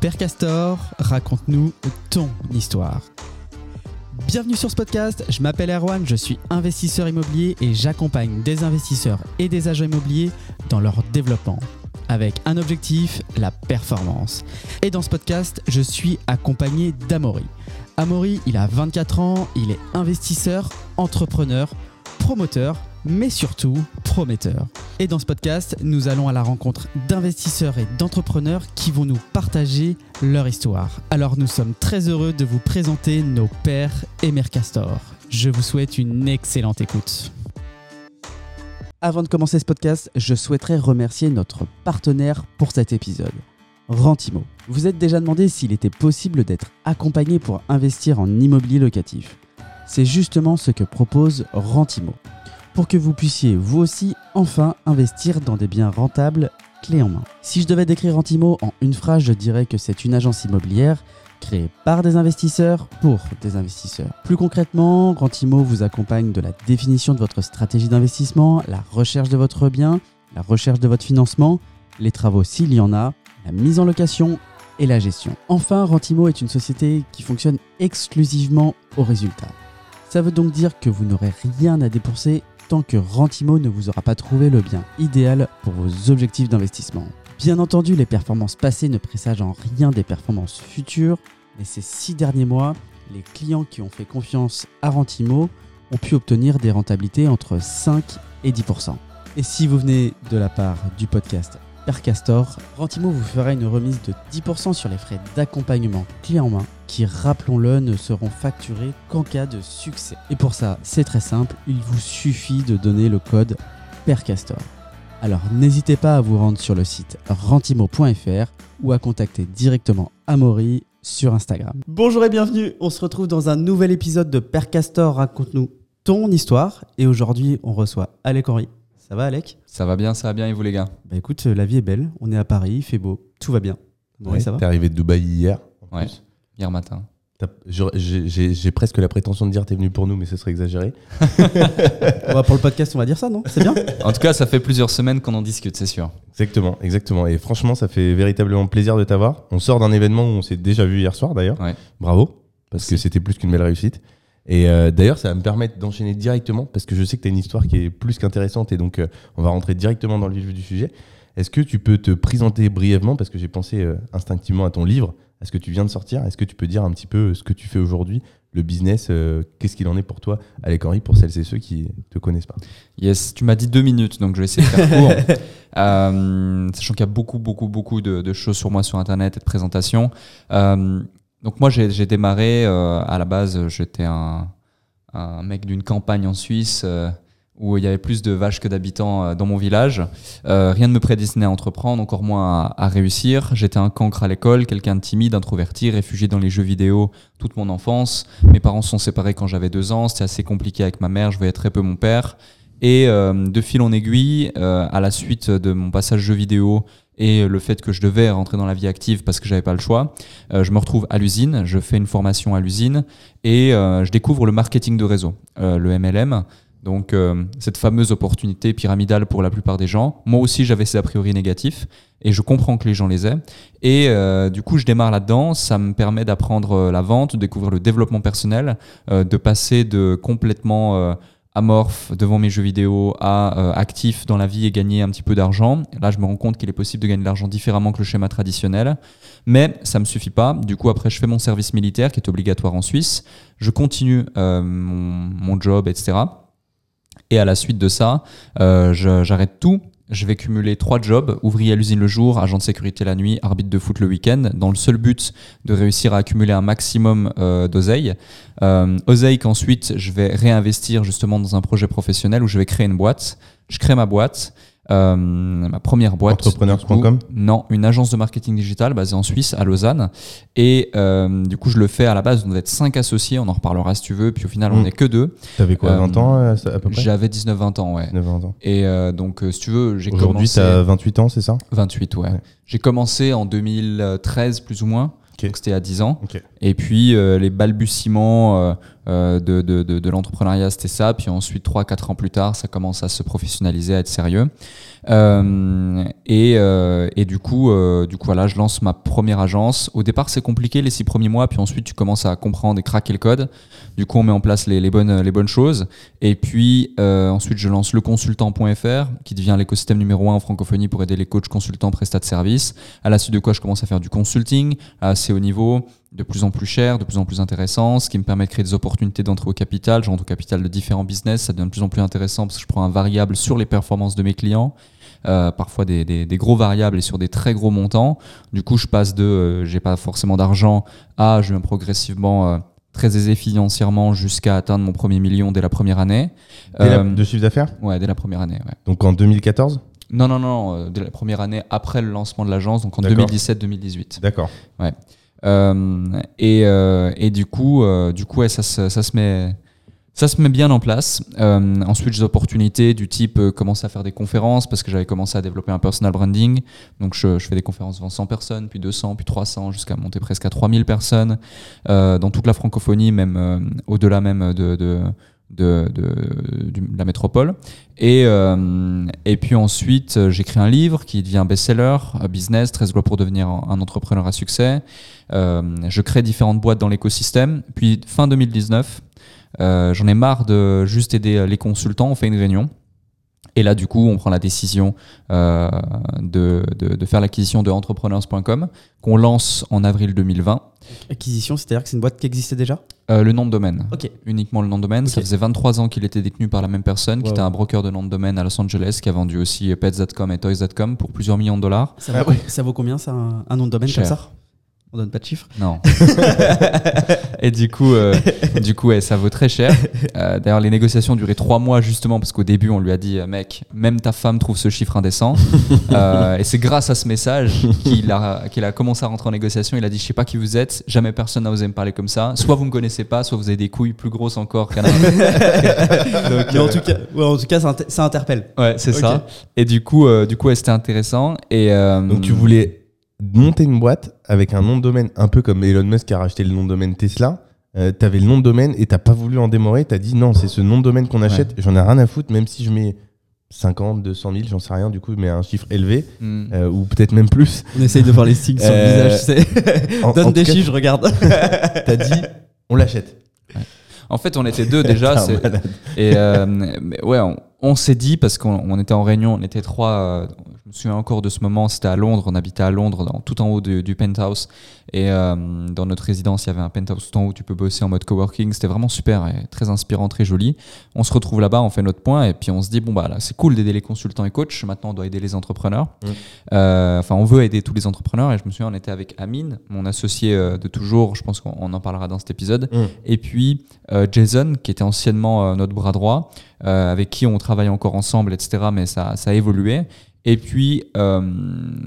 Père Castor, raconte-nous ton histoire. Bienvenue sur ce podcast, je m'appelle Erwan, je suis investisseur immobilier et j'accompagne des investisseurs et des agents immobiliers dans leur développement avec un objectif, la performance. Et dans ce podcast, je suis accompagné d'Amaury. Amaury, il a 24 ans, il est investisseur, entrepreneur, promoteur, mais surtout prometteur. Et dans ce podcast, nous allons à la rencontre d'investisseurs et d'entrepreneurs qui vont nous partager leur histoire. Alors nous sommes très heureux de vous présenter nos pères et mères. Je vous souhaite une excellente écoute. Avant de commencer ce podcast, je souhaiterais remercier notre partenaire pour cet épisode, Rentimo. Vous êtes déjà demandé s'il était possible d'être accompagné pour investir en immobilier locatif. C'est justement ce que propose Rentimo, pour que vous puissiez vous aussi enfin investir dans des biens rentables clés en main. Si je devais décrire Rentimo en une phrase, je dirais que c'est une agence immobilière créé par des investisseurs pour des investisseurs. Plus concrètement, Rentimo vous accompagne de la définition de votre stratégie d'investissement, la recherche de votre bien, la recherche de votre financement, les travaux s'il y en a, la mise en location et la gestion. Enfin, Rentimo est une société qui fonctionne exclusivement au résultat. Ça veut donc dire que vous n'aurez rien à dépenser tant que Rentimo ne vous aura pas trouvé le bien idéal pour vos objectifs d'investissement. Bien entendu, les performances passées ne présagent en rien des performances futures, mais ces six derniers mois, les clients qui ont fait confiance à Rentimo ont pu obtenir des rentabilités entre 5 et 10%. Et si vous venez de la part du podcast Percastor, Rentimo vous fera une remise de 10% sur les frais d'accompagnement clé en main qui, rappelons-le, ne seront facturés qu'en cas de succès. Et pour ça, c'est très simple, il vous suffit de donner le code Percastor. Alors n'hésitez pas à vous rendre sur le site rentimo.fr ou à contacter directement Amaury sur Instagram. Bonjour et bienvenue, on se retrouve dans un nouvel épisode de Percastor Raconte-nous ton histoire et aujourd'hui on reçoit Alec Henry. Ça va Alec? Ça va bien, ça va bien et vous les gars? Bah écoute, la vie est belle, on est à Paris, il fait beau, tout va bien. Ouais, ça va? T'es arrivé de Dubaï hier Ouais, plus. hier matin. J'ai presque la prétention de dire t'es venu pour nous, mais ce serait exagéré. pour le podcast, on va dire ça, non? C'est bien? En tout cas, ça fait plusieurs semaines qu'on en discute, c'est sûr. Exactement, exactement. Et franchement, ça fait véritablement plaisir de t'avoir. On sort d'un événement où on s'est déjà vu hier soir, d'ailleurs. Bravo, parce que c'était plus qu'une belle réussite. Et euh, d'ailleurs, ça va me permettre d'enchaîner directement, parce que je sais que tu as une histoire qui est plus qu'intéressante, et donc euh, on va rentrer directement dans le vif du sujet. Est-ce que tu peux te présenter brièvement, parce que j'ai pensé euh, instinctivement à ton livre, est-ce que tu viens de sortir Est-ce que tu peux dire un petit peu ce que tu fais aujourd'hui, le business Qu'est-ce qu'il en est pour toi, Alec Henry, pour celles et ceux qui ne te connaissent pas? Yes, tu m'as dit deux minutes, donc je vais essayer de faire court. sachant qu'il y a beaucoup, beaucoup, beaucoup de, de, choses sur moi sur Internet et de présentations. Donc moi, j'ai démarré, euh, à la base, j'étais un, un, mec d'une campagne en Suisse euh, où il y avait plus de vaches que d'habitants euh, dans mon village. Euh, rien ne me prédestinait à entreprendre, encore moins à, à réussir. J'étais un cancre à l'école, quelqu'un de timide, introverti, réfugié dans les jeux vidéo toute mon enfance. Mes parents sont séparés quand j'avais deux ans, c'était assez compliqué avec ma mère, je voyais très peu mon père. Et euh, de fil en aiguille, à la suite de mon passage jeux vidéo et le fait que je devais rentrer dans la vie active parce que j'avais pas le choix, euh, je me retrouve à l'usine, je fais une formation à l'usine et je découvre le marketing de réseau, le MLM. Donc euh, cette fameuse opportunité pyramidale pour la plupart des gens. Moi aussi j'avais ces a priori négatifs et je comprends que les gens les aient. Et euh, du coup je démarre là-dedans, ça me permet d'apprendre euh, la vente, de découvrir le développement personnel, euh, de passer de complètement euh, amorphe devant mes jeux vidéo à euh, actif dans la vie et gagner un petit peu d'argent. Là je me rends compte qu'il est possible de gagner de l'argent différemment que le schéma traditionnel. Mais ça me suffit pas. Du coup après je fais mon service militaire qui est obligatoire en Suisse. Je continue mon, mon job, etc. Et à la suite de ça, euh, j'arrête tout. Je vais cumuler trois jobs, ouvrier à l'usine le jour, agent de sécurité la nuit, arbitre de foot le week-end, dans le seul but de réussir à accumuler un maximum euh, d'oseille. Euh, oseille qu'ensuite je vais réinvestir justement dans un projet professionnel où je vais créer une boîte. Je crée ma boîte. Euh, ma première boîte. Entrepreneurs.com Non, une agence de marketing digital basée en Suisse, à Lausanne. Et euh, du coup, je le fais à la base. On doit être cinq associés, on en reparlera si tu veux. Puis au final, on n'est mmh. que deux. T'avais quoi, 20 euh, ans à peu près? J'avais 19-20 ans, ouais. 19, 20 ans. Et euh, donc, si tu veux, j'ai commencé. Aujourd'hui, t'as 28 ans, c'est ça? 28, ouais. ouais. J'ai commencé en 2013, plus ou moins. Okay. Donc c'était à 10 ans. Okay. Et puis euh, les balbutiements euh, de, de, de, de l'entrepreneuriat, c'était ça. Puis ensuite, 3-4 ans plus tard, ça commence à se professionnaliser, à être sérieux. Euh, et, euh, et, du coup, euh, du coup, voilà, je lance ma première agence. Au départ, c'est compliqué les six premiers mois, puis ensuite, tu commences à comprendre et craquer le code. Du coup, on met en place les, les bonnes, les bonnes choses. Et puis, ensuite, je lance leconsultant.fr, qui devient l'écosystème numéro un en francophonie pour aider les coachs, consultants, prestats de services. À la suite de quoi, je commence à faire du consulting à assez haut niveau de plus en plus cher, de plus en plus intéressant, ce qui me permet de créer des opportunités d'entrée au capital. Je rentre au capital de différents business, ça devient de plus en plus intéressant parce que je prends un variable sur les performances de mes clients. Euh, parfois des, des, gros variables et sur des très gros montants. Du coup, je passe de euh, j'ai pas forcément d'argent à je viens progressivement euh, très aisé financièrement jusqu'à atteindre mon premier million dès la première année. de chiffre d'affaires Ouais, dès la première année. Ouais. Donc en 2014 non, non, non, dès la première année après le lancement de l'agence, donc en 2017-2018. D'accord. Ouais. Et, et, du coup, du coup ça, se met ça se met bien en place. Euh, ensuite, j'ai des opportunités du type euh, commencer à faire des conférences parce que j'avais commencé à développer un personal branding. Donc, je, fais des conférences devant 100 personnes, puis 200, puis 300, jusqu'à monter presque à 3000 personnes euh, dans toute la francophonie, même euh, au-delà même de, de, de, de, la métropole. Et, euh, et puis ensuite, j'écris un livre qui devient best-seller, Business, 13 lois pour devenir un entrepreneur à succès. je crée différentes boîtes dans l'écosystème. Puis, fin 2019, euh, j'en ai marre de juste aider euh, les consultants. On fait une réunion. Et là, du coup, on prend la décision euh, de, de, faire l'acquisition de entrepreneurs.com qu'on lance en avril 2020. Acquisition, c'est-à-dire que c'est une boîte qui existait déjà? Le nom de domaine. Ok. Uniquement le nom de domaine. Ça faisait 23 ans qu'il était détenu par la même personne, qui était un broker de nom de domaine à Los Angeles, qui a vendu aussi pets.com et toys.com pour plusieurs millions de dollars. Ça, vaut, ah ça vaut combien, ça, un, nom de domaine comme ça? On donne pas de chiffres Non. et du coup, euh, du coup ça vaut très cher. Euh, d'ailleurs, les négociations ont duré trois mois justement parce qu'au début, on lui a dit, mec, même ta femme trouve ce chiffre indécent. Euh, et c'est grâce à ce message qu'il a, qu'il a commencé à rentrer en négociation. Il a dit, je sais pas qui vous êtes, jamais personne n'a osé me parler comme ça. Soit vous me connaissez pas, soit vous avez des couilles plus grosses encore qu'un Mais en tout cas, en tout cas, ça, interpelle. Ouais, c'est ça. Et du coup, du coup, c'était intéressant. Et donc tu voulais monter une boîte avec un nom de domaine, un peu comme Elon Musk a racheté le nom de domaine Tesla. Euh, tu avais le nom de domaine et t'as pas voulu en démorer. Tu as dit non, c'est ce nom de domaine qu'on achète. J'en ai rien à foutre, même si je mets 50, 200 000, j'en sais rien, du coup, mais un chiffre élevé, hmm. euh, ou peut-être même plus. On essaye de voir les signes sur le euh, visage, Donne des chiffres, je regarde. T'as dit, on l'achète. En fait, on était deux déjà. et ouais, on, on s'est dit, parce qu'on était en réunion, on était trois, me souviens encore de ce moment, c'était à Londres, on habitait à Londres, dans, tout en haut du, penthouse. Et euh, dans notre résidence, il y avait un penthouse tout en haut où tu peux bosser en mode coworking. C'était vraiment super et très inspirant, très joli. On se retrouve là-bas, on fait notre point et puis on se dit, bon, bah là, c'est cool d'aider les consultants et coachs. Maintenant, on doit aider les entrepreneurs. Mmh. Euh, enfin, on veut aider tous les entrepreneurs. Et je me souviens, on était avec Amine, mon associé euh, de toujours. Je pense qu'on en parlera dans cet épisode. Mmh. Et puis Jason, qui était anciennement notre bras droit, avec qui on travaille encore ensemble, etc. Mais ça, ça a évolué. Et puis, euh,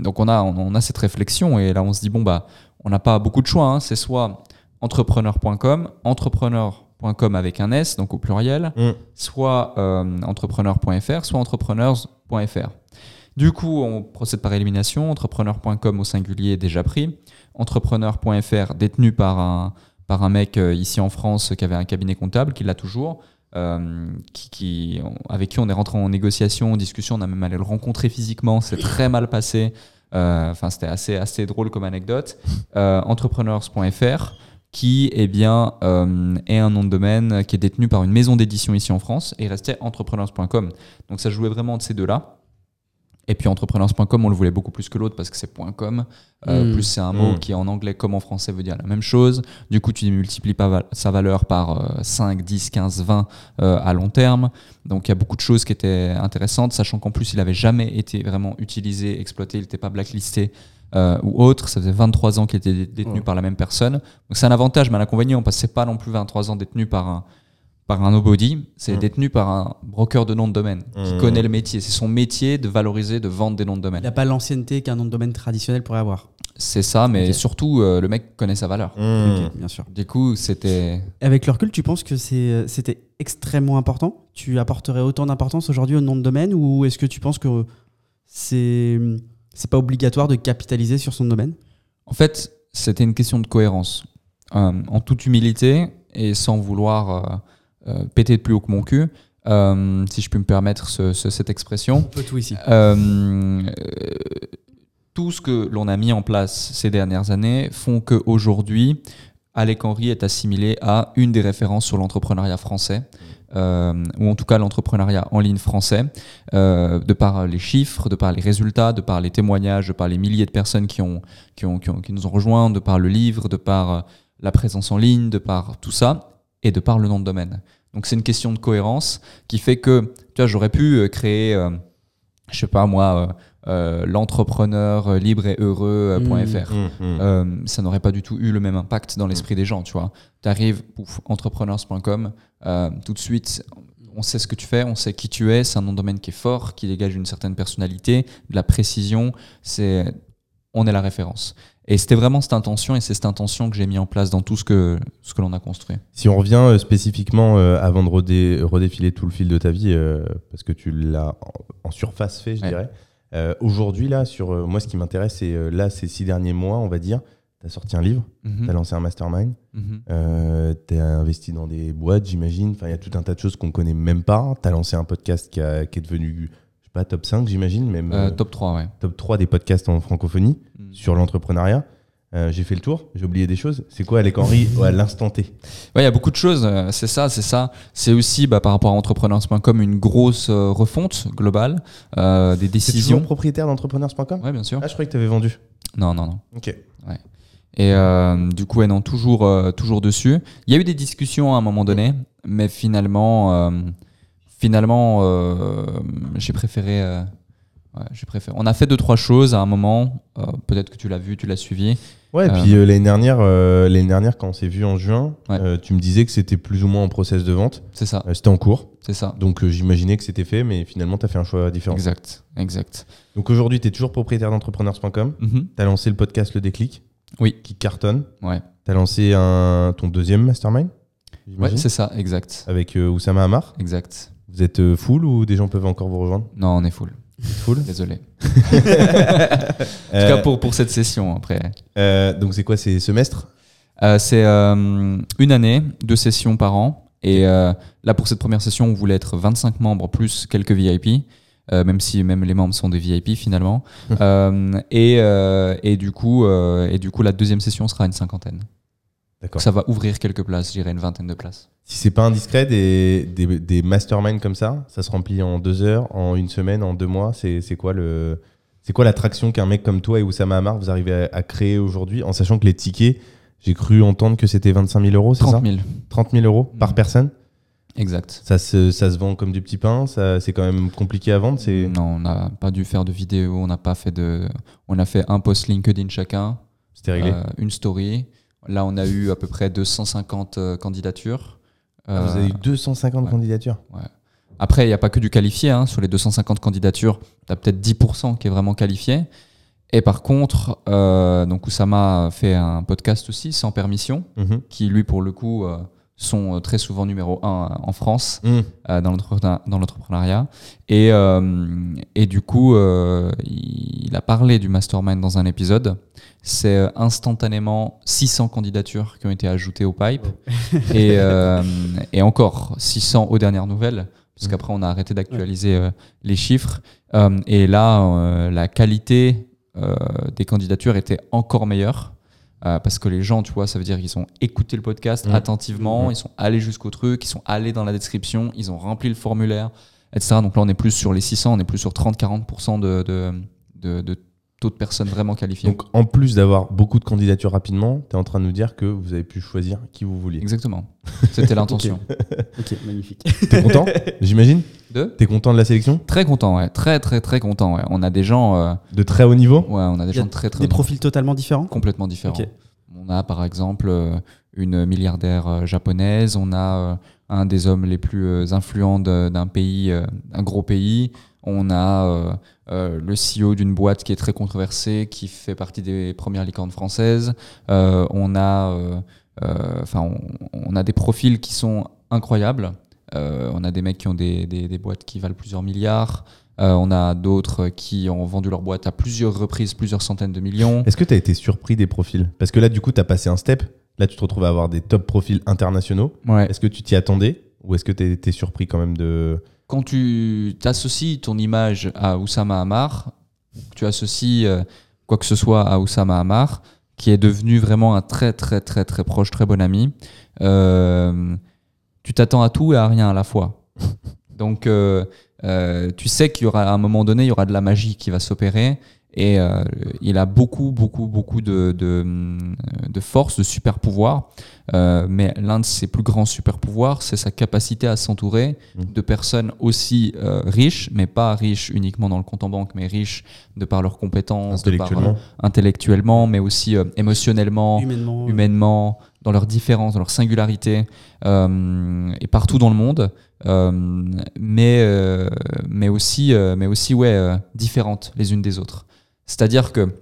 donc on a, on a cette réflexion et là on se dit, bon, bah, on n'a pas beaucoup de choix. Hein. C'est soit entrepreneur.com, entrepreneur.com avec un S, donc au pluriel, mm. soit euh, entrepreneur.fr, soit entrepreneurs.fr. Du coup, on procède par élimination. Entrepreneur.com au singulier déjà pris. Entrepreneur.fr détenu par un, par un mec euh, ici en France qui avait un cabinet comptable, qui l'a toujours. Euh, qui, avec qui on est rentré en négociation, en discussion, on a même allé le rencontrer physiquement, c'est très mal passé. Euh, enfin, c'était assez, assez drôle comme anecdote. Euh, entrepreneurs.fr, qui eh bien, est un nom de domaine qui est détenu par une maison d'édition ici en France et restait entrepreneurs.com. Donc ça jouait vraiment de ces deux-là. Et puis entrepreneurs.com, on le voulait beaucoup plus que l'autre parce que c'est .com. Euh, hmm. Plus c'est un mot hmm. qui en anglais comme en français veut dire la même chose. Du coup, tu ne multiplies pas sa valeur par 5, 10, 15, 20 à long terme. Donc il y a beaucoup de choses qui étaient intéressantes, sachant qu'en plus, il n'avait jamais été vraiment utilisé, exploité, il n'était pas blacklisté. Euh, ou autre, ça faisait 23 ans qu'il était détenu par la même personne. Donc c'est un avantage, mais un inconvénient, parce que c'est pas non plus 23 ans détenu par un, par un nobody, c'est mm. détenu par un broker de nom de domaine qui mm. connaît le métier. C'est son métier de valoriser, de vendre des noms de domaine. Il n'a pas l'ancienneté qu'un nom de domaine traditionnel pourrait avoir. C'est ça, mais surtout, euh, le mec connaît sa valeur. Mm. bien sûr. Du coup, c'était. Avec le recul, tu penses que euh, c'était extrêmement important? Tu apporterais autant d'importance aujourd'hui au nom de domaine ou est-ce que tu penses que c'est c'est pas obligatoire de capitaliser sur son domaine? En fait, c'était une question de cohérence. Euh, en toute humilité, et sans vouloir péter de plus haut que mon cul, si je puis me permettre cette expression. On peut tout ici. tout ce que l'on a mis en place ces dernières années font qu'aujourd'hui, Alec Henry est assimilé à une des références sur l'entrepreneuriat français. Euh, ou en tout cas l'entrepreneuriat en ligne français, euh, de par les chiffres, de par les résultats, de par les témoignages, de par les milliers de personnes qui, ont, qui, ont, qui, nous ont rejoints, de par le livre, de par euh, la présence en ligne, de par tout ça, et de par le nom de domaine. Donc c'est une question de cohérence qui fait que, tu vois, j'aurais pu créer, je sais pas moi, euh, l'entrepreneur libre et heureux.fr. Mmh, mmh, mmh. euh, ça n'aurait pas du tout eu le même impact dans l'esprit des gens, tu vois. Tu arrives, entrepreneurs.com, euh, tout de suite, on sait ce que tu fais, on sait qui tu es, c'est un nom de domaine qui est fort, qui dégage une certaine personnalité, de la précision, c'est on est la référence. Et c'était vraiment cette intention, et c'est cette intention que j'ai mis en place dans tout ce que, ce que l'on a construit. Si on revient spécifiquement, avant de redéfiler tout le fil de ta vie, parce que tu l'as en, surface fait, je dirais, euh, aujourd'hui, là, sur euh, moi, ce qui m'intéresse, c'est euh, là, ces six derniers mois, on va dire, tu as sorti un livre, mhm. tu as lancé un mastermind, mhm. tu as investi dans des boîtes, j'imagine. Enfin, il y a tout un tas de choses qu'on connaît même pas. Tu as lancé un podcast qui, est devenu, je sais pas, top 5, j'imagine, même. top 3, ouais. Top 3 des podcasts en francophonie. Sur l'entrepreneuriat. Euh, j'ai fait le tour, j'ai oublié des choses. C'est quoi Alec Henry à l'instant T? Il y a beaucoup de choses, euh, c'est ça, c'est ça. C'est aussi bah, par rapport à entrepreneurs.com une grosse euh, refonte globale des décisions. Tu propriétaire d'entrepreneurs.com Oui, bien sûr. Ah, je croyais que tu avais vendu. Non, non, non. Ok. Et du coup, non, toujours, toujours dessus. Il y a eu des discussions à un moment donné, mais finalement, finalement j'ai préféré. J'ai préféré. On a fait deux trois choses à un moment. Peut-être que tu l'as vu, tu l'as suivi. Ouais, et puis euh, l'année dernière, euh, l'année dernière, quand on s'est vu en juin, euh, tu me disais que c'était plus ou moins en process de vente. C'est ça. c'était en cours. C'est ça. Donc j'imaginais que c'était fait, mais finalement, tu as fait un choix différent. Exact, exact. Donc aujourd'hui, tu es toujours propriétaire d'entrepreneurs.com. Mhm. Tu as lancé le podcast Le Déclic. Oui. Qui cartonne. Ouais. Tu as lancé un, ton deuxième mastermind Ouais, c'est ça, exact. Avec Oussama Hamar. Exact. Vous êtes full ou des gens peuvent encore vous rejoindre? Non, on est full. Full Désolé. en tout cas pour, pour cette session après. Euh, donc c'est quoi C'est semestre? Euh, C'est euh, une année, deux sessions par an. Et là pour cette première session, on voulait être 25 membres plus quelques VIP. même si même les membres sont des VIP finalement. et, et, du coup, et du coup, la deuxième session sera une cinquantaine. Ça va ouvrir quelques places, je dirais une vingtaine de places. Si c'est pas indiscret, des, des, des masterminds comme ça, ça se remplit en deux heures, en une semaine, en deux mois. C'est quoi le c'est quoi l'attraction qu'un mec comme toi et Oussama Hamar vous arrivez à, créer aujourd'hui, en sachant que les tickets, j'ai cru entendre que c'était 25 000 euros, c'est ça 30 000. 30 000 euros par mmh. personne Exact. Ça se, ça se vend comme du petit pain C'est quand même compliqué à vendre Non, on n'a pas dû faire de vidéo, on n'a pas fait de. On a fait un post LinkedIn chacun. C'était réglé. Euh, une story. Là, on a eu à peu près 250 euh, candidatures. Ah, vous avez eu 250 euh, candidatures Après, il n'y a pas que du qualifié. Hein. Sur les 250 candidatures, tu as peut-être 10% qui est vraiment qualifié. Et par contre, euh, donc Oussama fait un podcast aussi, sans permission, mhm. qui lui, pour le coup, sont euh, très souvent numéro un en France mm. euh, dans l'entrepreneuriat. Et, euh, et du coup, il a parlé du mastermind dans un épisode. C'est instantanément 600 candidatures qui ont été ajoutées au pipe. et, et encore 600 aux dernières nouvelles parce mm. qu'après on a arrêté d'actualiser les chiffres. et là, la qualité des candidatures était encore meilleure. Euh, parce que les gens, tu vois, ça veut dire qu'ils ont écouté le podcast mmh. attentivement, mmh. ils sont allés jusqu'au truc, ils sont allés dans la description, ils ont rempli le formulaire, etc. Donc là, on est plus sur les 600, on est plus sur 30-40% de, de, de, de, taux de personnes vraiment qualifiées. Donc en plus d'avoir beaucoup de candidatures rapidement, tu es en train de nous dire que vous avez pu choisir qui vous vouliez. Exactement. C'était l'intention. ok, magnifique. T'es content, j'imagine? De? T'es content de la sélection? Très content, ouais. Très, très, très content. Ouais. On a des gens. Euh, de très haut niveau? Ouais, on a des gens de très, très. Des profils totalement différents? Complètement différents. On a par exemple euh, une milliardaire euh, japonaise, on a un des hommes les plus influents d'un pays, un gros pays. On a euh, le CEO d'une boîte qui est très controversée, qui fait partie des premières licornes françaises. Euh, on a, euh, enfin, on, a des profils qui sont incroyables. on a des mecs qui ont des, des, boîtes qui valent plusieurs milliards. on a d'autres qui ont vendu leur boîte à plusieurs reprises, plusieurs centaines de millions. Est-ce que tu as été surpris des profils? Parce que là, du coup, tu as passé un step Là, tu te retrouves à avoir des top profils internationaux. Est-ce que tu t'y attendais? Ou est-ce que tu étais surpris quand même de. Quand tu associes ton image à Oussama Hamar, tu associes euh, quoi que ce soit à Oussama Hamar, qui est devenu vraiment un très très très très proche, très bon ami, euh, tu t'attends à tout et à rien à la fois. Donc euh, tu sais qu'il y aura à un moment donné, il y aura de la magie qui va s'opérer et euh, il a beaucoup, beaucoup, beaucoup de, de, de force, de super pouvoir. Euh, mais l'un de ses plus grands super pouvoirs, c'est sa capacité à s'entourer mmh. de personnes aussi euh, riches, mais pas riches uniquement dans le compte en banque, mais riches de par leurs compétences, intellectuellement, intellectuellement mais aussi émotionnellement, humainement, humainement, dans leurs différences, dans leurs singularités, et partout dans le monde. mais, mais aussi, mais aussi ouais, différentes les unes des autres. C'est-à-dire que,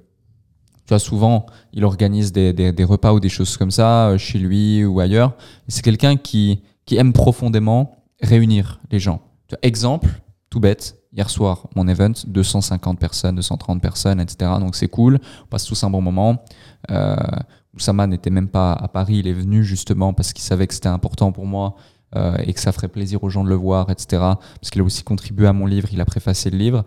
tu souvent, il organise des, repas ou des choses comme ça euh, chez lui ou ailleurs. C'est quelqu'un qui, qui aime profondément réunir les gens. exemple, tout bête, hier soir, mon event, 250 personnes, 230 personnes, etc. Donc c'est cool, on passe tous un bon moment. Euh, Oussama n'était même pas à Paris, il est venu justement parce qu'il savait que c'était important pour moi euh, et que ça ferait plaisir aux gens de le voir, etc. Parce qu'il a aussi contribué à mon livre, il a préfacé le livre.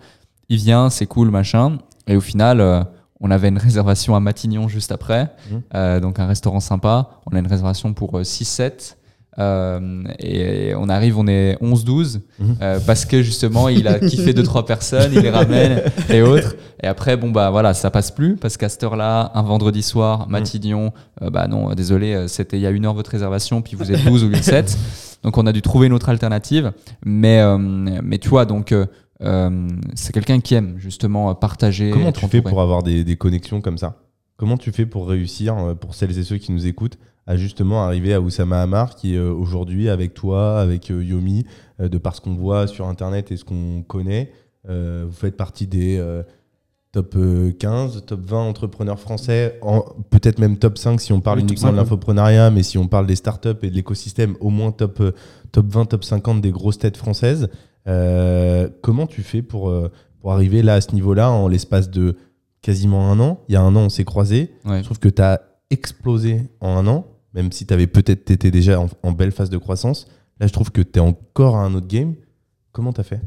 Il vient, c'est cool, machin. Et au final, euh, on avait une réservation à Matignon juste après, mmh. euh, donc un restaurant sympa. On a une réservation pour 6-7. Euh, et on arrive, on est 11-12 mmh. parce que justement il a kiffé deux trois personnes, il les ramène et autres. Et après bon bah voilà ça passe plus parce qu'à cette heure-là, un vendredi soir, mmh. Matignon, bah non désolé c'était il y a une heure votre réservation puis vous êtes 12 ou 7 donc on a dû trouver une autre alternative. Mais mais tu vois donc euh, c'est quelqu'un qui aime justement partager. Comment tu fais pour avoir des, connexions comme ça? Comment tu fais pour réussir, euh, pour celles et ceux qui nous écoutent, à justement arriver à Oussama Hamar, qui est euh, aujourd'hui avec toi, avec Yomi, de par ce qu'on voit sur Internet et ce qu'on connaît, vous faites partie des top 15, top 20 entrepreneurs français, peut-être même top 5 si on parle uniquement de l'infoprenariat, mais si on parle des startups et de l'écosystème, au moins top, top 20, top 50 des grosses têtes françaises. Euh, comment tu fais pour, euh, pour arriver là à ce niveau-là en l'espace de quasiment un an? Il y a un an, on s'est croisés. Je trouve que tu as explosé en un an, même si tu avais peut-être été déjà en, belle phase de croissance. Là, je trouve que tu es encore à un autre game. Comment tu as fait?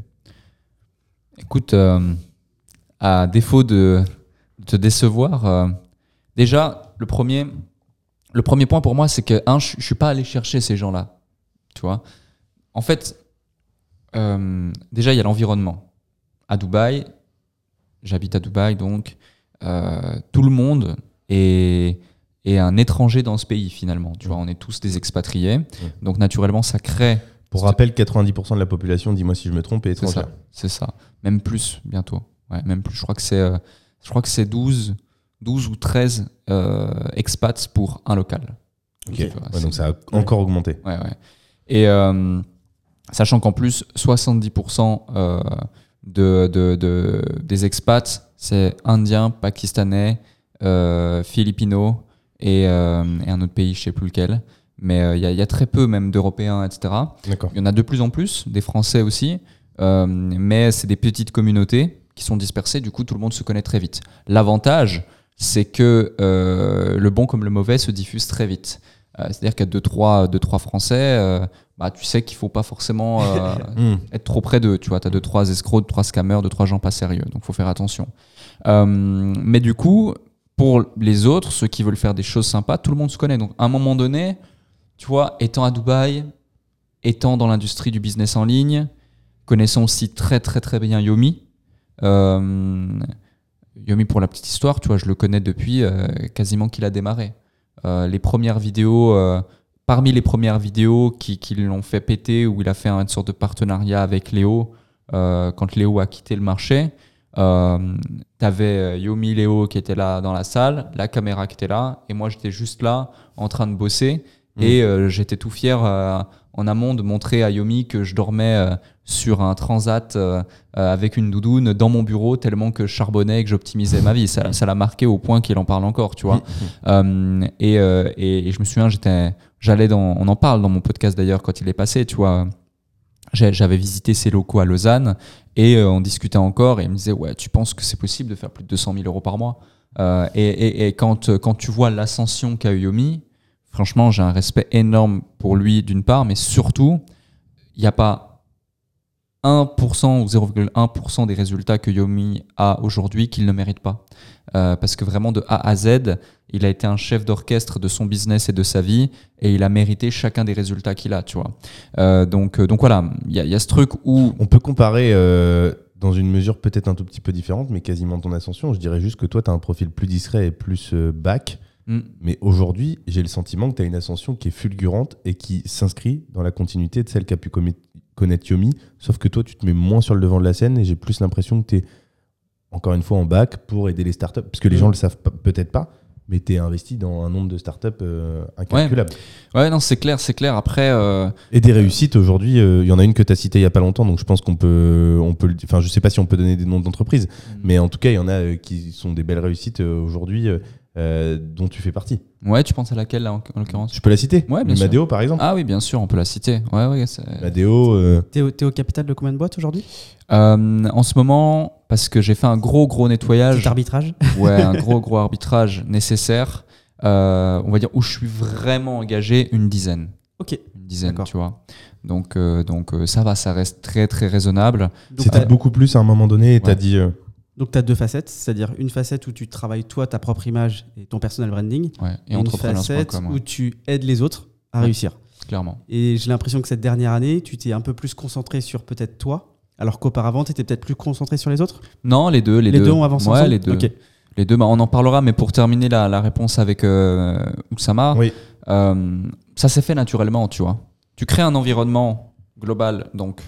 Écoute, euh, à défaut de, te décevoir, déjà, le premier, le premier point pour moi, c'est que, un, je ne suis pas allé chercher ces gens-là. Tu vois? En fait, euh, déjà, il y a l'environnement. À Dubaï, j'habite à Dubaï, donc euh, tout le monde est, est, un étranger dans ce pays finalement. Tu vois, on est tous des expatriés, donc naturellement, ça crée. Pour rappel, 90% de la population, dis-moi si je me trompe, est étrangère. C'est ça, même plus bientôt. Ouais, même plus. Je crois que c'est, euh, je crois que c'est 12, 12 ou 13 expats pour un local. Ok. donc ça a encore augmenté. Ouais, ouais. Et Sachant qu'en plus, 70% euh, de, de, des expats, c'est indiens, pakistanais, euh, philippinos euh, et, un autre pays, je ne sais plus lequel. Mais il y, a très peu même d'Européens, etc. Il y en a de plus en plus, des Français aussi. mais c'est des petites communautés qui sont dispersées, du coup tout le monde se connaît très vite. L'avantage, c'est que le bon comme le mauvais se diffuse très vite. C'est-à-dire qu'il y a deux trois, deux, trois Français, bah, tu sais qu'il faut pas forcément euh, hmm. être trop près d'eux. Tu vois, tu as deux, trois escrocs, deux, trois scammers, deux, trois gens pas sérieux. Donc, faut faire attention. Euh, mais du coup, pour les autres, ceux qui veulent faire des choses sympas, tout le monde se connaît. Donc, à un moment donné, tu vois, étant à Dubaï, étant dans l'industrie du business en ligne, connaissant aussi très, très, très bien Yomi. Euh, Yomi, pour la petite histoire, tu vois, je le connais depuis quasiment qu'il a démarré. les premières vidéos parmi les premières vidéos qui, qui l'ont fait péter, où il a fait une sorte de partenariat avec Léo, euh, quand Léo a quitté le marché, euh, tu avais euh, Yomi Léo qui était là dans la salle, la caméra qui était là, et moi j'étais juste là en train de bosser. Mmh. Et euh, j'étais tout fier en amont de montrer à Yomi que je dormais sur un transat avec une doudoune dans mon bureau tellement que je charbonnais et que j'optimisais ma vie. Ça l'a marqué au point qu'il en parle encore, tu vois. Mmh. Et, et, et, je me souviens, j'étais J'allais dans, on en parle dans mon podcast d'ailleurs quand il est passé, tu vois. J'avais visité ses locaux à Lausanne et euh, on discutait encore et il me disait ouais tu penses que c'est possible de faire plus de 200 000 euros par mois? Euh, et, et, quand quand tu vois l'ascension qu'a eu Yomi, franchement, j'ai un respect énorme pour lui d'une part, mais surtout, il n'y a pas 1% ou 0,1% des résultats que Yomi a aujourd'hui qu'il ne mérite pas. Euh, parce que vraiment de A à Z, il a été un chef d'orchestre de son business et de sa vie et il a mérité chacun des résultats qu'il a, tu vois. Euh, donc, euh, donc voilà, il y, y, a ce truc où... On peut comparer dans une mesure peut-être un tout petit peu différente, mais quasiment ton ascension. Je dirais juste que toi, tu as un profil plus discret et plus back. Mm. Mais aujourd'hui, j'ai le sentiment que tu as une ascension qui est fulgurante et qui s'inscrit dans la continuité de celle qu'a pu connaître Yomi. Sauf que toi, tu te mets moins sur le devant de la scène et j'ai plus l'impression que tu es encore une fois en bac pour aider les startups. Parce que les gens le savent peut-être pas, mais tu es investi dans un nombre de startups euh, incalculable. Ouais. non, c'est clair, c'est clair. Après. Euh, et des réussites aujourd'hui, euh, il y en a une que tu as citée il y a pas longtemps, donc je pense qu'on peut. On peut enfin, je sais pas si on peut donner des noms d'entreprises, mm. mais en tout cas, il y en a qui sont des belles réussites aujourd'hui. Dont tu fais partie. Ouais, tu penses à laquelle là en, l'occurrence Je peux la citer Ouais, bien Madeo par exemple Ah oui, bien sûr, on peut la citer. Ouais, ouais, Madeo. T'es au, capital de combien de boîtes aujourd'hui? En ce moment, parce que j'ai fait un gros gros nettoyage. Petit arbitrage Ouais, un gros gros arbitrage nécessaire. Euh, on va dire où je suis vraiment engagé une dizaine. Ok. Une dizaine, tu vois. Donc, euh, donc euh, ça va, ça reste très très raisonnable. C'était beaucoup plus à un moment donné et tu as dit. Donc tu as deux facettes, c'est-à-dire une facette où tu travailles toi, ta propre image et ton personal branding. Ouais, et, une facette où tu aides les autres à réussir. Clairement. Et j'ai l'impression que cette dernière année, tu t'es un peu plus concentré sur peut-être toi alors qu'auparavant, tu étais peut-être plus concentré sur les autres? Non, les deux. Les, deux. ont avancé ouais, les deux. Les deux, bah, on en parlera, mais pour terminer la, réponse avec euh, Oussama, oui. Euh, ça s'est fait naturellement, tu vois. Tu crées un environnement global, donc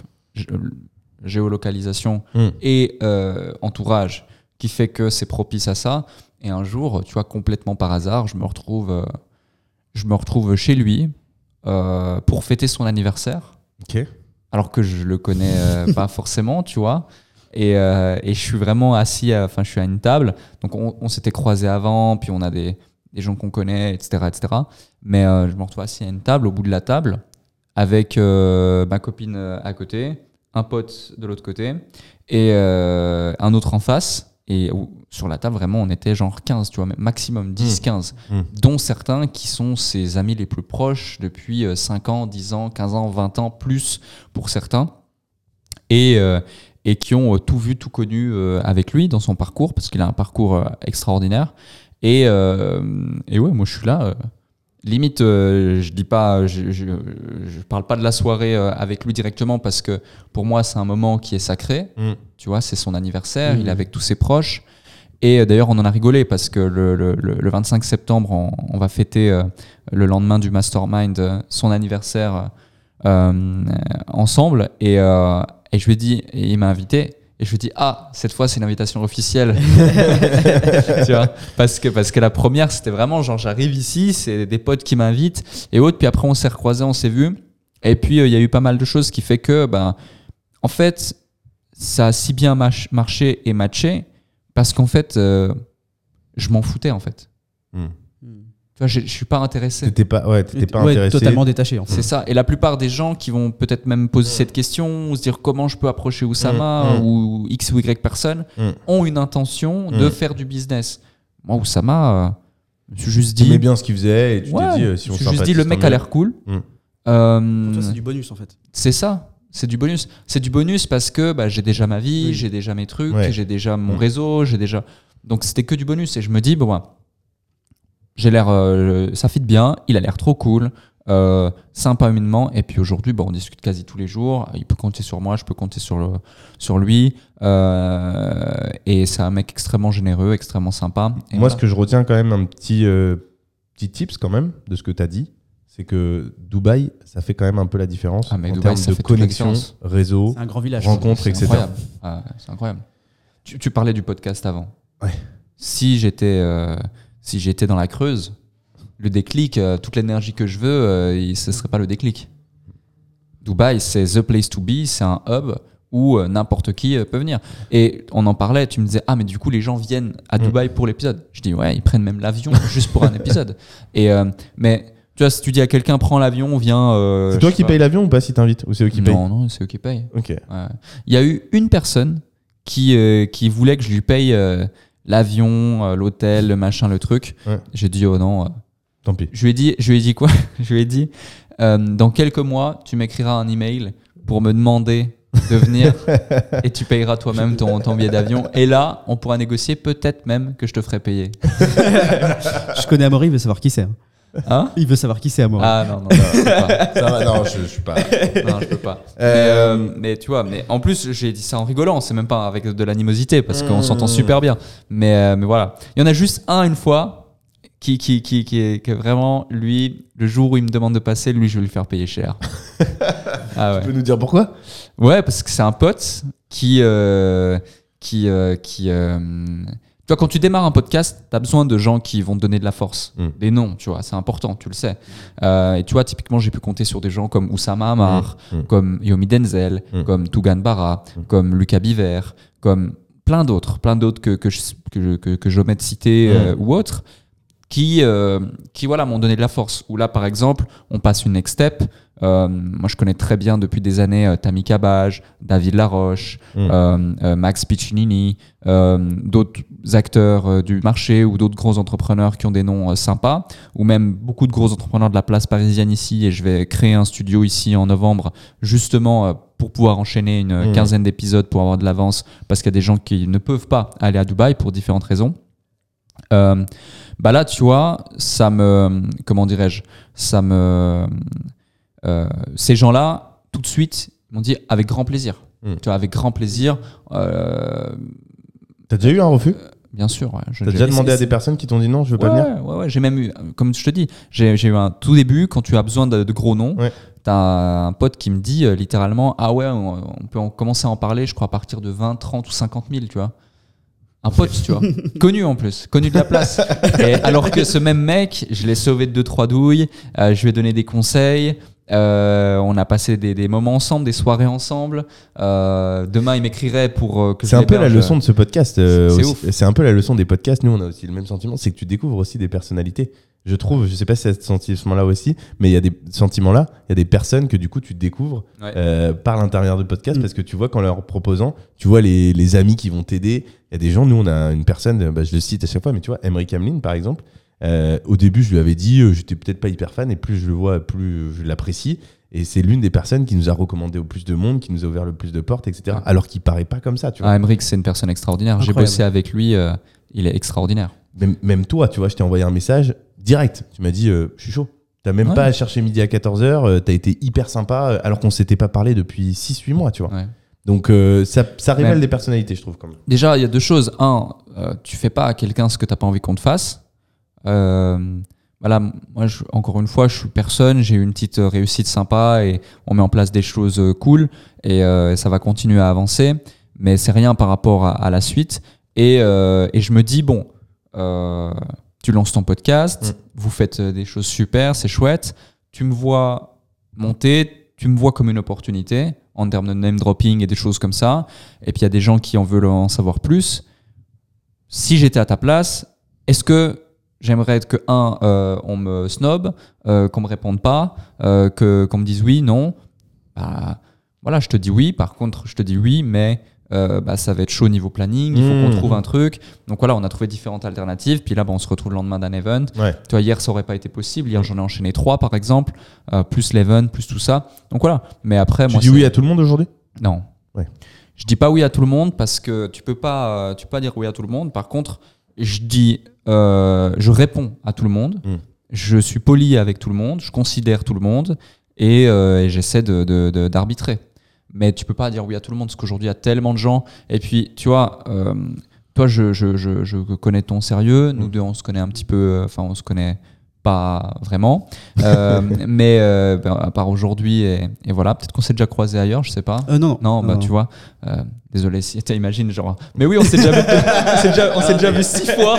géolocalisation hmm. et euh, entourage, qui fait que c'est propice à ça. Et un jour, tu vois, complètement par hasard, je me retrouve, je me retrouve chez lui pour fêter son anniversaire. Alors que je le connais euh, pas forcément, tu vois. Et, euh, et, je suis vraiment assis, enfin, je suis à une table. Donc, on, s'était croisés avant, puis on a des, des gens qu'on connaît, etc., etc. Mais euh, je me retrouve assis à une table, au bout de la table, avec ma copine à côté, un pote de l'autre côté, et un autre en face. Et sur la table, vraiment, on était genre 15, tu vois, maximum 10, 15, mmh. mmh. dont certains qui sont ses amis les plus proches depuis 5 euh, ans, 10 ans, 15 ans, 20 ans, plus pour certains. Et, euh, et qui ont euh, tout vu, tout connu avec lui dans son parcours, parce qu'il a un parcours extraordinaire. Et, et ouais, moi je suis là limite, euh, je dis pas, je, je, parle pas de la soirée euh, avec lui directement parce que pour moi c'est un moment qui est sacré. Mm. Tu vois, c'est son anniversaire, il est avec tous ses proches. Et euh, d'ailleurs, on en a rigolé parce que le, le, le 25 septembre, on, va fêter le lendemain du mastermind son anniversaire ensemble. Et, et je lui ai dit, et il m'a invité. Et je me dis, ah, cette fois, c'est une invitation officielle. tu vois parce que, parce que la première, c'était vraiment genre, j'arrive ici, c'est des potes qui m'invitent et autres. Puis après, on s'est recroisés, on s'est vus. Et puis, euh, il y a eu pas mal de choses qui fait que, ben, en fait, ça a si bien marché et matché parce qu'en fait, euh, je m'en foutais, en fait. Je, je suis pas intéressé. T'étais pas, ouais, pas intéressé. Totalement détaché. En fait. C'est ça. Et la plupart des gens qui vont peut-être même poser cette question, ou se dire comment je peux approcher Oussama mm, mm. ou X ou Y personne, mm. ont une intention de faire du business. Moi, Oussama, euh, je me suis juste dit. Tu aimais bien ce qu'il faisait et tu t'es dit euh, si on Je me suis juste dit le mec a l'air cool. Euh, c'est du bonus en fait. C'est ça. C'est du bonus. C'est du bonus parce que bah, j'ai déjà ma vie, j'ai déjà mes trucs, j'ai déjà mon réseau, j'ai déjà. Donc c'était que du bonus. Et je me dis, bon, j'ai l'air, euh, ça fit bien, il a l'air trop cool, euh, sympa humainement. Et puis aujourd'hui, bon, on discute quasi tous les jours. Il peut compter sur moi, je peux compter sur, le, sur lui. Euh, et c'est un mec extrêmement généreux, extrêmement sympa. moi, ce que je retiens quand même, un petit, petit tips quand même de ce que tu as dit, c'est que Dubaï, ça fait quand même un peu la différence ah, en Dubaï, termes de connexion, réseau, un grand village, rencontres, etc. Ah, c'est incroyable. Tu, tu, parlais du podcast avant. Ouais. Si j'étais si j'étais dans la Creuse, le déclic, euh, toute l'énergie que je veux, euh, ce serait pas le déclic. Dubaï, c'est the place to be, c'est un hub où euh, n'importe qui peut venir. Et on en parlait, tu me disais, ah, mais du coup, les gens viennent à mm. Dubaï pour l'épisode. Je dis, ouais, ils prennent même l'avion juste pour un épisode. Et, mais tu vois, si tu dis à quelqu'un, prends l'avion, viens. c'est toi qui payes l'avion ou pas si t'invites Ou c'est eux qui payent? Non, non, c'est eux qui payent. Ok. Il y a eu une personne qui, qui voulait que je lui paye l'avion, euh, l'hôtel, le machin, le truc. J'ai dit, oh non. Euh, Tant pis. Je lui ai dit, je lui ai dit quoi? Je lui ai dit, euh, dans quelques mois, tu m'écriras un email pour me demander de venir et tu payeras toi-même ton, ton billet d'avion. Et là, on pourra négocier peut-être même que je te ferai payer. je connais Amaury, il veut savoir qui c'est. Hein. Il veut savoir qui c'est Amaury. Ah non, non, non, pas. Ça va, non, je, je suis pas. Non, je peux pas. Mais, euh, mais tu vois, mais en plus, j'ai dit ça en rigolant, c'est même pas avec de l'animosité parce qu'on s'entend super bien. Mais, euh, mais voilà. Il y en a juste un une fois qui, qui, qui, qui, est, qui est vraiment, lui, le jour où il me demande de passer, lui, je vais lui faire payer cher. ah ouais. Tu peux nous dire pourquoi? Ouais, parce que c'est un pote qui. Euh, qui, euh, qui euh, tu vois, quand tu démarres un podcast, tu as besoin de gens qui vont te donner de la force. Mm. Des noms, tu vois, c'est important, tu le sais. Euh, et tu vois, typiquement, j'ai pu compter sur des gens comme Oussama Amar, mm. Mm. comme Yomi Denzel, comme Tougan Bara, comme Lucas Biver, comme plein d'autres, plein d'autres que, que, je, que, que, je de citer euh, ou autres, qui, euh, qui voilà, m'ont donné de la force. Ou là, par exemple, on passe une next step. Euh, moi, je connais très bien depuis des années euh, Tammy David Laroche, mm. euh, Max Piccinini, d'autres acteurs du marché ou d'autres gros entrepreneurs qui ont des noms sympas, ou même beaucoup de gros entrepreneurs de la place parisienne ici. Et je vais créer un studio ici en novembre, justement pour pouvoir enchaîner une mm. quinzaine d'épisodes pour avoir de l'avance, parce qu'il y a des gens qui ne peuvent pas aller à Dubaï pour différentes raisons. Bah là, tu vois, ça me, comment dirais-je, ça me euh, ces gens-là, tout de suite, m'ont dit avec grand plaisir. Hmm. Tu vois, avec grand plaisir. Euh, T'as déjà eu un refus? euh, Bien sûr. Ouais. T'as déjà demandé à des personnes qui t'ont dit non, je veux pas venir? Ouais, ouais, j'ai même eu, comme je te dis, j'ai eu un tout début, quand tu as besoin de, gros noms, t'as un pote qui me dit littéralement Ah ouais, on, peut commencer à en parler, je crois, à partir de 20, 30 ou 50 000, tu vois. Un pote, tu vois. connu en plus, connu de la place. Et alors que ce même mec, je l'ai sauvé de deux, trois douilles, je lui ai donné des conseils. Euh, on a passé des, moments ensemble, des soirées ensemble. Euh, demain, il m'écrirait pour euh, que C'est un peu la leçon de ce podcast. c'est un peu la leçon des podcasts. Nous, on a aussi le même sentiment. C'est que tu découvres aussi des personnalités. Je trouve, je sais pas si c'est ce sentiment-là aussi, mais il y a des sentiments-là, il y a des personnes que du coup tu découvres par l'intérieur du podcast mm. parce que tu vois qu'en leur proposant, tu vois les, amis qui vont t'aider. Il y a des gens, nous on a une personne, bah, je le cite à chaque fois, mais tu vois, Emery Camlin par exemple, euh, au début, je lui avais dit, euh, j'étais peut-être pas hyper fan, et plus je le vois, plus je l'apprécie. Et c'est l'une des personnes qui nous a recommandé au plus de monde, qui nous a ouvert le plus de portes, etc. Alors qu'il paraît pas comme ça, tu vois. Ah, c'est une personne extraordinaire. J'ai bossé avec lui, euh, il est extraordinaire. Même, toi, tu vois, je t'ai envoyé un message direct. Tu m'as dit, je suis chaud. T'as même pas à chercher midi à 14h, t'as été hyper sympa, alors qu'on s'était pas parlé depuis 6-8 mois, tu vois. Donc ça, ça, révèle des personnalités, je trouve. Quand même. Déjà, il y a deux choses. Un, tu fais pas à quelqu'un ce que t'as pas envie qu'on te fasse. Euh, voilà, moi, je, encore une fois, je suis personne, j'ai eu une petite réussite sympa et on met en place des choses euh, cool et euh, ça va continuer à avancer, mais c'est rien par rapport à, la suite. Et, et, je me dis, bon, tu lances ton podcast, mm. vous faites des choses super, c'est chouette, tu me vois monter, tu me vois comme une opportunité en termes de name dropping et des choses comme ça, et puis il y a des gens qui en veulent en savoir plus. Si j'étais à ta place, est-ce que J'aimerais que, un, euh, on me snob, euh, qu'on me réponde pas, euh, que, qu'on me dise oui, non? Bah, voilà, je te dis oui. Par contre, je te dis oui, mais euh, bah, ça va être chaud au niveau planning. Il faut qu'on mmh. trouve un truc. Donc voilà, on a trouvé différentes alternatives. Puis là, bah, on se retrouve le lendemain d'un event. Ouais. Tu vois, hier, ça aurait pas été possible. Hier, j'en ai enchaîné trois, par exemple, plus l'event, plus tout ça. Donc voilà. Mais après, tu moi. dis oui à tout le monde aujourd'hui? Non. Ouais. Je dis pas oui à tout le monde parce que tu peux pas, tu peux pas dire oui à tout le monde. Par contre, je dis, euh, je réponds à tout le monde, hmm. je suis poli avec tout le monde, je considère tout le monde et, euh, j'essaie d'arbitrer. De, Mais tu peux pas dire oui à tout le monde parce qu'aujourd'hui il y a tellement de gens. Et puis, tu vois, euh, toi, je, je, je, je, connais ton sérieux. Nous hmm. deux, on se connaît un petit peu. Enfin, on se connaît pas vraiment. Euh, mais euh, ben, à part aujourd'hui, et, voilà, peut-être qu'on s'est déjà croisé ailleurs, je sais pas. Euh, non. Non, bah tu vois. désolé si tu imagines, genre. Mais oui, on s'est déjà vu, on s'est déjà, vu six fois.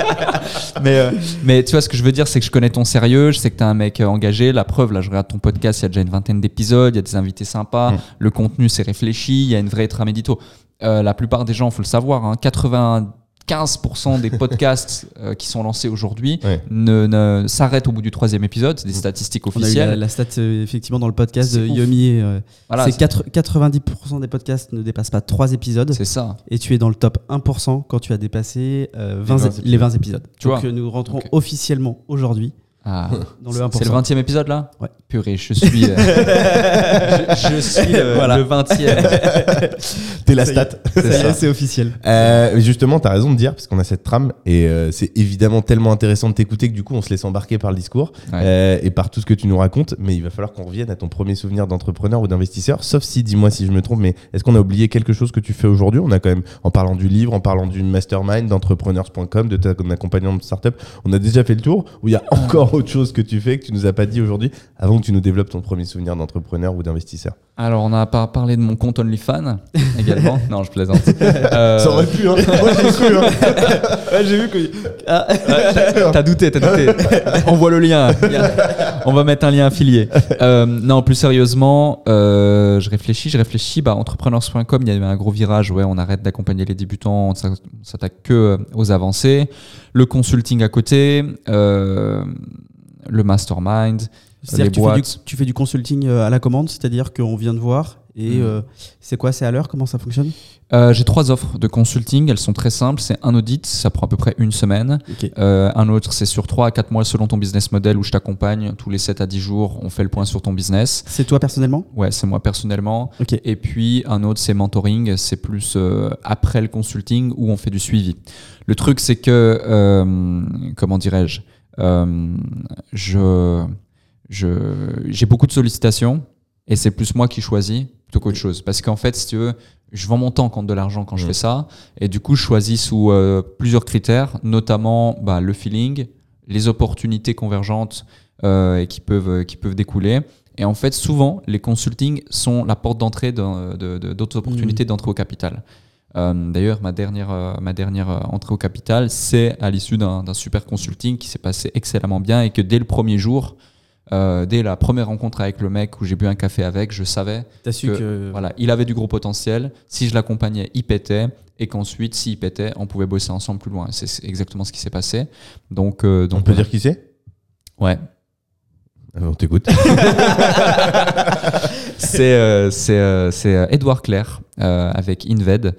mais, mais tu vois, ce que je veux dire, c'est que je connais ton sérieux, je sais que tu es un mec engagé. La preuve, là, je regarde ton podcast, il y a déjà une vingtaine d'épisodes, il y a des invités sympas, mm. le contenu c'est réfléchi, il y a une vraie trame édito. la plupart des gens, faut le savoir, hein, 80 15% des podcasts euh, qui sont lancés aujourd'hui ne, s'arrêtent au bout du troisième épisode. C'est des statistiques officielles. la, stat euh, effectivement dans le podcast de Yomi. Euh, c'est 90% des podcasts ne dépassent pas trois épisodes. C'est ça. Et tu es dans le top 1% quand tu as dépassé 20 les, 20 épisodes. Tu Donc vois nous rentrons officiellement aujourd'hui Ah, C'est le 20e épisode là Ouais. Purée, je suis. Euh, je, suis le 20e. T'es la stat. C'est officiel. Euh, justement, t'as raison de dire, parce qu'on a cette trame, et euh, c'est évidemment tellement intéressant de t'écouter que du coup, on se laisse embarquer par le discours et par tout ce que tu nous racontes. Mais il va falloir qu'on revienne à ton premier souvenir d'entrepreneur ou d'investisseur. Sauf si, dis-moi si je me trompe, mais est-ce qu'on a oublié quelque chose que tu fais aujourd'hui? On a quand même, en parlant du livre, en parlant d'une mastermind, d'entrepreneurs.com, de ton accompagnement de startup, on a déjà fait le tour, où il y a encore autre chose que tu fais que tu nous as pas dit aujourd'hui avant que tu nous développes ton premier souvenir d'entrepreneur ou d'investisseur Alors, on a pas parlé de mon compte OnlyFans également. non, je plaisante. Euh, Ça aurait pu, hein. Moi, j'ai cru, hein. j'ai vu que. Ah. t'as douté, t'as douté. On voit le lien. On va mettre un lien affilié. Euh, non, plus sérieusement, euh, je réfléchis, je réfléchis. Bah, entrepreneurs.com, il y avait un gros virage. Ouais, on arrête d'accompagner les débutants, on s'attaque que aux avancées. Le consulting à côté. Euh, le mastermind, tu Fais du, tu fais du consulting euh, à la commande, c'est-à-dire qu'on vient de voir et mm. euh, c'est quoi C'est à l'heure Comment ça fonctionne? Euh, J'ai trois offres de consulting. Elles sont très simples. C'est un audit, ça prend à peu près une semaine. un autre, c'est sur 3 à 4 mois selon ton business model où je t'accompagne. Tous les 7 à 10 jours, on fait le point sur ton business. C'est toi personnellement? Ouais, c'est moi personnellement. Et puis un autre, c'est mentoring. C'est plus après le consulting où on fait du suivi. Le truc, c'est que, comment dirais-je? Je, je, j'ai beaucoup de sollicitations et c'est plus moi qui choisis plutôt qu'autre chose. Parce qu'en fait, si tu veux, je vends mon temps contre de l'argent quand je mm. fais ça. Et du coup, je choisis sous euh, plusieurs critères, notamment bah, le feeling, les opportunités convergentes euh, et qui, peuvent, qui peuvent découler. Et en fait, souvent, les consultings sont la porte d'entrée d'autres de, opportunités mm. d'entrée au capital. Euh, d'ailleurs, ma dernière, euh, ma dernière euh, entrée au capital, c'est à l'issue d'un super consulting qui s'est passé excellemment bien et que dès le premier jour, dès la première rencontre avec le mec où j'ai bu un café avec, je savais que, voilà, il avait du gros potentiel. Si je l'accompagnais, il pétait. Et qu'ensuite, s'il pétait, on pouvait bosser ensemble plus loin. C'est exactement ce qui s'est passé. Donc, donc, on peut dire qui c'est? Ouais. On t'écoute. c'est euh, euh, euh, Edouard Claire avec Inved.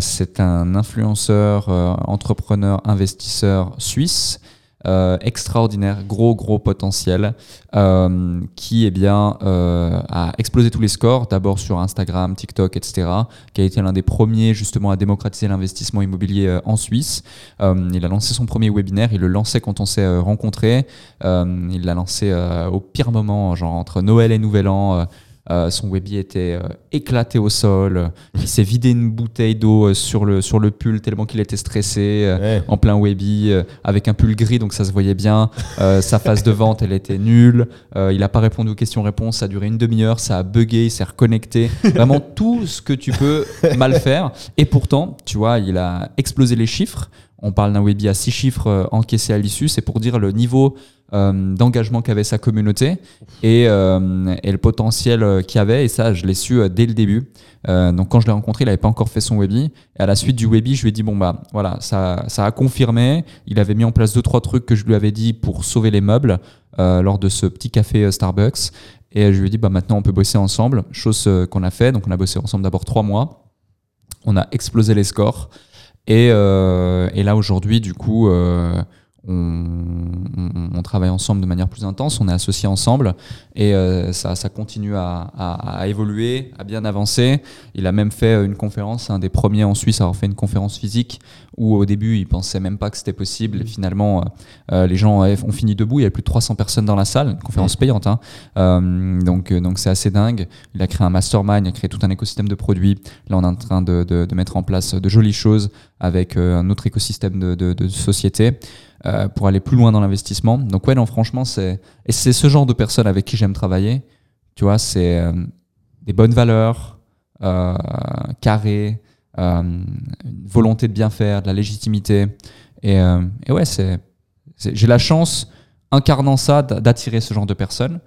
c'est un influenceur, entrepreneur, investisseur suisse euh, extraordinaire, gros gros potentiel, euh, qui eh bien euh, a explosé tous les scores, d'abord sur Instagram, TikTok, etc., qui a été l'un des premiers justement à démocratiser l'investissement immobilier en Suisse. il a lancé son premier webinaire, il le lançait quand on s'est rencontrés, il l'a lancé au pire moment, genre entre Noël et Nouvel An. Euh, son webi était euh, éclaté au sol. Il s'est vidé une bouteille d'eau euh, sur le, sur le pull tellement qu'il était stressé en plein webi avec un pull gris donc ça se voyait bien. sa phase de vente elle était nulle. il n'a pas répondu aux questions-réponses. Ça a duré une demi-heure. Ça a bugué. Il s'est reconnecté. Vraiment tout ce que tu peux mal faire. Et pourtant, tu vois, il a explosé les chiffres. On parle d'un webi à six chiffres encaissés à l'issue. C'est pour dire le niveau euh, d'engagement qu'avait sa communauté et, euh, et le potentiel euh, qu'il avait. Et ça, je l'ai su dès le début. donc quand je l'ai rencontré, il n'avait pas encore fait son webi. Et à la suite du webi, je lui ai dit bon bah voilà, ça, ça a confirmé. Il avait mis en place deux trois trucs que je lui avais dit pour sauver les meubles lors de ce petit café Starbucks. Et je lui ai dit bah maintenant on peut bosser ensemble. Chose qu'on a fait. Donc on a bossé ensemble d'abord trois mois. On a explosé les scores. Et, et là aujourd'hui, du coup on, travaille ensemble de manière plus intense, on est associés ensemble et euh, ça, continue à, évoluer, à bien avancer. Il a même fait une conférence, un des premiers en Suisse à avoir fait une conférence physique où au début il pensait même pas que c'était possible et finalement euh, euh, les gens ont fini debout, il y avait plus de 300 personnes dans la salle, une conférence payante. Hein. donc donc c'est assez dingue. Il a créé un mastermind, il a créé tout un écosystème de produits. Là on est en train de, mettre en place de jolies choses avec un autre écosystème de, de société. Euh, pour aller plus loin dans l'investissement. Donc ouais, non, franchement, c'est c'est ce genre de personnes avec qui j'aime travailler. Tu vois, c'est euh, des bonnes valeurs, euh, carré, euh, une volonté de bien faire, de la légitimité. Et, et ouais, c'est j'ai la chance, incarnant ça, d'attirer ce genre de personnes.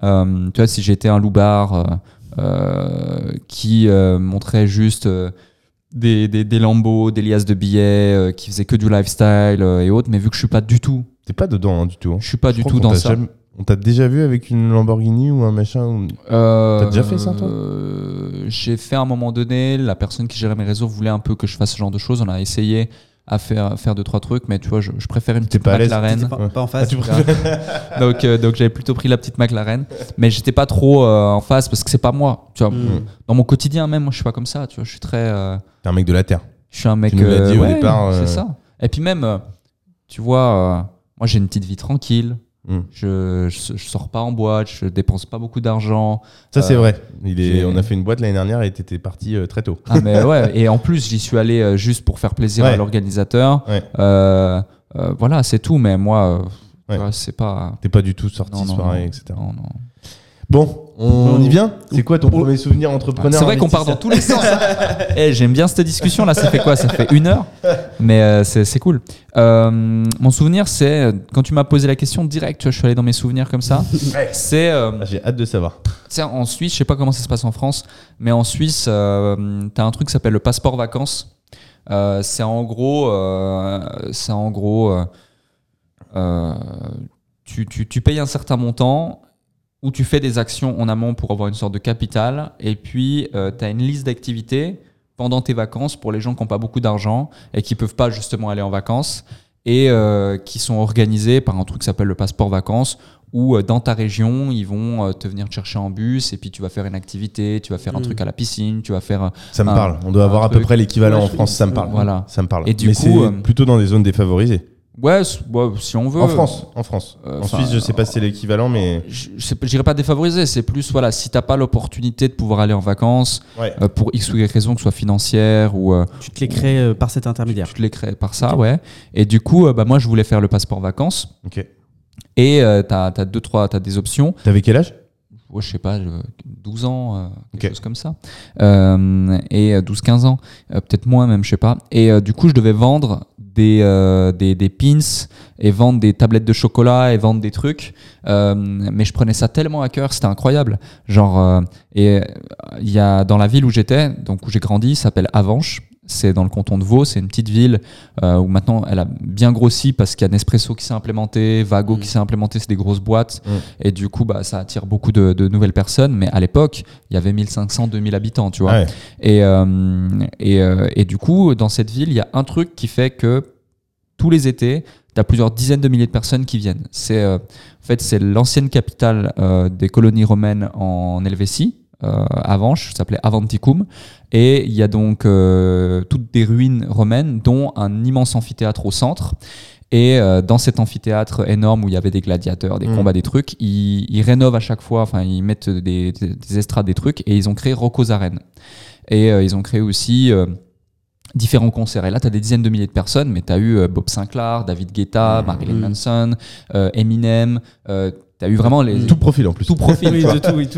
tu vois, si j'étais un loupard qui montrait juste des, des, des lambeaux, des liasses de billets, euh, qui faisaient que du lifestyle euh, et autres, mais vu que je suis pas du tout. T'es pas dedans hein, du tout. Hein. Je suis pas du tout dans ça. on t'a déjà vu avec une Lamborghini ou un machin euh, T'as déjà fait ça toi? J'ai fait à un moment donné, la personne qui gérait mes réseaux voulait un peu que je fasse ce genre de choses, on a essayé à faire, faire deux, trois trucs, mais tu vois, je, préfère une petite McLaren. Pas, pas, en face. Ah, donc, euh, donc j'avais plutôt pris la petite McLaren, mais j'étais pas trop euh, en face parce que c'est pas moi. Tu vois, hmm. dans mon quotidien même, moi, je suis pas comme ça. Tu vois, je suis très. Euh, T'es un mec de la terre. Je suis un mec. Tu dit au départ. C'est ça. Et puis même, tu vois, moi, j'ai une petite vie tranquille. Hmm. Je, je, sors pas en boîte, je dépense pas beaucoup d'argent. Ça, c'est euh, vrai. Il est, on a fait une boîte l'année dernière et t'étais parti euh, très tôt. Ah, mais ouais. Et en plus, j'y suis allé euh, juste pour faire plaisir à l'organisateur. voilà, c'est tout. Mais moi, c'est pas. T'es pas du tout sorti soirée, etc. Non, non. Bon, on, y vient C'est quoi ton premier souvenir entrepreneur C'est vrai qu'on part dans tous les sens. Hein. Eh, j'aime bien cette discussion là. Ça fait quoi? Ça fait une heure, mais euh, c'est cool. Euh, mon souvenir, c'est quand tu m'as posé la question direct, je suis allé dans mes souvenirs comme ça. C'est. Euh, ah, j'ai hâte de savoir. En Suisse, je sais pas comment ça se passe en France, mais en Suisse, tu as un truc qui s'appelle le passeport vacances. c'est en gros, c'est en gros, tu, tu, tu payes un certain montant où tu fais des actions en amont pour avoir une sorte de capital, et puis euh, tu as une liste d'activités pendant tes vacances pour les gens qui n'ont pas beaucoup d'argent et qui peuvent pas justement aller en vacances, et euh, qui sont organisés par un truc qui s'appelle le passeport vacances, où euh, dans ta région, ils vont te venir chercher en bus, et puis tu vas faire une activité, tu vas faire un hmm. truc à la piscine, tu vas faire... Ça me parle, on doit avoir à peu près l'équivalent en France, ça me parle. Voilà. Ça me parle. Et du Mais c'est plutôt dans des zones défavorisées. Ouais, si on veut. En France, en France. Euh, en Suisse, je sais pas si c'est l'équivalent, mais. Je n'irai pas défavoriser, c'est plus, voilà, si t'as pas l'opportunité de pouvoir aller en vacances, euh, pour X ou Y raison, que ce soit financière ou. Euh, tu te les crées par cet intermédiaire. Tu, te les crées par ça, ouais. Et du coup, bah, moi, je voulais faire le passeport vacances. Ok. Et t'as as deux, trois, t'as des options. T'avais quel âge? Ouais, je sais pas, 12 ans, quelque chose comme ça. et 12-15 ans, peut-être moins même, je sais pas. Et du coup, je devais vendre euh, des, des, pins et vendre des tablettes de chocolat et vendre des trucs. Euh, mais je prenais ça tellement à cœur, c'était incroyable. Genre, euh, et il y a dans la ville où j'étais, donc où j'ai grandi, s'appelle Avanches c'est dans le canton de Vaud, c'est une petite ville euh, où maintenant elle a bien grossi parce qu'il y a Nespresso qui s'est implémenté, Vago qui mm. s'est implémenté, c'est des grosses boîtes mm. et du coup bah, ça attire beaucoup de, nouvelles personnes. Mais à l'époque, il y avait 1500, 2000 habitants, tu vois. Et, euh, et, euh, et, du coup, dans cette ville, il y a un truc qui fait que tous les étés, tu as plusieurs dizaines de milliers de personnes qui viennent. C'est en fait c'est l'ancienne capitale des colonies romaines en Helvétie euh, Avanche, ça s'appelait Avanticum. Et il y a donc euh, toutes des ruines romaines, dont un immense amphithéâtre au centre. Et euh, dans cet amphithéâtre énorme où il y avait des gladiateurs, des mm. combats, des trucs, ils, rénovent à chaque fois, enfin ils mettent des, estrades, des trucs, et ils ont créé Rocco's Arena. Et ils ont créé aussi différents concerts. Et là, tu as des dizaines de milliers de personnes, mais tu as eu Bob Sinclair, David Guetta, mm. Marilyn Manson, Eminem, T'as eu vraiment les. Tout profil en plus. Tout profil,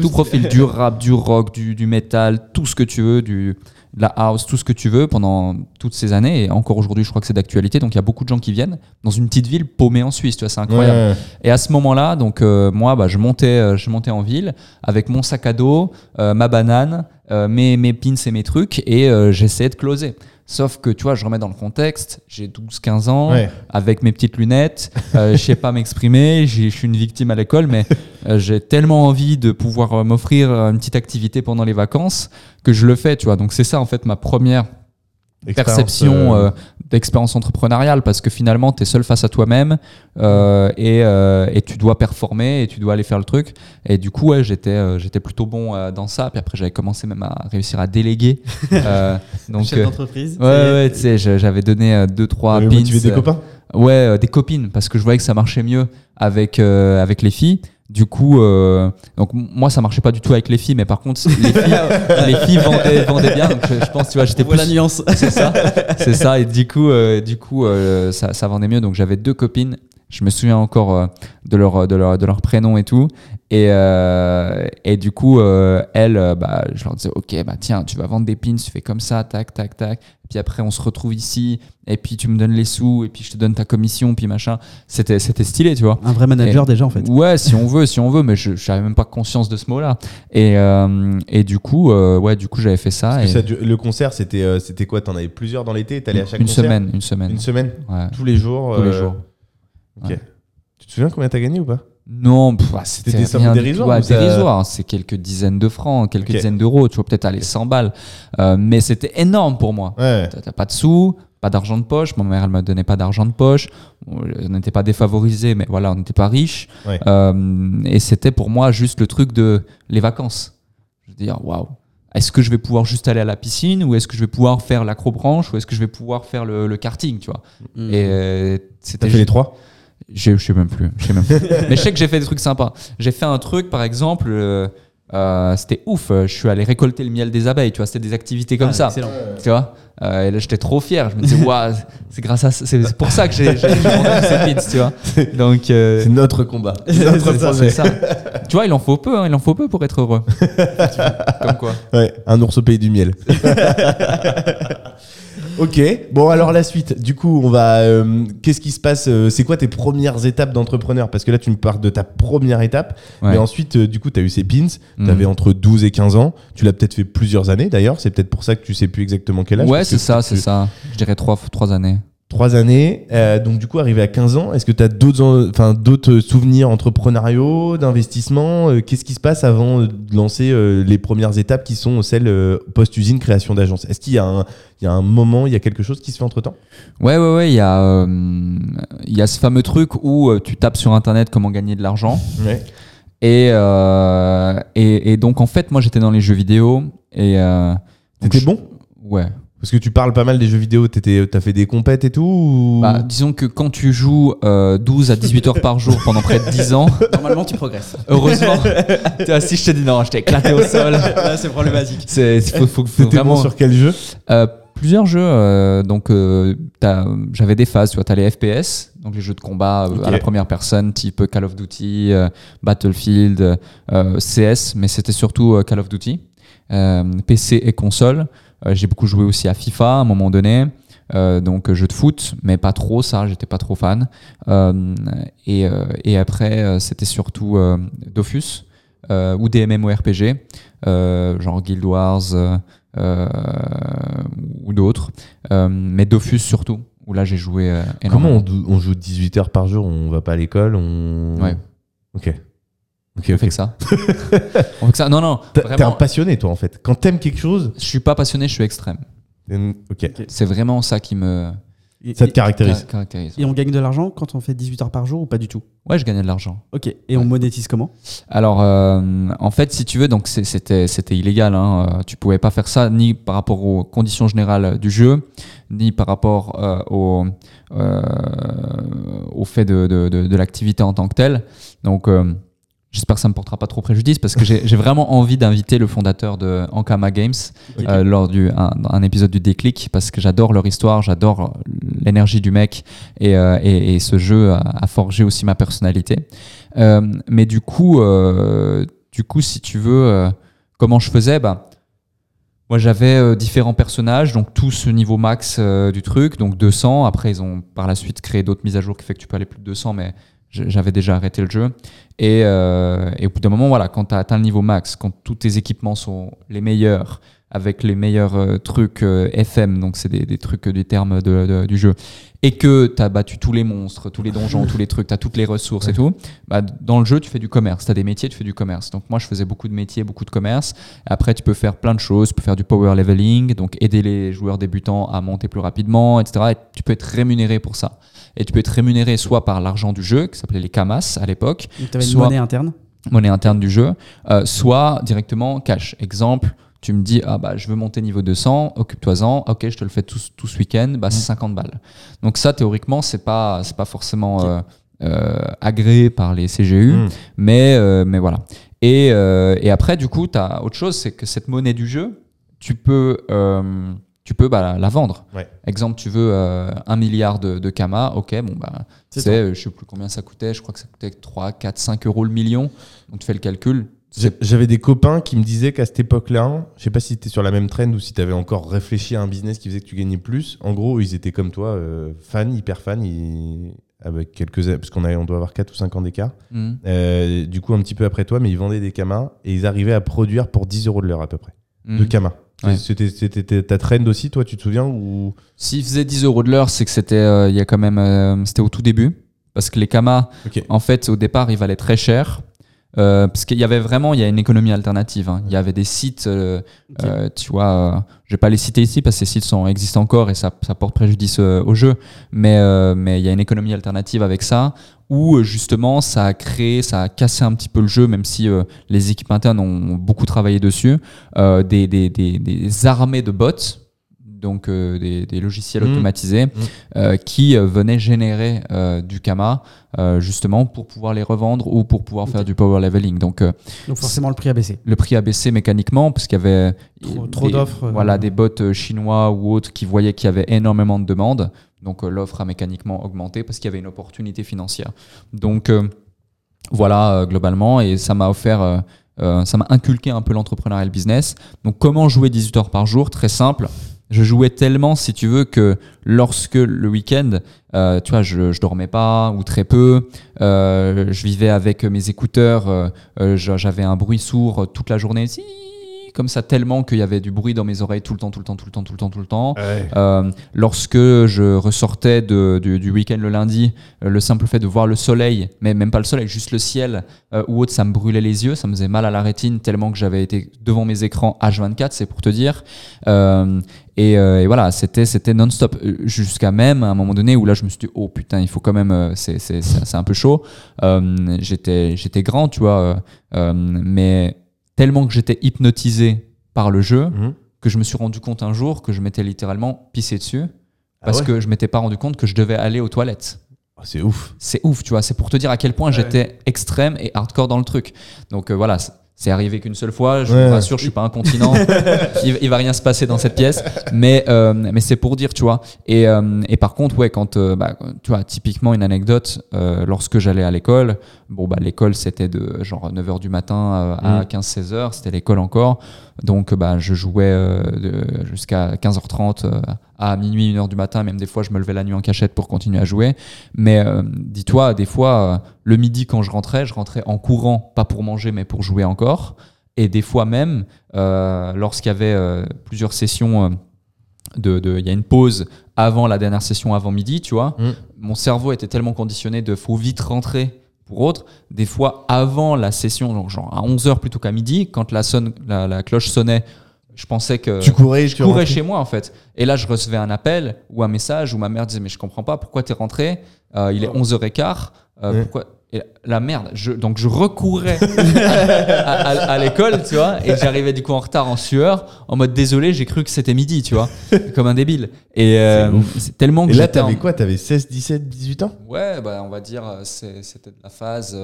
tout, profil, du rap, du rock, du, du métal, tout ce que tu veux, du, de la house, tout ce que tu veux pendant toutes ces années. Et encore aujourd'hui, je crois que c'est d'actualité. Donc il y a beaucoup de gens qui viennent dans une petite ville paumée en Suisse. Tu vois, c'est incroyable. Et à ce moment-là, donc euh, moi, bah, je montais, euh, je montais en ville avec mon sac à dos, euh, ma banane, mes, mes pins et mes trucs, et j'essayais de closer. Sauf que, tu vois, je remets dans le contexte, j'ai 12-15 ans, avec mes petites lunettes, euh, je sais pas m'exprimer, je suis une victime à l'école, mais euh, j'ai tellement envie de pouvoir euh, m'offrir une petite activité pendant les vacances que je le fais, tu vois. Donc c'est ça, en fait, ma première perception euh, euh, d'expérience entrepreneuriale parce que finalement tu es seul face à toi-même euh, et, et, tu dois performer et tu dois aller faire le truc. Et du coup ouais, j'étais j'étais plutôt bon dans ça. Puis après j'avais commencé même à réussir à déléguer donc chef d'entreprise ouais ouais tu sais j'avais donné deux trois pins des copains? ouais des copines parce que je voyais que ça marchait mieux avec avec les filles du coup, euh, donc moi ça marchait pas du tout avec les filles, mais par contre les filles, les filles vendaient, vendaient, bien. Donc je, pense, tu vois, j'étais plus la nuance. C'est ça, c'est ça. Et du coup, euh, du coup, euh, ça, ça, vendait mieux. Donc j'avais deux copines. Je me souviens encore euh, de leur de leur de leur prénom et tout. Et, euh, et du coup, euh, elles, euh, bah, je leur disais, ok, bah tiens, tu vas vendre des pins, tu fais comme ça, tac, tac, tac. Puis après, on se retrouve ici, et puis tu me donnes les sous, et puis je te donne ta commission, puis machin. C'était, c'était stylé, tu vois. Un vrai manager déjà, en fait. Ouais, si on veut, si on veut, mais je n'avais même pas conscience de ce mot-là. Et, euh, et du coup, euh, ouais, du coup, j'avais fait ça. Et... ça le concert, c'était, euh, c'était quoi? T'en avais plusieurs dans l'été? T'allais à chaque une concert? semaine, une semaine. Une semaine? Ouais. Tous les jours Tous les jours. Ok. Tu te souviens combien t'as gagné ou pas? Non, bah, c'était des sommes dérisoires. C'est quelques dizaines de francs, quelques dizaines d'euros, tu vois, peut-être aller 100 balles. Euh, mais c'était énorme pour moi. Ouais. T'as pas de sous, pas d'argent de poche. Ma mère, elle me donnait pas d'argent de poche. On n'était pas défavorisés, mais voilà, on n'était pas riches. Euh, et c'était pour moi juste le truc de les vacances. Je veux dire, waouh. Est-ce que je vais pouvoir juste aller à la piscine ou est-ce que je vais pouvoir faire l'acrobranche ou est-ce que je vais pouvoir faire le, karting, tu vois? Mmh. Et euh, c'était. fait les trois? Je, sais même plus. Je sais même plus. mais je sais que j'ai fait des trucs sympas. J'ai fait un truc, par exemple. Euh, euh, c'était ouf. Je suis allé récolter le miel des abeilles, tu vois. C'était des activités comme ah, ça, excellent. tu vois. Euh, et là, j'étais trop fier. Je me disais, waouh, c'est grâce à, c'est pour ça que j'ai vendu ces tu vois. Donc, euh, c'est notre combat, notre Ça. Tu vois, il en faut peu, hein, il en faut peu pour être heureux. comme quoi. Ouais, un ours au pays du miel. Ok, bon alors la suite. Du coup, on va. Euh, qu'est-ce qui se passe euh, C'est quoi tes premières étapes d'entrepreneur? Parce que là, tu me parles de ta première étape. Mais ensuite, euh, du coup, tu as eu ces pins. Tu avais entre 12 et 15 ans. Tu l'as peut-être fait plusieurs années d'ailleurs. C'est peut-être pour ça que tu sais plus exactement quel âge. Ouais, c'est ça, c'est ça. Je dirais 3, 3 années. Trois années, euh, donc du coup arrivé à 15 ans, est-ce que tu as d'autres enfin, d'autres souvenirs entrepreneuriaux, d'investissement euh, Qu'est-ce qui se passe avant de lancer euh, les premières étapes qui sont celles post-usine, création d'agence? Est-ce qu'il y, a un, il y a un moment, il y a quelque chose qui se fait entre-temps? Ouais, ouais, ouais, il y, a, il y a ce fameux truc où tu tapes sur Internet comment gagner de l'argent. Ouais. Et, et, et, donc en fait, moi j'étais dans les jeux vidéo et... T'étais bon? Ouais. Parce que tu parles pas mal des jeux vidéo, t'as fait des compètes et tout bah, Disons que quand tu joues 12 euh, à 18 heures par jour pendant près de 10 ans. Normalement, tu progresses. Heureusement. si je te dis non, je t'ai éclaté au sol. Là, c'est problématique. C'est faut, vraiment. sur quel jeu? euh, Plusieurs jeux. Euh, donc, j'avais des phases. Tu vois, t'as les FPS, donc les jeux de combat à la première personne, type Call of Duty, Battlefield, CS, mais c'était surtout Call of Duty. PC et console. Euh, j'ai beaucoup joué aussi à FIFA à un moment donné. Euh, donc jeu de foot, mais pas trop ça, j'étais pas trop fan. Euh, et, et, après, c'était surtout Dofus ou des MMORPG, genre Guild Wars ou d'autres, mais Dofus surtout, où là j'ai joué énormément. Comment on, joue 18 heures par jour? On va pas à l'école on... Ouais. Ok. Ok, on fait que ça. on fait que ça. Non, non. T'es un passionné, toi, en fait. Quand t'aimes quelque chose. Je suis pas passionné, je suis extrême. Ok. C'est vraiment ça qui me. Ça te caractérise. Et on gagne de l'argent quand on fait 18 heures par jour ou pas du tout? Ouais, je gagnais de l'argent. Ok. Et on monétise comment? Alors, euh, en fait, si tu veux, donc c'était c'était illégal. Hein. Euh, tu pouvais pas faire ça ni par rapport aux conditions générales du jeu, ni par rapport euh, au au fait de, de, de, de l'activité en tant que telle. Donc J'espère que ça ne me portera pas trop préjudice parce que j'ai vraiment envie d'inviter le fondateur de Ankama Games euh, lors d'un un, épisode du déclic parce que j'adore leur histoire, j'adore l'énergie du mec et, euh, et, et, ce jeu a, forgé aussi ma personnalité. Euh, mais du coup, du coup, si tu veux, comment je faisais bah, moi, j'avais différents personnages, donc tout ce niveau max du truc, donc 200. Après, ils ont par la suite créé d'autres mises à jour qui fait que tu peux aller plus de 200, mais j'avais déjà arrêté le jeu. Et, euh, et au bout d'un moment, voilà, quand tu as atteint le niveau max, quand tous tes équipements sont les meilleurs, avec les meilleurs euh, trucs euh, FM, donc c'est des, des, trucs des termes de, du jeu, et que tu as battu tous les monstres, tous les donjons, tous les trucs, tu as toutes les ressources et tout, bah, dans le jeu, tu fais du commerce. Tu as des métiers, tu fais du commerce. Donc moi, je faisais beaucoup de métiers, beaucoup de commerce. Après, tu peux faire plein de choses. Tu peux faire du power leveling, donc aider les joueurs débutants à monter plus rapidement, etc. Et tu peux être rémunéré pour ça et tu peux être rémunéré soit par l'argent du jeu, qui s'appelait les Kamas à l'époque. Tu avais une monnaie interne Monnaie interne du jeu, euh, soit directement cash. Exemple, tu me dis, ah bah, je veux monter niveau 200, occupe-toi-en, ok, je te le fais tout, tout ce week-end, bah, c'est 50 mm. balles. Donc ça, théoriquement, c'est pas, c'est pas forcément euh, euh, agréé par les CGU, mm. mais, mais voilà. Et, et après, du coup, tu as autre chose, c'est que cette monnaie du jeu, tu peux tu peux bah, la vendre. Exemple, tu veux euh, un milliard de, de Kama, ok, bon, bah, tu sais, je sais plus combien ça coûtait, je crois que ça coûtait 3, 4, 5 euros le million. Donc tu fais le calcul. J'avais des copains qui me disaient qu'à cette époque-là, je sais pas si tu étais sur la même trend ou si tu avais encore réfléchi à un business qui faisait que tu gagnais plus. En gros, ils étaient comme toi, euh, fans, hyper fans, avec quelques parce qu'on on doit avoir 4 ou 5 ans d'écart. Mmh. Euh, du coup, un petit peu après toi, mais ils vendaient des Kama et ils arrivaient à produire pour 10 euros de l'heure à peu près. De mmh. C'était ta trend aussi, toi, tu te souviens ou... S'il faisait 10 euros de l'heure, c'est que c'était euh, il y a quand même euh, c'était au tout début. Parce que les Kama, en fait, au départ, ils valaient très cher. Euh, parce qu'il y avait vraiment, il y a une économie alternative. Hein. Il y avait des sites, euh, euh, tu vois, je vais pas les citer ici parce que ces sites sont, existent encore et ça, ça porte préjudice au jeu. Mais, mais il y a une économie alternative avec ça où justement ça a créé, ça a cassé un petit peu le jeu, même si les équipes internes ont beaucoup travaillé dessus. Des, des, des, des armées de bots donc euh, des, logiciels mmh. automatisés mmh. Euh, qui euh, venaient générer du Kama justement pour pouvoir les revendre ou pour pouvoir faire du power leveling. Donc, donc forcément le prix a baissé. Le prix a baissé mécaniquement parce qu'il y avait trop, d'offres. Voilà, des bots chinois ou autres qui voyaient qu'il y avait énormément de demandes. Donc l'offre a mécaniquement augmenté parce qu'il y avait une opportunité financière. Donc voilà globalement et ça m'a offert ça m'a inculqué un peu l'entrepreneurial business. Donc, comment jouer 18 heures par jour? Très simple je jouais tellement, si tu veux, que lorsque le week-end, euh, tu vois, je, je dormais pas ou très peu, euh, je vivais avec mes écouteurs, euh, j'avais un bruit sourd toute la journée comme ça tellement qu'il y avait du bruit dans mes oreilles tout le temps, tout le temps, tout le temps, tout le temps, tout le temps. Lorsque je ressortais de, du, du week-end le lundi, le simple fait de voir le soleil, mais même pas le soleil, juste le ciel ou autre, ça me brûlait les yeux, ça me faisait mal à la rétine tellement que j'avais été devant mes écrans H24, c'est pour te dire. Euh, et, euh, et, voilà, c'était c'était non-stop jusqu'à même à un moment donné où là je me suis dit oh putain il faut quand même c'est c'est c'est un peu chaud. j'étais j'étais grand tu vois, mais tellement que j'étais hypnotisé par le jeu mhm. que je me suis rendu compte un jour que je m'étais littéralement pissé dessus ah parce que je m'étais pas rendu compte que je devais aller aux toilettes. Ah, c'est ouf. C'est ouf, tu vois. C'est pour te dire à quel point j'étais extrême et hardcore dans le truc. Donc euh, voilà, c'est arrivé qu'une seule fois. Je vous rassure, je suis pas incontinent. il, il va rien se passer dans cette pièce. Mais, euh, mais c'est pour dire, tu vois. Et, euh, et par contre, ouais, quand, euh, bah, tu vois, typiquement une anecdote, euh, lorsque j'allais à l'école, bon, bah, l'école c'était de genre 9h du matin à 15-16h, mm. c'était l'école encore. Donc, bah, je jouais jusqu'à 15h30 à minuit, 1h du matin, même des fois je me levais la nuit en cachette pour continuer à jouer. Mais euh, dis-toi, des fois, euh, le midi quand je rentrais, je rentrais en courant, pas pour manger, mais pour jouer encore. Et des fois même, euh, lorsqu'il y avait plusieurs sessions, de, il y a une pause avant la dernière session, avant midi, tu vois, mm. mon cerveau était tellement conditionné de faut vite rentrer pour autre, des fois avant la session, donc genre à 11h plutôt qu'à midi, quand la, sonne, la cloche sonnait je pensais que tu courais, je courais chez moi en fait. Et là, je recevais un appel ou un message où ma mère disait mais je comprends pas pourquoi tu es rentré? Euh, il est 11h15. Euh, pourquoi et la merde, je, donc je recourais à, l'école, tu vois, et j'arrivais du coup en retard, en sueur, en mode désolé, j'ai cru que c'était midi, tu vois, comme un débile. Et euh, c'est tellement que. Et là, t'avais quoi T'avais 16, 17, 18 ans? Ouais, bah, on va dire, c'était de la phase.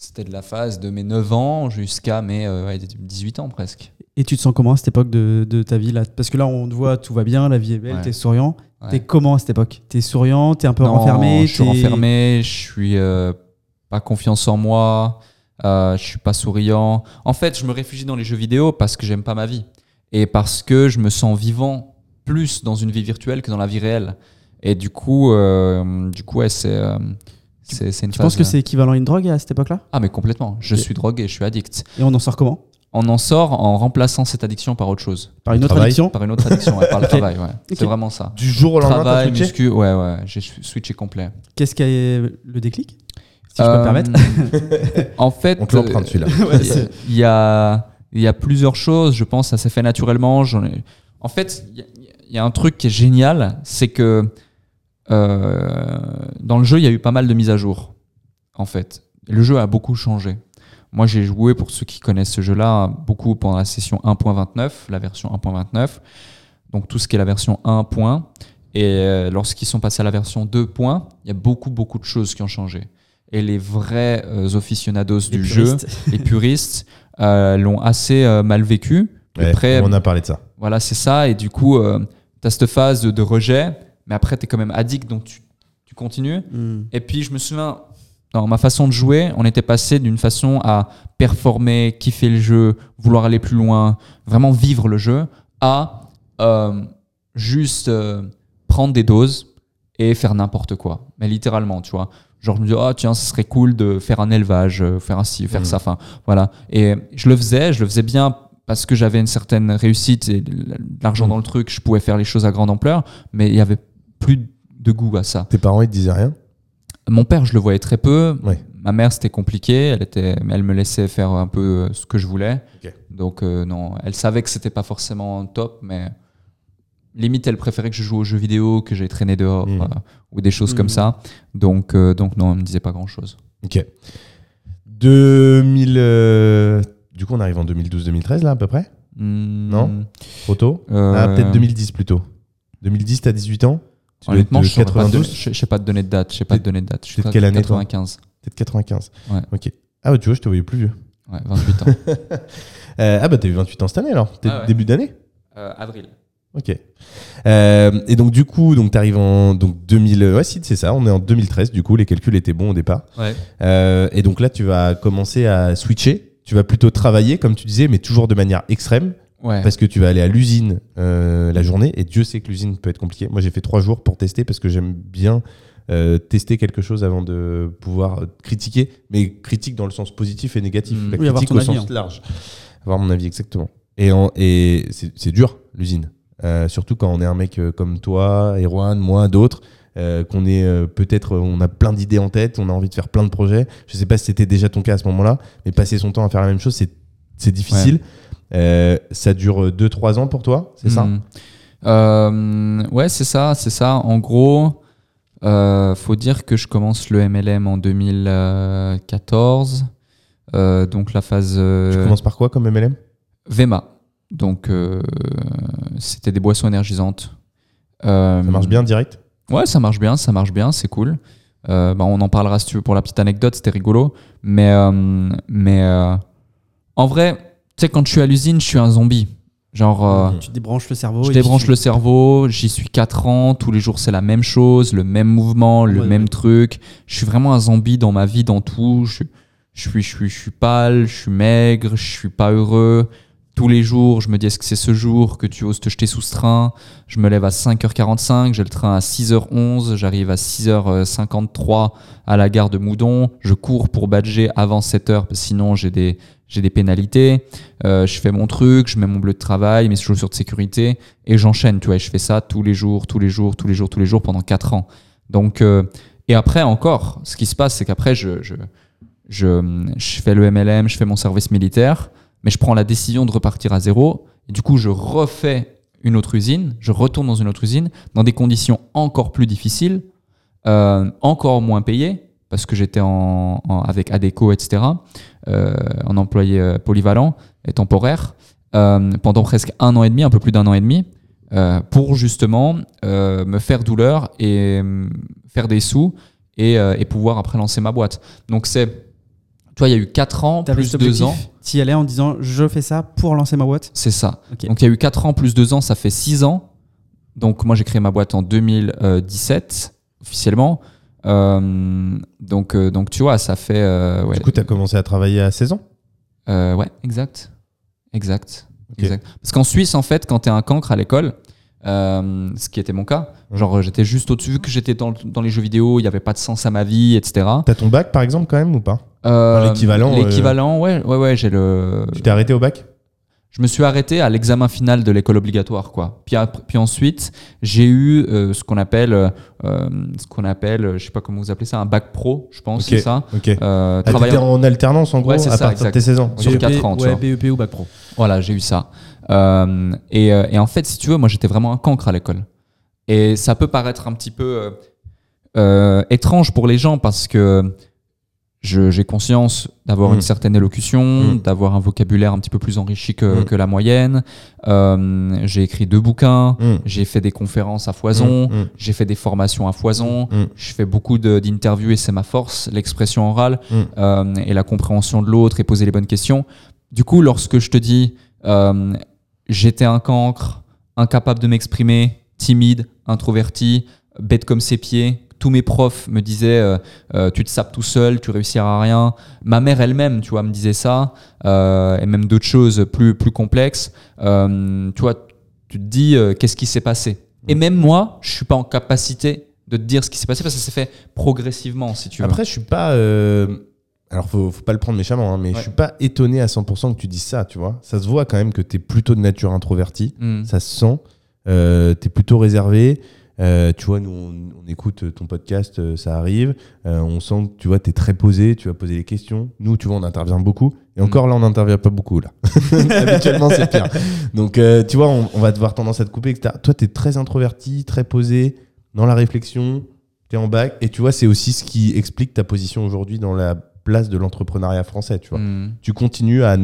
C'était de la phase de mes 9 ans jusqu'à mes 18 ans presque. Et tu te sens comment à cette époque de, de ta vie là? Parce que là, on te voit, tout va bien, la vie est belle, t'es souriant. T'es comment à cette époque? T'es souriant, t'es un peu renfermé Je suis renfermé, je suis euh, pas confiance en moi, euh, je suis pas souriant. En fait, je me réfugie dans les jeux vidéo parce que j'aime pas ma vie et parce que je me sens vivant plus dans une vie virtuelle que dans la vie réelle. Et du coup, euh, du coup, ouais, c'est euh, c'est une. Tu penses que c'est équivalent à une drogue à cette époque-là? Ah, mais complètement. Je suis drogué, je suis addict. Et on en sort comment? On en sort en remplaçant cette addiction par autre chose. Par une autre addiction? Par une autre addiction, par le travail, ouais. C'est vraiment ça. Du jour au lendemain, Travail, muscu, ouais, ouais, j'ai switché complet. Qu'est-ce qui a le déclic? Si je peux me permettre. en fait, on te l'emprunte celui-là. Il y, a, il y a plusieurs choses, je pense, ça s'est fait naturellement. Ai... En fait, il y, a un truc qui est génial, c'est que euh, dans le jeu, il y a eu pas mal de mises à jour, en fait. Le jeu a beaucoup changé. Moi, j'ai joué, pour ceux qui connaissent ce jeu-là, beaucoup pendant la session 1.29, la version 1.29. Donc tout ce qui est la version 1. Et euh, lorsqu'ils sont passés à la version 2. Il y a beaucoup, beaucoup de choses qui ont changé. Et les vrais euh, aficionados du jeu, les puristes, euh, l'ont assez mal vécu. après, on a parlé de ça. Voilà, c'est ça. Et du coup, tu as cette phase de, rejet, mais après, tu es quand même addict, donc tu, tu continues. Hmm. Et puis, je me souviens, dans ma façon de jouer, on était passé d'une façon à performer, kiffer le jeu, vouloir aller plus loin, vraiment vivre le jeu, à euh, juste euh, prendre des doses et faire n'importe quoi. Mais littéralement, tu vois. Genre, je me dis, oh tiens, ce serait cool de faire un élevage, euh, faire ci, faire mmh. ça, enfin, voilà. Et je le faisais, je le faisais bien parce que j'avais une certaine réussite et de l'argent mmh. dans le truc, je pouvais faire les choses à grande ampleur, mais il y avait plus de goût à ça. Tes parents, ils te disaient rien? Mon père, je le voyais très peu. Ma mère, c'était compliqué. Elle, était, elle me laissait faire un peu ce que je voulais. Donc, non, elle savait que c'était pas forcément top, mais limite, elle préférait que je joue aux jeux vidéo, que j'aille traîner dehors mmh. ou des choses comme mmh. ça. Donc, donc non, elle me disait pas grand-chose. Ok. 2000. Du coup, on arrive en 2012-2013, là, à peu près? Hmm. Non? Trop tôt euh, Ah, peut-être 2010 plutôt. 2010, t'as 18 ans? Honnêtement, je ne sais pas te donner de date. Je sais pas te donner de date. Je quelle année 95. Peut-être 95. Ouais. Ok. Ah, bah, tu vois, je te voyais plus vieux. Ouais, 28 ans. euh, ah, bah, t'as eu 28 ans cette année alors ah, Début d'année euh, Avril. Ok. Euh, et donc du coup, donc arrives en donc 2000. Ouais, si c'est ça. On est en 2013. Du coup, les calculs étaient bons au départ. Ouais. Euh, et donc là, tu vas commencer à switcher tu vas plutôt travailler, comme tu disais, mais toujours de manière extrême. Parce que tu vas aller à l'usine euh, la journée, et Dieu sait que l'usine peut être compliquée. Moi, j'ai fait trois jours pour tester parce que j'aime bien euh, tester quelque chose avant de pouvoir critiquer, mais critique dans le sens positif et négatif. Mmh. La critique au sens hein. large. Avoir mon avis, exactement. Et, et c'est dur, l'usine. Euh, surtout quand on est un mec comme toi, Erwan, moi, d'autres. Euh, qu'on est euh, peut-être, on a plein d'idées en tête, on a envie de faire plein de projets. Je sais pas si c'était déjà ton cas à ce moment-là, mais passer son temps à faire la même chose, c'est difficile. Euh, ça dure 2-3 ans pour toi, c'est ça? Hmm. Ouais, c'est ça, c'est ça. En gros, faut dire que je commence le MLM en 2014. donc la phase. Tu commences par quoi comme MLM VEMA. Donc c'était des boissons énergisantes. ça marche bien direct Ouais, ça marche bien, ça marche bien, c'est cool. Euh, bah, on en parlera si tu veux pour la petite anecdote, c'était rigolo. Mais, euh, mais euh, en vrai, tu sais, quand je suis à l'usine, je suis un zombie. Genre, tu débranches le cerveau. Je débranche le cerveau, j'y suis 4 ans, tous les jours c'est la même chose, le même mouvement, le même truc. Je suis vraiment un zombie dans ma vie, dans tout. Je, je, suis, je, suis, je suis pâle, je suis maigre, je suis pas heureux tous les jours, je me dis est-ce que c'est ce jour que tu oses te jeter sous ce train? Je me lève à 5h45, j'ai le train à 6h11, j'arrive à 6h53 à la gare de Moudon, je cours pour badger avant 7h, sinon j'ai des, j'ai des pénalités, euh, je fais mon truc, je mets mon bleu de travail, mes chaussures de sécurité, et j'enchaîne, tu vois, je fais ça tous les jours, tous les jours, tous les jours, tous les jours pendant 4 ans. Donc, euh, et après encore, ce qui se passe, c'est qu'après, je, je, je, je fais le MLM, je fais mon service militaire, mais je prends la décision de repartir à zéro. Et du coup, je refais une autre usine, je retourne dans une autre usine, dans des conditions encore plus difficiles, euh, encore moins payées, parce que j'étais en, avec ADECO, etc., euh, en employé euh, polyvalent et temporaire, pendant presque un an et demi, un peu plus d'un an et demi, pour justement me faire douleur et faire des sous et, et pouvoir après lancer ma boîte. Donc c'est toi, il y a eu 4 ans plus 2 ans. Tu y allais en disant je fais ça pour lancer ma boîte C'est ça. Donc il y a eu 4 ans plus 2 ans, ça fait 6 ans. Donc moi j'ai créé ma boîte en 2017 officiellement. Euh, donc, euh, donc tu vois, ça fait. Euh, ouais. Du coup, tu as commencé à travailler à 16 ans Ouais, exact. Exact. exact. Parce qu'en Suisse, en fait, quand tu es un cancre à l'école, ce qui était mon cas, genre j'étais juste au-dessus, vu que j'étais dans, dans, les jeux vidéo, il n'y avait pas de sens à ma vie, etc. T'as ton bac par exemple quand même ou pas? Euh, l'équivalent. Euh, l'équivalent, ouais, ouais, ouais, j'ai le. Tu t'es arrêté au bac? Je me suis arrêté à l'examen final de l'école obligatoire, quoi. Puis, puis ensuite, j'ai eu euh, ce qu'on appelle, ce qu'on appelle, je sais pas comment vous appelez ça, un bac pro, je pense, c'est ça. Ok. Euh, ah, en alternance, en gros, à ça, partir de tes 16 ans. Sur 4 ans, ouais, BEP ou bac pro. Voilà, j'ai eu ça. Et, et, en fait, si tu veux, moi, j'étais vraiment un cancre à l'école. Et ça peut paraître un petit peu étrange pour les gens parce que j'ai conscience d'avoir une mm. certaine élocution, mm. d'avoir un vocabulaire un petit peu plus enrichi que, mm. que la moyenne. Euh, j'ai écrit deux bouquins, j'ai fait des conférences à foison, j'ai fait des formations à foison, je fais beaucoup d'interviews et c'est ma force, l'expression orale euh, et la compréhension de l'autre et poser les bonnes questions. Du coup, lorsque je te dis euh, j'étais un cancre, incapable de m'exprimer, timide, introverti, bête comme ses pieds, tous mes profs me disaient euh, euh, tu te sapes tout seul, tu réussiras à rien. Ma mère elle-même, tu vois, me disait ça, euh, et même d'autres choses plus plus complexes. tu vois, tu te dis qu'est-ce qui s'est passé? Et même moi, je suis pas en capacité de te dire ce qui s'est passé parce que ça s'est fait progressivement, si tu veux. Après, je suis pas. Alors, faut, faut pas le prendre méchamment, hein, mais je suis pas étonné à 100% que tu dises ça, tu vois. Ça se voit quand même que tu es plutôt de nature introvertie. Hmm. Ça se sent. tu es plutôt réservé. Euh, tu vois, nous, on, écoute ton podcast, euh, ça arrive. Euh, on sent que tu vois, tu es très posé, tu vas poser des questions. Nous, tu vois, on intervient beaucoup. Et encore mm. là, on n'intervient pas beaucoup. là. Habituellement, c'est pire. Donc, tu vois, on, va devoir tendance à te couper, etc. Toi, tu es très introverti, très posé, dans la réflexion, tu es en bac. Et tu vois, c'est aussi ce qui explique ta position aujourd'hui dans la place de l'entrepreneuriat français. Tu vois, mm. tu continues à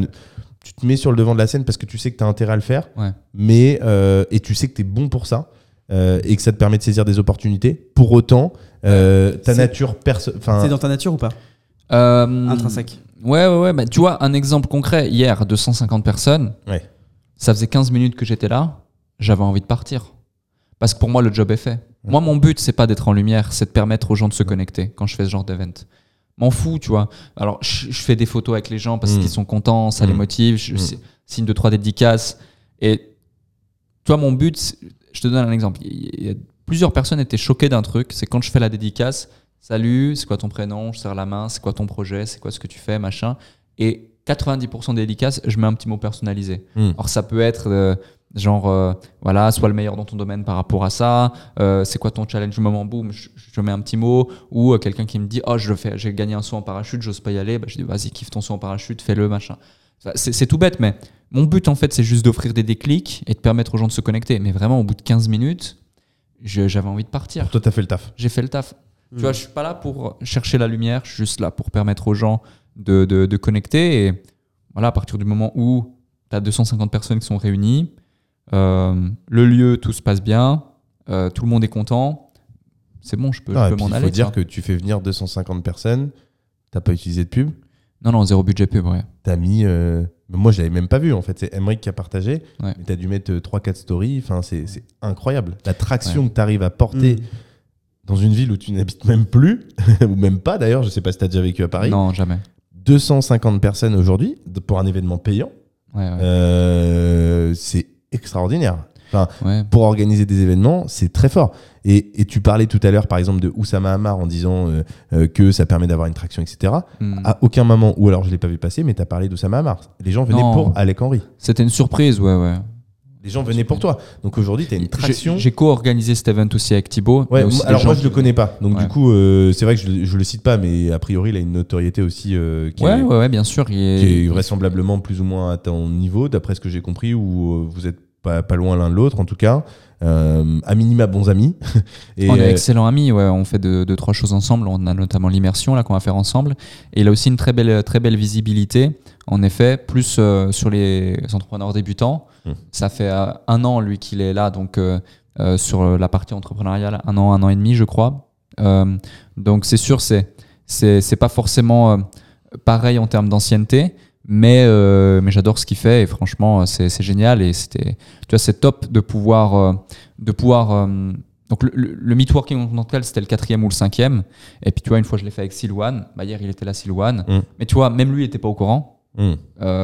tu te mets sur le devant de la scène parce que tu sais que tu as intérêt à le faire, mais, euh, et tu sais que tu es bon pour ça, euh, et que ça te permet de saisir des opportunités. Pour autant, euh, ta nature perso C'est dans ta nature ou pas Intrinsèque. Ouais, ouais, ouais. Bah, tu vois, un exemple concret, hier, 250 personnes, ça faisait 15 minutes que j'étais là, j'avais envie de partir. Parce que pour moi, le job est fait. Moi, mon but, c'est pas d'être en lumière, c'est de permettre aux gens de se connecter quand je fais ce genre d'event m'en fous, tu vois. Alors, je, fais des photos avec les gens parce mm. qu'ils sont contents, ça les mm. motive, je mm. signe de trois dédicaces. Et toi, mon but, je te donne un exemple. plusieurs personnes étaient choquées d'un truc, c'est quand je fais la dédicace, salut, c'est quoi ton prénom, je serre la main, c'est quoi ton projet, c'est quoi ce que tu fais, machin. Et 90% des dédicaces, je mets un petit mot personnalisé. Alors, ça peut être euh, Genre, euh, voilà, sois le meilleur dans ton domaine par rapport à ça. Euh, c'est quoi ton challenge? Moment Boum, je, mets un petit mot. Ou quelqu'un qui me dit, oh, je fais, j'ai gagné un saut en parachute, j'ose pas y aller. Bah, je dis, vas-y, kiffe ton saut en parachute, fais-le, machin. C'est tout bête, mais mon but, en fait, c'est juste d'offrir des déclics et de permettre aux gens de se connecter. Mais vraiment, au bout de 15 minutes, j'avais envie de partir. Pour toi, t'as fait le taf. J'ai fait le taf. Tu vois, mmh. je suis pas là pour chercher la lumière, je suis juste là pour permettre aux gens de, de, de connecter. Et voilà, à partir du moment où tu as 250 personnes qui sont réunies, euh, le lieu, tout se passe bien, euh, tout le monde est content. C'est bon, je peux, ah, m'en aller. Il faut dire que tu fais venir 250 personnes, t'as pas utilisé de pub Non, non, zéro budget pub, ouais. T'as mis. Euh, moi, je l'avais même pas vu en fait. C'est Emmerich qui a partagé. Ouais. Mais t'as dû mettre 3-4 stories. Enfin, c'est incroyable. La traction que tu arrives à porter. Mm. Dans une ville où tu n'habites même plus, ou même pas d'ailleurs, je sais pas si tu as déjà vécu à Paris. Non, jamais. 250 personnes aujourd'hui pour un événement payant. c'est extraordinaire. Enfin, Pour organiser des événements, c'est très fort. Et, et, tu parlais tout à l'heure, par exemple, de Oussama Hamar en disant euh, euh, que ça permet d'avoir une traction, etc. Hmm. À aucun moment, ou alors je ne l'ai pas vu passer, mais tu as parlé d'Oussama Hamar. Les gens venaient pour Alec Henry. C'était une surprise, ouais, ouais. Les gens venaient pour toi. Donc aujourd'hui, tu as une traction. J'ai co-organisé cet event aussi avec Thibaut. Ouais, alors moi, je le connais pas. Donc du coup, euh, c'est vrai que je, ne le cite pas, mais a priori, il a une notoriété aussi qui, ouais, est, ouais, bien sûr, qui est vraisemblablement plus ou moins à ton niveau, d'après ce que j'ai compris, où vous êtes pas, loin l'un de l'autre en tout cas. Euh, à minima bons amis. Et on est euh, excellents amis, ouais. on fait deux, trois choses ensemble. On a notamment l'immersion là qu'on va faire ensemble. Et il a aussi une très belle, très belle visibilité. En effet, plus euh, sur les entrepreneurs débutants. Hmm. Ça fait un an lui qu'il est là, donc sur la partie entrepreneuriale, un an, un an et demi, je crois. donc c'est sûr, c'est c'est pas forcément pareil en termes d'ancienneté, mais, euh, mais j'adore ce qu'il fait et franchement, c'est, c'est génial. Et c'était, tu vois, c'est top de pouvoir. Euh, de pouvoir euh, donc, le, le, Meetworking Continental, c'était le quatrième ou le cinquième. Et puis, tu vois, une fois, je l'ai fait avec Silouane. Bah, hier, il était là, Silouane. Mm. Mais tu vois, même lui, il n'était pas au courant. Mm.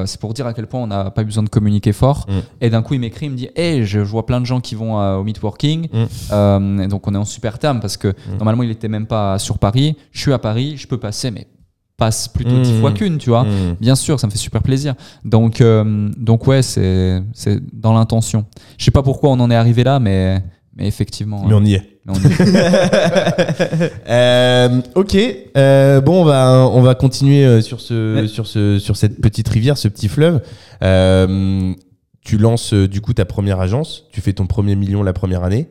c'est pour dire à quel point on n'a pas besoin de communiquer fort. Mm. Et d'un coup, il m'écrit, il me dit Hey, je vois plein de gens qui vont au Meetworking. et donc, on est en super terme parce que normalement, il n'était même pas sur Paris. Je suis à Paris, je peux passer, mais passe plutôt dix fois mmh. qu'une, tu vois. Mmh. Bien sûr, ça me fait super plaisir. Donc, euh, donc ouais, c'est dans l'intention. Je sais pas pourquoi on en est arrivé là, mais, mais effectivement. Mais on y est. Euh, ok, euh, bon, on va, on va continuer sur, ce, sur, ce, sur cette petite rivière, ce petit fleuve. tu lances du coup ta première agence, tu fais ton premier million la première année.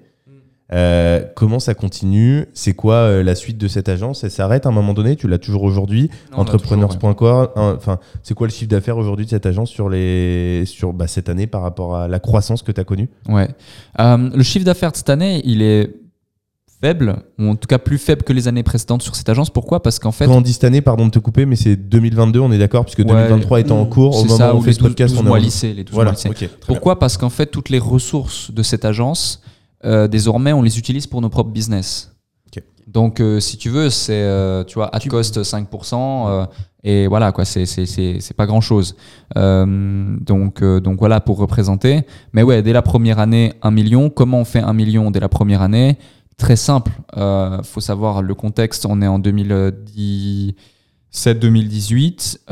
Euh, comment ça continue? C'est quoi euh, la suite de cette agence? Elle s'arrête à un moment donné? Tu l'as toujours aujourd'hui? Entrepreneurs.com Enfin, c'est quoi le chiffre d'affaires aujourd'hui de cette agence sur les sur bah, cette année par rapport à la croissance que tu as connue? Ouais. Euh, le chiffre d'affaires de cette année, il est faible, ou en tout cas plus faible que les années précédentes sur cette agence. Pourquoi? Parce qu'en fait. Quand on dit cette année, pardon de te couper, mais c'est 2022, on est d'accord, puisque 2023 étant en cours, au moment où on fait ce podcast, on est lycée, les voilà, Pourquoi? Parce qu'en fait, toutes les ressources de cette agence euh, désormais, on les utilise pour nos propres business. Donc, euh, si tu veux, c'est, euh, tu vois, at cost 5%, et voilà, quoi, c'est, c'est, c'est, pas grand chose. donc, donc voilà, pour représenter. Mais ouais, dès la première année, 1 million. Comment on fait 1 million dès la première année? Très simple. faut savoir le contexte. On est en 2017-2018,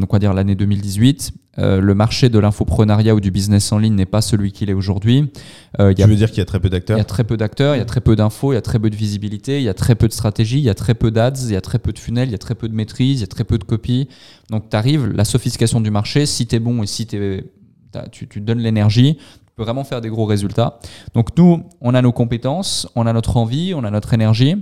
donc on va dire l'année 2018. Euh, le marché de l'infoprenariat ou du business en ligne n'est pas celui qu'il est aujourd'hui. Euh, tu veux dire qu'il y a très peu d'acteurs Il y a très peu d'acteurs, il y a très peu d'infos, il y a très peu de visibilité, il y a très peu de stratégie, il y a très peu d'ads, il y a très peu de funnels, il y a très peu de maîtrise, il y a très peu de copies. Donc tu arrives, la sophistication du marché, si tu es bon et si es, tu, tu donnes l'énergie, tu peux vraiment faire des gros résultats. Donc nous, on a nos compétences, on a notre envie, on a notre énergie.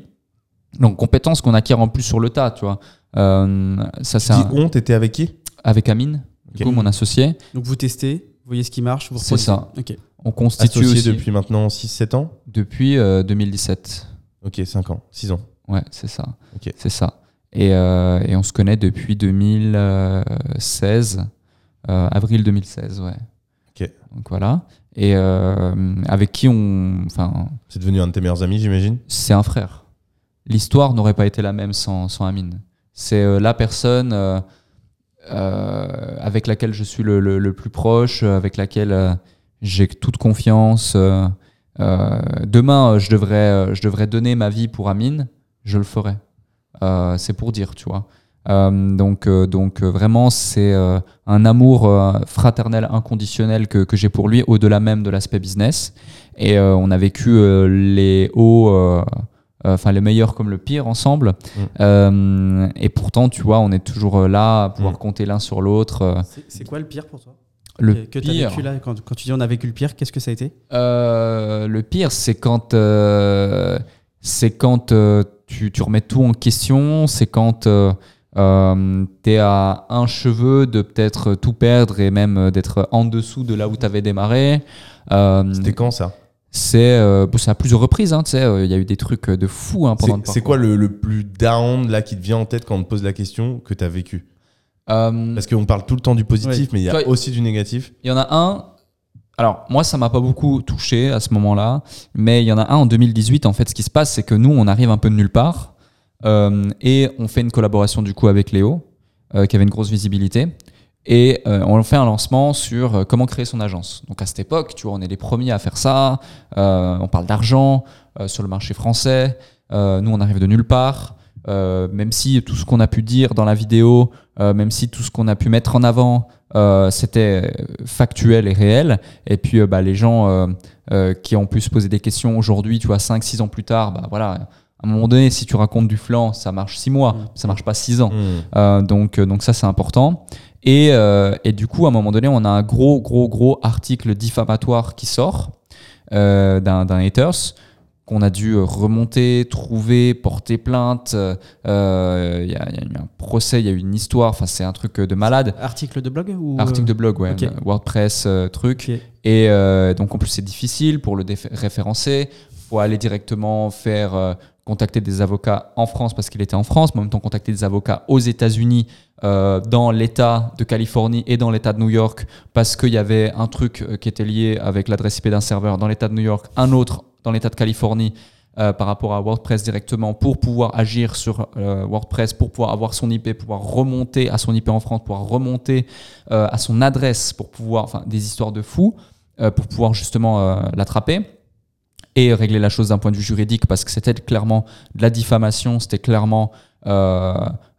Donc compétences qu'on acquiert en plus sur le tas, tu vois. Euh, ça, c'est un... on, t'étais avec qui Avec Amine du coup, mon associé. Donc vous testez, vous voyez ce qui marche, vous C'est ça. Ok. On constitue aussi depuis maintenant 6-7 ans Depuis 2017. Euh, ok, 5 ans, 6 ans. Ouais, c'est ça. Ok. C'est ça. Et, euh, et, on se connaît depuis 2016, euh, avril 2016, ouais. Ok. Donc voilà. Et avec qui on. Enfin. C'est devenu un de tes meilleurs amis, j'imagine? C'est un frère. L'histoire n'aurait pas été la même sans, sans Amine. C'est la personne euh, avec laquelle je suis le, plus proche, avec laquelle euh, j'ai toute confiance. Euh, demain, je devrais, je devrais donner ma vie pour Amine, je le ferai. c'est pour dire, tu vois. donc, donc vraiment, c'est un amour fraternel inconditionnel que, j'ai pour lui, au-delà même de l'aspect business. Et on a vécu les hauts euh, enfin les meilleurs comme le pire ensemble. Mm. Euh, et pourtant, tu vois, on est toujours là à pouvoir mm. compter l'un sur l'autre. Euh. C'est quoi le pire pour toi? Le que, pire. As vécu là, quand, quand, tu dis on a vécu le pire, qu'est-ce que ça a été? Le pire, c'est quand, c'est quand tu, tu, remets tout en question, c'est quand tu es à un cheveu de peut-être tout perdre et même d'être en dessous de là où tu avais démarré. C'était quand ça? C'est euh, à plusieurs reprises. Hein, euh, il y a eu des trucs euh, de fou hein, pendant C'est quoi le, le, plus down là qui te vient en tête quand on te pose la question que tu as vécu Parce qu'on parle tout le temps du positif, mais il y a aussi du négatif. Il y en a un. Alors, moi, ça m'a pas beaucoup touché à ce moment-là, mais il y en a un en 2018. En fait, ce qui se passe, c'est que nous, on arrive un peu de nulle part et on fait une collaboration du coup avec Léo, qui avait une grosse visibilité. Et euh, on fait un lancement sur euh, comment créer son agence. Donc à cette époque, tu vois, on est les premiers à faire ça. Euh, on parle d'argent sur le marché français. nous, on arrive de nulle part. même si tout ce qu'on a pu dire dans la vidéo, même si tout ce qu'on a pu mettre en avant, c'était factuel et réel. Et puis bah, les gens qui ont pu se poser des questions aujourd'hui, tu vois, 5-6 ans plus tard, bah voilà, à un moment donné, si tu racontes du flanc, ça marche 6 mois, mmh. ça marche pas 6 ans. Mmh. donc, donc ça, c'est important. Et, euh, et, du coup, à un moment donné, on a un gros, gros, gros article diffamatoire qui sort euh, d'un haters qu'on a dû remonter, trouver, porter plainte. Euh, il y, a eu un procès, il y a eu une histoire. Enfin, c'est un truc de malade. Article de blog ou Article de blog, ouais. WordPress, truc. Et donc, en plus, c'est difficile pour le référencer. Faut aller directement faire contacter des avocats en France parce qu'il était en France, mais en même temps contacter des avocats aux États-Unis, euh, dans l'État de Californie et dans l'État de New York, parce qu'il y avait un truc euh, qui était lié avec l'adresse IP d'un serveur dans l'État de New York, un autre dans l'État de Californie. Euh, par rapport à WordPress directement pour pouvoir agir sur WordPress, pour pouvoir avoir son IP, pouvoir remonter à son IP en France, pouvoir remonter à son adresse, pour pouvoir, enfin, des histoires de fous, pour pouvoir justement l'attraper et régler la chose d'un point de vue juridique parce que c'était clairement de la diffamation, c'était clairement euh,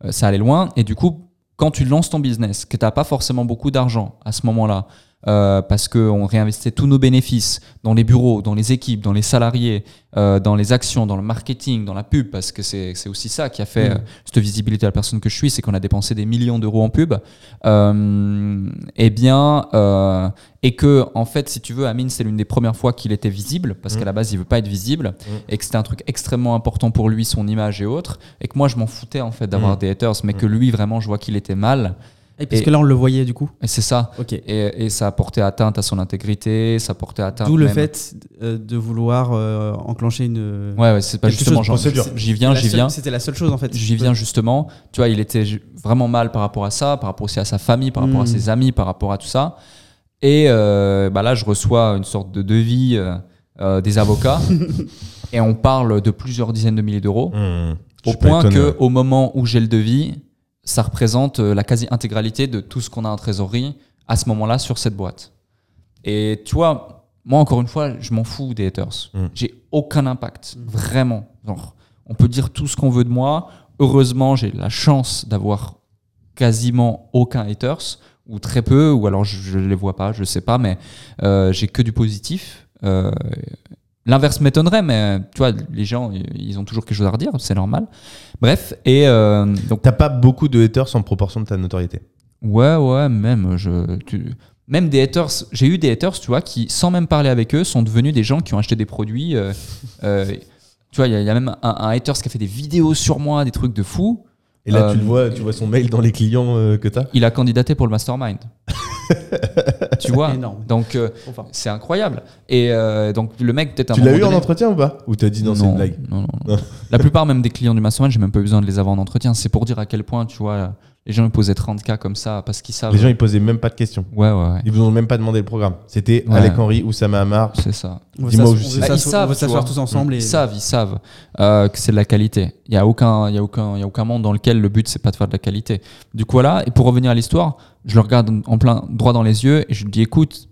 ça allait loin. Et du coup quand tu lances ton business, que tu n'as pas forcément beaucoup d'argent à ce moment-là, euh, parce qu'on réinvestit tous nos bénéfices dans les bureaux, dans les équipes, dans les salariés, euh, dans les actions, dans le marketing, dans la pub, parce que c'est aussi ça qui a fait mm. euh, cette visibilité à la personne que je suis, c'est qu'on a dépensé des millions d'euros en pub. eh bien, et que, en fait, si tu veux, Amine, c'est l'une des premières fois qu'il était visible, parce qu'à mm. la base, il veut pas être visible, mm. et que c'était un truc extrêmement important pour lui, son image et autres, et que moi, je m'en foutais, en fait, d'avoir des haters, mais que lui, vraiment, je vois qu'il était mal. Et parce que là, on le voyait du coup. Et c'est ça. Et, et, ça a porté atteinte à son intégrité, ça a porté atteinte. D'où le fait euh, de vouloir euh, enclencher une. Ouais, ouais c'est pas justement genre. J'y viens, j'y viens. C'était la seule chose en fait. J'y viens justement. Tu vois, il était vraiment mal par rapport à ça, par rapport aussi à sa famille, par rapport à hmm. ses amis, par rapport à tout ça. Et euh, bah là, je reçois une sorte de devis des avocats et on parle de plusieurs dizaines de milliers d'euros. Hmm. Au point que, au moment où j'ai le devis, ça représente euh, la quasi-intégralité de tout ce qu'on a en trésorerie à ce moment-là sur cette boîte. Et tu vois, moi, encore une fois, je m'en fous des haters. Mm. J'ai aucun impact, mm. vraiment. on peut dire tout ce qu'on veut de moi. Heureusement, j'ai la chance d'avoir quasiment aucun haters ou très peu, ou alors je ne les vois pas, je sais pas, mais j'ai que du positif. L'inverse m'étonnerait, mais tu vois, les gens, ils ont toujours quelque chose à redire, c'est normal. Bref, et donc. T'as pas beaucoup de haters en proportion de ta notoriété. Ouais, ouais, même. Je, même des haters, j'ai eu des haters, tu vois, qui, sans même parler avec eux, sont devenus des gens qui ont acheté des produits. Tu vois, il y, a même un, un haters qui a fait des vidéos sur moi, des trucs de fou. Et là, tu le euh, vois, tu vois son mail dans les clients euh, que tu as Il a candidaté pour le mastermind. tu vois Donc, euh, c'est incroyable. Et donc, le mec, peut-être Tu l'as eu en entretien ou pas Ou t'as dit non, c'est une blague non, non, non. La plupart, même des clients du mastermind, j'ai même pas besoin de les avoir en entretien. C'est pour dire à quel point, tu vois, les gens ils posaient 30 cas comme ça parce qu'ils savent. Les gens ils posaient même pas de questions. Ouais, ouais, ouais. Ils vous ont même pas demandé le programme. C'était Alec Henry, Oussama Hamar. C'est ça. Dis-moi où je suis. Ils savent, s'asseoir tous ensemble. Ils savent, ils savent euh, que c'est de la qualité. Il y a aucun, il y a aucun, il y a aucun monde dans lequel le but c'est pas de faire de la qualité. Du coup voilà. Et pour revenir à l'histoire, je le regarde en plein droit dans les yeux et je lui dis écoute,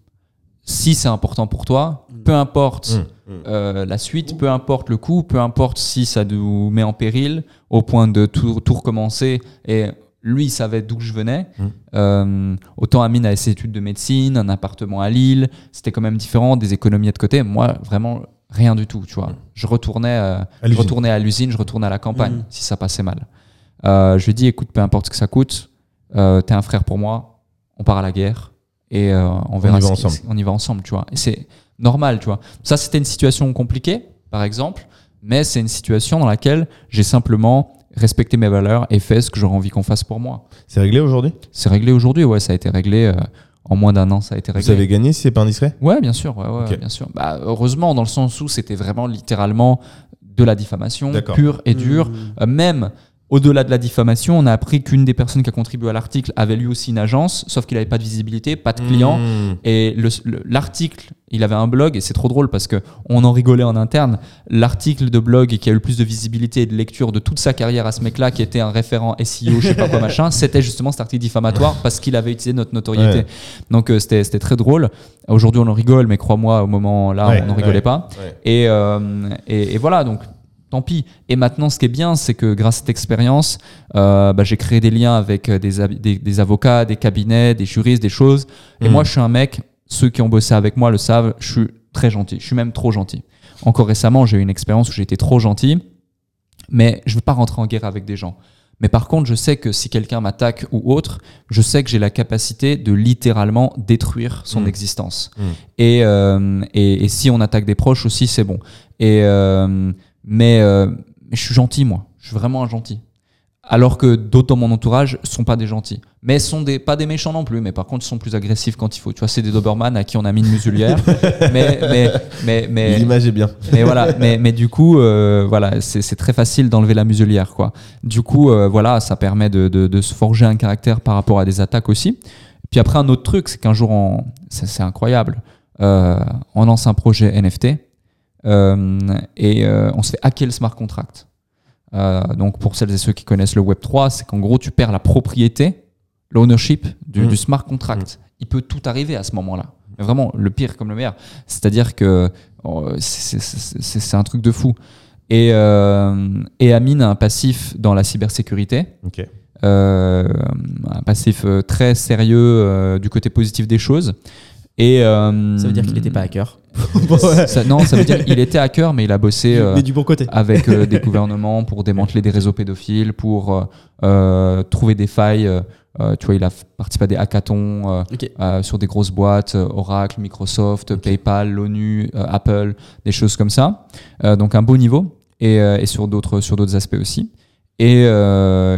si c'est important pour toi, mm. peu importe. Mm. Euh, la suite, peu importe le coup, peu importe si ça nous met en péril au point de tout, tout recommencer et lui, il savait d'où je venais. Mmh. Euh, autant Amine a ses études de médecine, un appartement à Lille, c'était quand même différent, des économies de côté. Moi, vraiment, rien du tout, tu vois. Mmh. Je retournais, euh, je retournais à l'usine, je retournais à la campagne, mmh. si ça passait mal. Euh, je lui ai dit, écoute, peu importe ce que ça coûte, t'es un frère pour moi, on part à la guerre et on verra. On y va ensemble. On y va ensemble, tu vois. Et c'est normal, tu vois. Ça, c'était une situation compliquée, par exemple, mais c'est une situation dans laquelle j'ai simplement respecter mes valeurs et faire ce que j'aurais envie qu'on fasse pour moi. C'est réglé aujourd'hui? C'est réglé aujourd'hui, ouais, ça a été réglé. Euh, en moins d'un an, ça a été réglé. Vous avez gagné si c'est pas indiscret? Ouais, bien sûr, ouais, ouais, bien sûr. Bah, heureusement, dans le sens où c'était vraiment littéralement de la diffamation pure et dure. Mmh. Euh, même au-delà de la diffamation, on a appris qu'une des personnes qui a contribué à l'article avait lui aussi une agence, sauf qu'il n'avait pas de visibilité, pas de clients. Hmm. Et l'article, il avait un blog, et c'est trop drôle parce que on en rigolait en interne. L'article de blog qui a eu le plus de visibilité et de lecture de toute sa carrière à ce mec-là, qui était un référent SEO, je sais pas quoi machin, c'était justement cet article diffamatoire parce qu'il avait utilisé notre notoriété. Donc euh, c'était très drôle. Aujourd'hui, on en rigole, mais crois-moi, au moment là, on n'en rigolait pas. Et, euh, et, et voilà, donc tant pis. Et maintenant, ce qui est bien, c'est que grâce à cette expérience, euh, bah, j'ai créé des liens avec euh, des, des, avocats, des cabinets, des juristes, des choses. Et hmm. moi, je suis un mec, ceux qui ont bossé avec moi le savent, je suis très gentil. Je suis même trop gentil. Encore récemment, j'ai eu une expérience où j'ai été trop gentil, mais je ne veux pas rentrer en guerre avec des gens. Mais par contre, je sais que si quelqu'un m'attaque ou autre, je sais que j'ai la capacité de littéralement détruire son hmm. existence. Hmm. Euh, et, et, si on attaque des proches aussi, c'est bon. Et, mais, euh, je suis gentil, moi. Je suis vraiment un gentil. Alors que d'autres dans mon entourage sont pas des gentils. Mais sont des, pas des méchants non plus, mais par contre, ils sont plus agressifs quand il faut. Tu vois, c'est des Doberman à qui on a mis une muselière. mais, mais, mais, mais, L'image est bien. mais voilà, mais, mais du coup, euh, voilà, c'est très facile d'enlever la muselière, quoi. Du coup, euh, voilà, ça permet de, de, de, se forger un caractère par rapport à des attaques aussi. Puis après, un autre truc, c'est qu'un jour, on, c'est incroyable, euh, on lance un projet NFT et euh, on se fait hacker le smart contract. Euh, donc pour celles et ceux qui connaissent le Web 3, c'est qu'en gros tu perds la propriété, l'ownership du, mm. smart contract. Il peut tout arriver à ce moment-là. Vraiment le pire comme le meilleur. C'est-à-dire que oh, c'est un truc de fou. Et, et Amine a un passif dans la cybersécurité. un passif très sérieux du côté positif des choses. Et, ça veut dire qu'il n'était pas hacker non, ça veut dire qu'il était hacker, mais il a bossé euh, du bon côté. avec euh, des gouvernements pour démanteler des réseaux pédophiles, pour euh, trouver des failles. tu vois, il a participé à des hackathons sur des grosses boîtes, Oracle, Microsoft, PayPal, l'ONU, Apple, des choses comme ça. donc un beau niveau et, et sur d'autres sur d'autres aspects aussi. Et,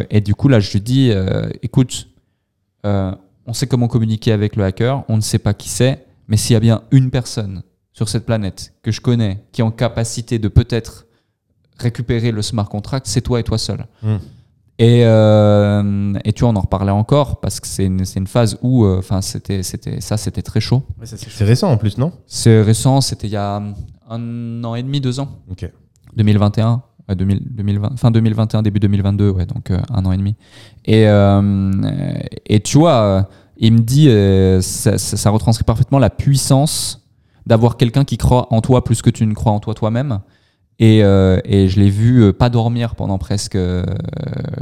et, du coup, là, je lui dis, écoute, on sait comment communiquer avec le hacker, on ne sait pas qui c'est, mais s'il y a bien une personne sur cette planète que je connais qui est en capacité de peut-être récupérer le smart contract, c'est toi et toi seul. Hmm. Et, euh, et, tu vois, on en reparlait encore parce que c'est une, une, phase où, euh, enfin, c'était, c'était, ça, c'était très chaud. c'est récent en plus, non? C'est récent, c'était il y a un an et demi, deux ans. Ok. 2021, 2020, fin 2021, début 2022, ouais, donc euh, un an et demi. Et, et tu vois, il me dit, ça, retranscrit parfaitement la puissance d'avoir quelqu'un qui croit en toi plus que tu ne crois en toi toi-même. Et, euh, et, je l'ai vu euh, pas dormir pendant presque euh,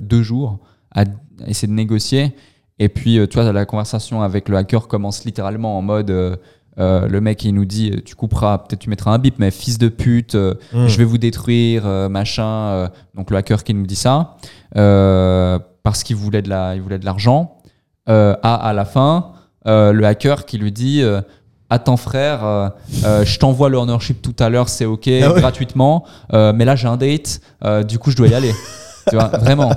deux jours, à essayer de négocier. Et puis, tu vois, la conversation avec le hacker commence littéralement en mode le mec il nous dit tu couperas peut-être tu mettras un bip mais fils de pute hmm. je vais vous détruire machin donc le hacker qui nous dit ça parce qu'il voulait de la il voulait de l'argent à à la fin le hacker qui lui dit Attends frère, euh, euh, je t'envoie le ownership tout à l'heure, c'est ok, ah gratuitement. Euh, mais là j'ai un date, du coup je dois y aller. tu vois, vraiment.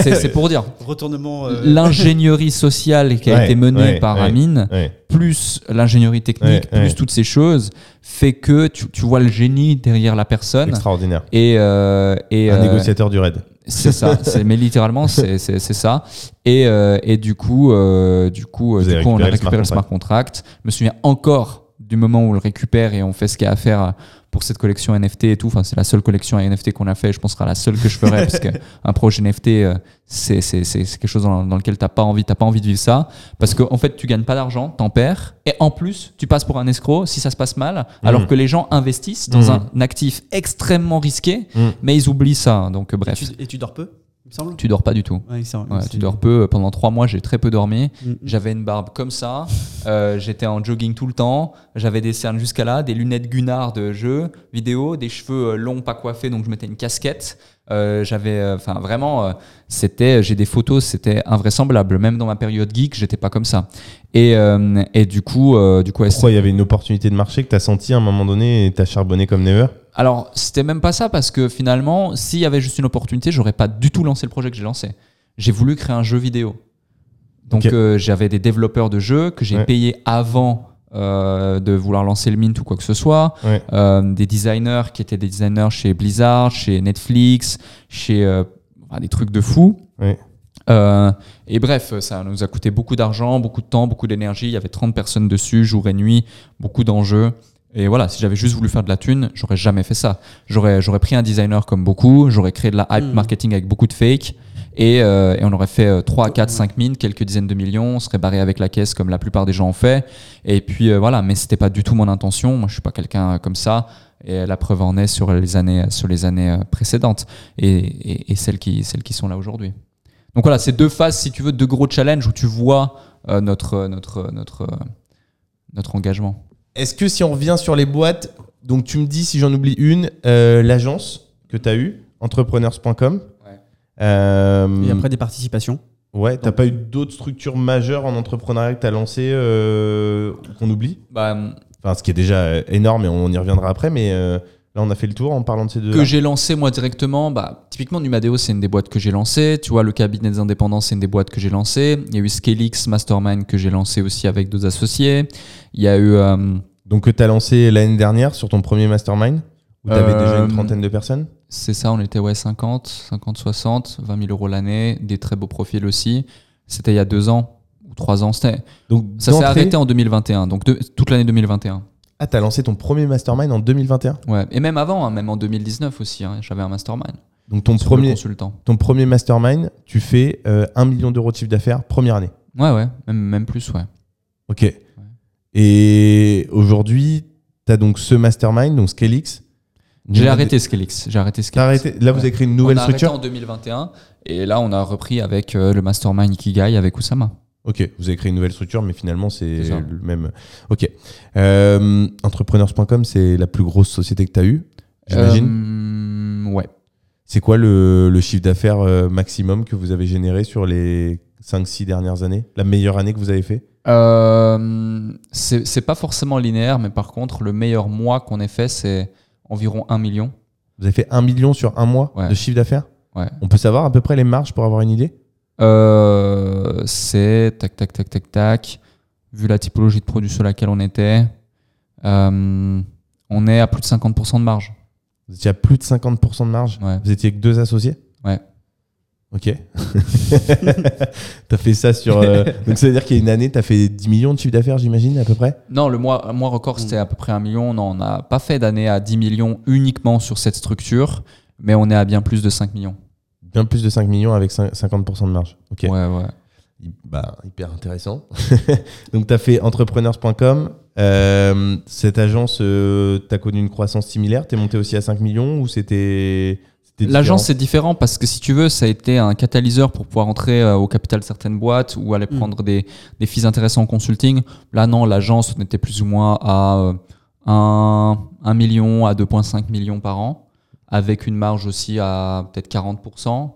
C'est pour dire. Retournement. L'ingénierie sociale qui a été menée par Amine, plus l'ingénierie technique, plus toutes ces choses, fait que tu, tu, vois le génie derrière la personne. Extraordinaire. Et, et un négociateur du raid. C'est ça, mais littéralement c'est ça. Et, euh, et du coup, euh, du coup, euh, du coup on a récupéré le smart, contract. Je me souviens encore du moment où on le récupère et on fait ce qu'il y a à faire pour cette collection NFT et tout. Enfin, c'est la seule collection NFT qu'on a fait. Je pense que ce sera la seule que je ferai parce qu'un projet NFT, euh, c'est, c'est, c'est, quelque chose dans, lequel tu n'as pas envie, t'as pas envie de vivre ça. Parce qu'en en fait, tu gagnes pas d'argent, t'en perds. Et en plus, tu passes pour un escroc si ça se passe mal. Alors mmh. que les gens investissent dans mmh. un actif extrêmement risqué, mmh. mais ils oublient ça. Donc, bref. Et tu dors peu? Tu dors pas du tout. tu dors peu. Pendant trois mois, j'ai très peu dormi. Mm, mm. J'avais une barbe comme ça. Euh, j'étais en jogging tout le temps. J'avais des cernes jusqu'à là, des lunettes Gunnar de jeu vidéo, des cheveux euh, longs pas coiffés, donc je mettais une casquette. Euh, j'avais, enfin vraiment, c'était, j'ai des photos, c'était invraisemblable. Même dans ma période geek, j'étais pas comme ça. Et, et du coup, du coup, pourquoi il y avait une opportunité de marché que tu as senti à un moment donné et t'as charbonné comme never? Alors, c'était même pas ça parce que finalement, s'il y avait juste une opportunité, j'aurais pas du tout lancé le projet que j'ai lancé. J'ai voulu créer un jeu vidéo. Donc, euh, j'avais des développeurs de jeux que j'ai payés avant euh, de vouloir lancer le Mint ou quoi que ce soit. Euh, des designers qui étaient des designers chez Blizzard, chez Netflix, chez des trucs de fou. et bref, ça nous a coûté beaucoup d'argent, beaucoup de temps, beaucoup d'énergie. Il y avait 30 personnes dessus, jour et nuit, beaucoup d'enjeux. Et voilà, si j'avais juste voulu faire de la thune, j'aurais jamais fait ça. J'aurais, j'aurais pris un designer comme beaucoup, j'aurais créé de la hype hmm. marketing avec beaucoup de fake, et, euh, et on aurait fait 3, 4, 5 mines, quelques dizaines de millions, on serait barré avec la caisse comme la plupart des gens ont fait. Et puis euh, voilà, mais c'était pas du tout mon intention. Moi, je suis pas quelqu'un comme ça. Et la preuve en est sur les années, sur les années euh, précédentes et, et, et celles, qui, celles qui sont là aujourd'hui. Donc voilà, c'est deux phases, si tu veux, deux gros challenges où tu vois notre, notre, notre, notre engagement. Est-ce que si on revient sur les boîtes, donc tu me dis si j'en oublie une, euh, l'agence que tu as eue, entrepreneurs.com. Ouais. Euh, Et après des participations. Ouais, t'as pas eu d'autres structures majeures en entrepreneuriat que tu as lancées euh, qu'on oublie? Bah, Enfin, ce qui est déjà énorme et on y reviendra après, mais là on a fait le tour en parlant de ces deux. Que j'ai lancé moi directement, bah, typiquement Numadeo c'est une des boîtes que j'ai lancées, tu vois, le cabinet des indépendants c'est une des boîtes que j'ai lancées, il y a eu Scalix Mastermind que j'ai lancé aussi avec deux associés, il y a eu. Euh, Donc, que tu as lancé l'année dernière sur ton premier mastermind Où tu avais déjà une euh, trentaine de personnes? C'est ça, on était ouais, 50, 50, 60, 20 000 euros l'année, des très beaux profils aussi. C'était il y a deux ans ou trois ans. Donc, ça s'est arrêté en 2021, donc toute l'année 2021. Ah, t'as lancé ton premier mastermind en 2021 Ouais, et même avant, hein, même en 2019 aussi, hein, j'avais un mastermind. Donc ton premier, consultant. ton premier mastermind, tu fais euh, 1 million d'euros de chiffre d'affaires première année. Ouais, ouais, même, même plus, ouais. Ok. Et aujourd'hui, tu as donc ce mastermind, donc Scalix. J'ai arrêté Scalix. J'ai arrêté Scalix. Arrêté. Là, vous avez créé une nouvelle on a structure arrêté en 2021. Et là, on a repris avec euh, le mastermind Ikigai avec Oussama. Ok, vous avez créé une nouvelle structure, mais finalement, c'est le même. Ok. Euh, entrepreneurs.com, c'est la plus grosse société que tu as eue, j'imagine euh, Ouais. C'est quoi le, le chiffre d'affaires maximum que vous avez généré sur les 5-6 dernières années La meilleure année que vous avez fait? Euh, c'est pas forcément linéaire, mais par contre, le meilleur mois qu'on ait fait, c'est environ 1 million. Vous avez fait 1 million sur un mois de chiffre d'affaires? Ouais. On peut savoir à peu près les marges pour avoir une idée? Euh, C'est tac, tac, tac, tac, tac. Vu la typologie de produits sur laquelle on était, euh, on est à plus de 50% de marge. Vous étiez à plus de 50% de marge? Vous étiez avec deux associés? Ouais. Ok. t'as fait ça sur. Euh, donc ça veut dire qu'il y a une année, t'as fait 10 millions de chiffre d'affaires, j'imagine, à peu près? Non, le mois, mois record, c'était à peu près 1 million. Non, on n'a pas fait d'année à 10 millions uniquement sur cette structure, mais on est à bien plus de 5 millions. Bien plus de 5 millions avec 50% de marge. Ok. Ouais, ouais. Bah, hyper intéressant. donc t'as fait entrepreneurs.com. Euh, cette agence, euh, t'as connu une croissance similaire? T'es monté aussi à 5 millions ou c'était L'agence, c'est différent parce que si tu veux, ça a été un catalyseur pour pouvoir entrer au capital de certaines boîtes ou aller mm. prendre des, des fees intéressants en consulting. Là, non, l'agence, on était plus ou moins à 1, 1 million à 2,5 millions par an, avec une marge aussi à peut-être 40%,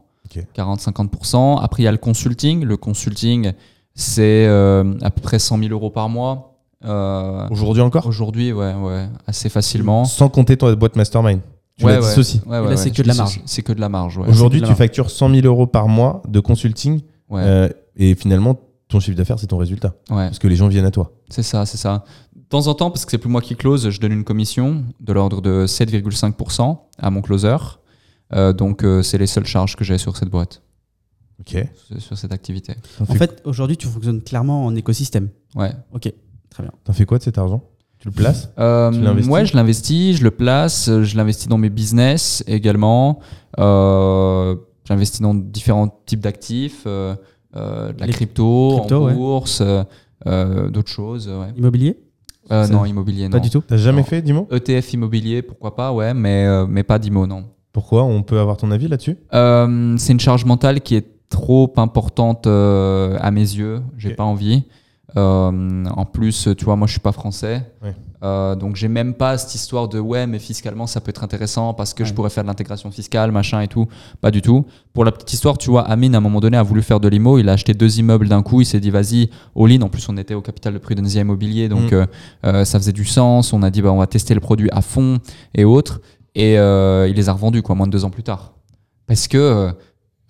40-50%. Après, il y a le consulting. Le consulting, c'est euh, à peu près 100 000 euros par mois. Euh, aujourd'hui encore? Aujourd'hui, ouais, ouais, assez facilement. Sans compter ton boîte mastermind. Tu ouais, ouais, là, c'est que de la marge. C'est que de la marge. Aujourd'hui, tu factures 100 000 euros par mois de consulting. Euh, et finalement, ton chiffre d'affaires, c'est ton résultat. Parce que les gens viennent à toi. C'est ça, c'est ça. De temps en temps, parce que c'est plus moi qui close, je donne une commission de l'ordre de 7,5% à mon closer. Euh, donc, euh, c'est les seules charges que j'ai sur cette boîte. Ok. Sur, cette activité. En fait, aujourd'hui, tu fonctionnes clairement en écosystème. Ouais. Ok, très bien. T'en fais quoi de cet argent? Tu le places? Euh, Ouais, je l'investis, je le place, je l'investis dans mes business également. J'investis dans différents types d'actifs, de la crypto, en bourse, d'autres choses. Immobilier? Non, immobilier, non. Pas du tout. T'as jamais fait d'IMO ETF immobilier, pourquoi pas, ouais, mais, mais pas d'IMO, non. Pourquoi? On peut avoir ton avis là-dessus? Euh, C'est une charge mentale qui est trop importante euh, à mes yeux. J'ai pas envie. Euh, en plus, tu vois, moi, je suis pas français. donc, j'ai même pas cette histoire de ouais, mais fiscalement, ça peut être intéressant parce que je pourrais faire de l'intégration fiscale, machin et tout. Pas du tout. Pour la petite histoire, tu vois, Amine, à un moment donné, a voulu faire de l'IMO. Il a acheté deux immeubles d'un coup. Il s'est dit, vas-y, all-in. En plus, on était au capital de Prudentia Immobilier. Donc, mm. ça faisait du sens. On a dit, bah, on va tester le produit à fond et autres. Et euh, il les a revendus, quoi, moins de deux ans plus tard. Parce que, euh,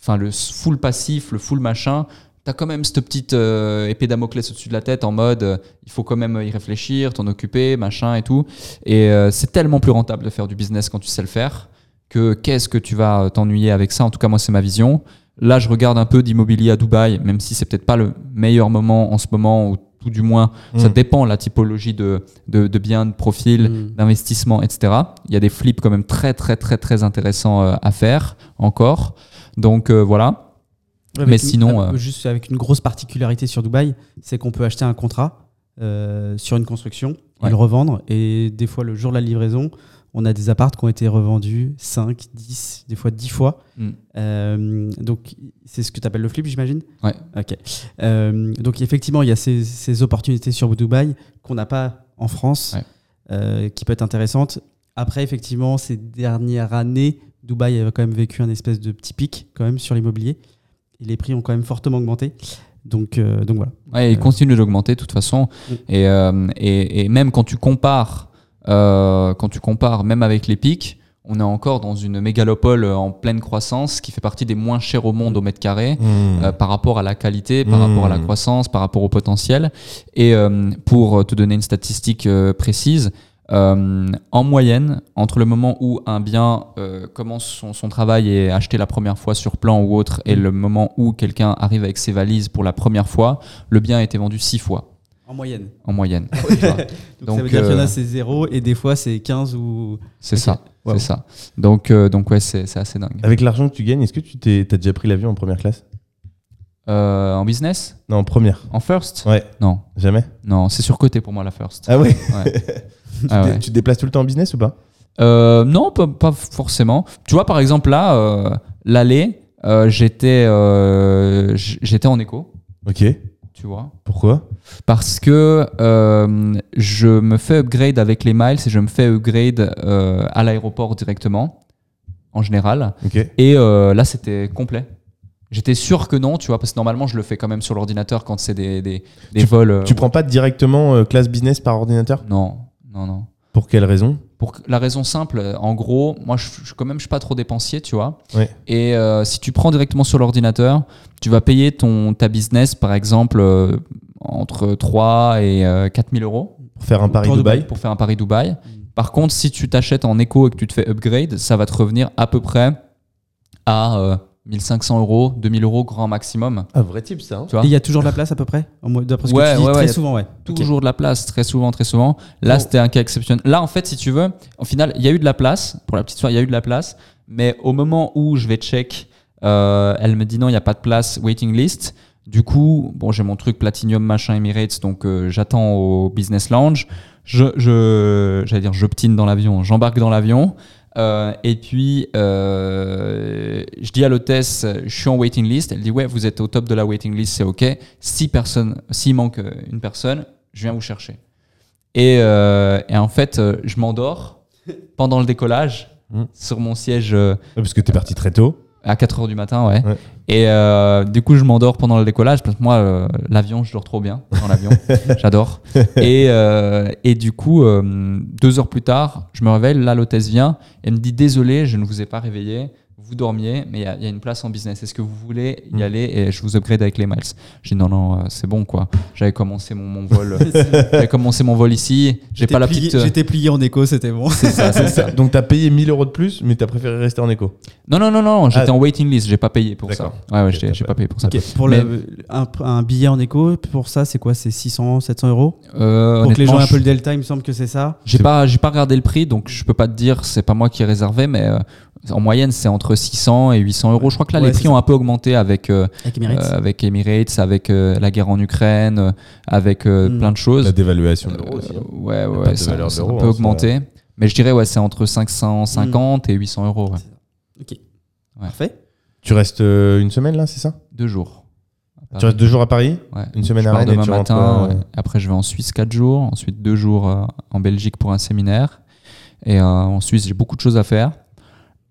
enfin, le full passif, le full machin, t'as quand même cette petite euh, épée Damoclès au-dessus de la tête en mode il faut quand même y réfléchir, t'en occuper, machin et tout. Et c'est tellement plus rentable de faire du business quand tu sais le faire que qu'est-ce que tu vas t'ennuyer avec ça. En tout cas, moi, c'est ma vision. Là, je regarde un peu d'immobilier à Dubaï, même si c'est peut-être pas le meilleur moment en ce moment où tout du moins, ça mm. dépend la typologie de, de, de biens, de profil, mm. d'investissement, etc. Il y a des flips quand même très, très, très, très intéressants euh, à faire encore. Donc euh, Mais sinon. Euh, juste avec une grosse particularité sur Dubaï, c'est qu'on peut acheter un contrat sur une construction, et le revendre, et des fois, le jour de la livraison, on a des appartes qui ont été revendus 5, 10, des fois 10 fois. Mm. Euh, donc, c'est ce que tu appelles le flip, j'imagine? Ouais. Ok. Euh, donc, effectivement, il y a ces, opportunités sur Dubaï qu'on n'a pas en France, euh, qui peut être intéressantes. Après, effectivement, ces dernières années, Dubaï a quand même vécu un espèce de petit pic quand même sur l'immobilier. Les prix ont quand même fortement augmenté. Donc, donc voilà. Ouais, ils continuent d'augmenter de toute façon. Mm. Et, et, et, même quand tu compares euh, quand tu compares même avec les pics, on est encore dans une mégalopole en pleine croissance qui fait partie des moins chers au monde au mètre carré mmh. euh, par rapport à la qualité, par rapport à la mmh. croissance, par rapport au potentiel. Et euh, pour te donner une statistique précise, en moyenne, entre le moment où un bien commence son, son, travail et est acheté la première fois sur plan ou autre, et le moment où quelqu'un arrive avec ses valises pour la première fois, le bien a été vendu six fois. En moyenne. En moyenne. donc, ça veut dire qu'il y en a euh, c'est 0 et des fois c'est 15 ou. C'est ça. C'est ça. Donc, euh, donc ouais, c'est assez dingue. Avec l'argent que tu gagnes, est-ce que tu t'es, as déjà pris l'avion en première classe? Euh, En business? Non, en première. En first? Ouais. Non. Jamais? Non, c'est surcoté pour moi la first. Ah oui tu, ah ouais. tu, te déplaces tout le temps en business ou pas Non, pas, pas, forcément. Tu vois, par exemple, là, l'aller, j'étais, j'étais en écho. Ok tu vois. Pourquoi Parce que euh, je me fais upgrade avec les miles et je me fais upgrade euh, à l'aéroport directement, en général. Et euh, là, c'était complet. J'étais sûr que non, tu vois, parce que normalement, je le fais quand même sur l'ordinateur quand c'est des, des, des vols. Tu prends pas directement classe business par ordinateur? Non, non, non. Pour quelle raison pour la raison simple, en gros, moi, je, je, quand même, je suis pas trop dépensier, tu vois. Et euh, si tu prends directement sur l'ordinateur, tu vas payer ton, ta business, par exemple, euh, entre 3 et 4 euh, 000 euros. Pour faire un Paris-Dubaï Pour faire un Paris-Dubaï. Mm. Par contre, si tu t'achètes en éco et que tu te fais upgrade, ça va te revenir à peu près à 1500 euros, 2000 euros grand maximum. Un vrai type ça. Hein. il y a toujours de la place à peu près D'après ce que tu dis, très souvent, ouais. Toujours de la place, très souvent, très souvent. Là, c'était un cas exceptionnel. Là, en fait, si tu veux, au final, il y a eu de la place. Pour la petite histoire, il y a eu de la place. Mais au moment où je vais check, euh, elle me dit non, il n'y a pas de place, waiting list. Du coup, bon, j'ai mon truc Platinum machin Emirates, donc euh, j'attends au business lounge. Je, je, j'allais dire, j'optine dans l'avion, j'embarque dans l'avion. Et puis, je dis à l'hôtesse, je suis en waiting list. Elle dit, ouais, vous êtes au top de la waiting list, c'est OK. Si personne, s'il manque une personne, je viens vous chercher. Et, et en fait, je m'endors pendant le décollage hmm. sur mon siège. parce que tu es parti très tôt. À 4 heures du matin, ouais. Et euh, du coup, je m'endors pendant le décollage parce que moi, euh, l'avion, je dors trop bien dans l'avion. J'adore. Et, euh, et du coup, deux heures plus tard, je me réveille. Là, l'hôtesse vient. Et me dit Désolé, je ne vous ai pas réveillé vous dormiez, mais il y, a une place en business. Est-ce que vous voulez y mm. aller et je vous upgrade avec les miles J'ai dit non, non, euh, c'est bon quoi. J'avais commencé mon, vol, j'avais commencé mon vol ici. J'ai pas la petite. Euh, j'étais plié en éco, c'était bon. C'est ça, c'est ça. Donc t'as payé 1000 euros de plus, mais t'as préféré rester en éco Non, non, non, non. J'étais ah. en waiting list. J'ai pas payé pour ça. Ouais, ouais, j'ai pas payé pour ça. Pour le, un, billet en éco, pour ça, c'est quoi? C'est 600, 700 euros? Euh, Pour que les gens aient un peu le delta, il me semble que c'est ça. J'ai pas, j'ai pas regardé le prix, donc je peux pas te dire. C'est pas moi qui ai réservé, mais en moyenne, c'est entre 600 et 800 euros. Je crois que là, les prix ont un peu augmenté avec, euh, avec Emirates, avec, euh, la guerre en Ukraine, avec euh, hmm. plein de choses. La dévaluation de l'euro aussi. Hein. ouais, ouais, ça, a un peu augmenté. Mais je dirais, ouais, c'est entre 550 et 800 euros. Ok. Parfait. Tu restes une semaine là, c'est ça? Deux jours. Tu restes deux jours à Paris? Ouais. Une semaine je à Rennes et tu matin, Après, je vais en Suisse quatre jours. Ensuite, deux jours en Belgique pour un séminaire. Et en Suisse, j'ai beaucoup de choses à faire.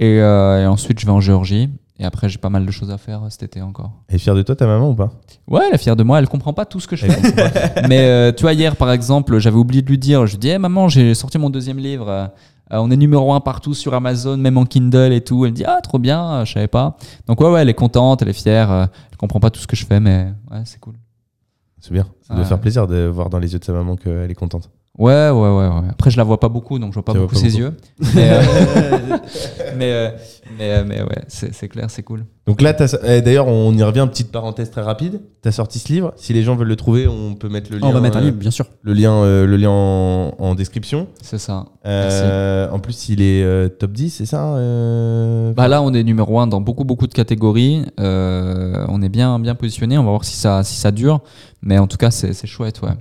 Euh, et, ensuite, je vais en Géorgie. Et après, j'ai pas mal de choses à faire cet été encore. Elle est fière de toi, ta maman ou pas? Ouais, elle est fière de moi. Elle comprend pas tout ce que je fais. Mais euh, tu vois, hier, par exemple, j'avais oublié de lui dire. Je lui dis, hey, maman, j'ai sorti mon deuxième livre. Euh, on est numéro un partout sur Amazon, même en Kindle et tout. Elle me dit, ah, trop bien, je savais pas. Donc, ouais, ouais, elle est contente, elle est fière. Elle comprend pas tout ce que je fais, mais ouais, c'est cool. C'est bien. Ça doit faire plaisir de voir dans les yeux de sa maman qu'elle est contente. Ouais, ouais, ouais, ouais. Après, je la vois pas beaucoup, donc je vois pas beaucoup ses yeux. Mais, euh, mais, euh, mais, euh, mais, ouais, c'est clair, c'est cool. Donc là, eh, d'ailleurs, on y revient, petite parenthèse très rapide. Tu as sorti ce livre. Si les gens veulent le trouver, on peut mettre le lien. on va mettre un livre, bien sûr. Le lien, le lien en, description. C'est ça. en plus, il est top 10, c'est ça bah Là, on est numéro 1 dans beaucoup, beaucoup de catégories. on est bien, bien positionné. On va voir si ça, si ça dure. Mais en tout cas, c'est chouette, ouais.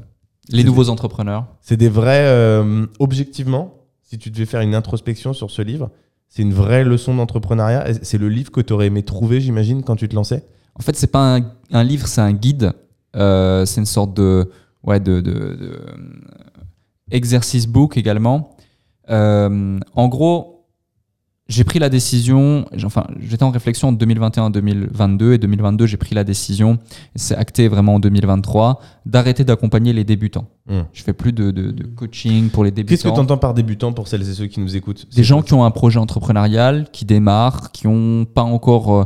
Les nouveaux entrepreneurs. C'est des vrais, euh, objectivement, si tu devais faire une introspection sur ce livre, c'est une vraie leçon d'entrepreneuriat. C'est le livre que tu aurais aimé trouver, j'imagine, quand tu te lançais? En fait, c'est pas un, livre, c'est un guide. Euh, c'est une sorte de, ouais, de, de, exercice book également. Euh, en gros, j'ai pris la décision, enfin, j'étais en réflexion en 2021-2022 et 2022, j'ai pris la décision, c'est acté vraiment en 2023, d'arrêter d'accompagner les débutants. Hmm. Je fais plus de, de, coaching pour les débutants. Qu'est-ce que tu entends par débutant pour celles et ceux qui nous écoutent Des gens qui ont un projet entrepreneurial, qui démarrent, qui n'ont pas encore euh,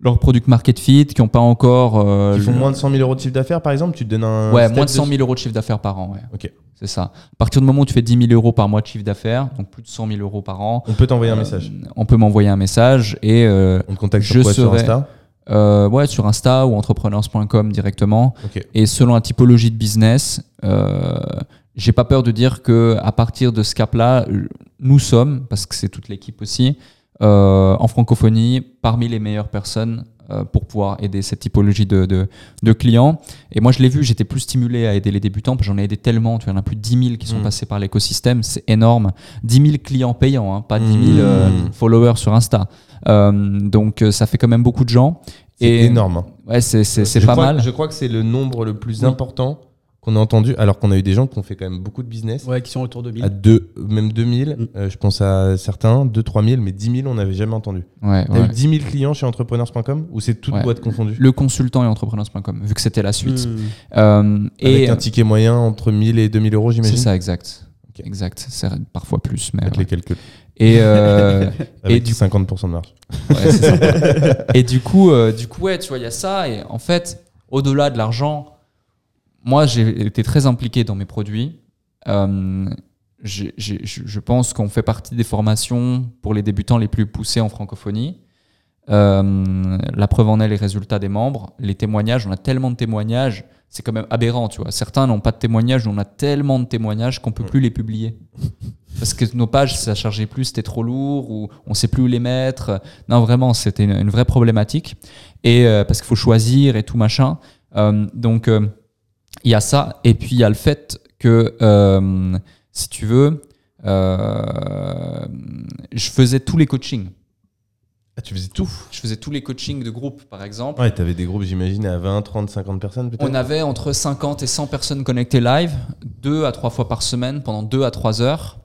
leur product market fit, qui n'ont pas encore. Euh, qui font moins de 100 000 euros de chiffre d'affaires, par exemple Tu te donnes un. Ouais, moins de 100 000 euros de chiffre d'affaires par an. Ouais. Ok. C'est ça. À partir du moment où tu fais 10 000 euros par mois de chiffre d'affaires, donc plus de 100 000 euros par an. On peut t'envoyer un euh, message. On peut m'envoyer un message et. Euh, on te contacte sur, quoi, sur Insta? Euh, ouais, sur Insta ou entrepreneurs.com directement. Et selon la typologie de business, j'ai pas peur de dire que à partir de ce cap-là, nous sommes, parce que c'est toute l'équipe aussi, en francophonie, parmi les meilleures personnes pour pouvoir aider cette typologie de, de, clients. Et moi, je l'ai vu, j'étais plus stimulé à aider les débutants, parce que j'en ai aidé tellement, tu vois, il y en a plus de 10 000 qui sont mm. passés par l'écosystème, c'est énorme. 10 000 clients payants, hein, pas 10 000 mm. euh, followers sur Insta. Euh, donc, ça fait quand même beaucoup de gens. C'est énorme. Hein. Ouais, c'est pas mal. Je crois que c'est le nombre le plus important qu'on a entendu, alors qu'on a eu des gens qui ont fait quand même beaucoup de business. Ouais, qui sont autour de 1000. À deux, même 2000, mm. euh, je pense à certains, 2 3000, mais 10 000, on n'avait jamais entendu. Ouais, T'as eu 10 000 clients chez entrepreneurs.com ou c'est toute boîte confondue Le consultant et entrepreneurs.com, vu que c'était la suite. Mm. Euh, Avec un ticket moyen entre 1000 et 2000 euros, j'imagine C'est ça, exact. Exact, c'est parfois plus. Mais Avec les calculs. Et, euh, Avec et du 50% de marge. Ouais, c'est ça. et du coup, euh, du coup, ouais, tu vois, il y a ça. Et en fait, au-delà de l'argent, moi, j'ai été très impliqué dans mes produits. Euh, je pense qu'on fait partie des formations pour les débutants les plus poussées en francophonie. Euh, la preuve en est les résultats des membres, les témoignages. On a tellement de témoignages, c'est quand même aberrant, tu vois. Certains n'ont pas de témoignages, on a tellement de témoignages qu'on peut plus les publier parce que nos pages ça chargeait plus, c'était trop lourd ou on sait plus où les mettre. Non, vraiment, c'était une, vraie problématique et euh, parce qu'il faut choisir et tout machin. donc il y a ça, et puis il y a le fait que, euh, si tu veux, je faisais tous les coachings. Ah, tu faisais tout? Je faisais tous les coachings de groupe, par exemple. Ouais, tu avais des groupes, j'imagine, à 20, 30, 50 personnes peut-être? On avait entre 50 et 100 personnes connectées live, deux à trois fois par semaine, pendant deux à trois heures.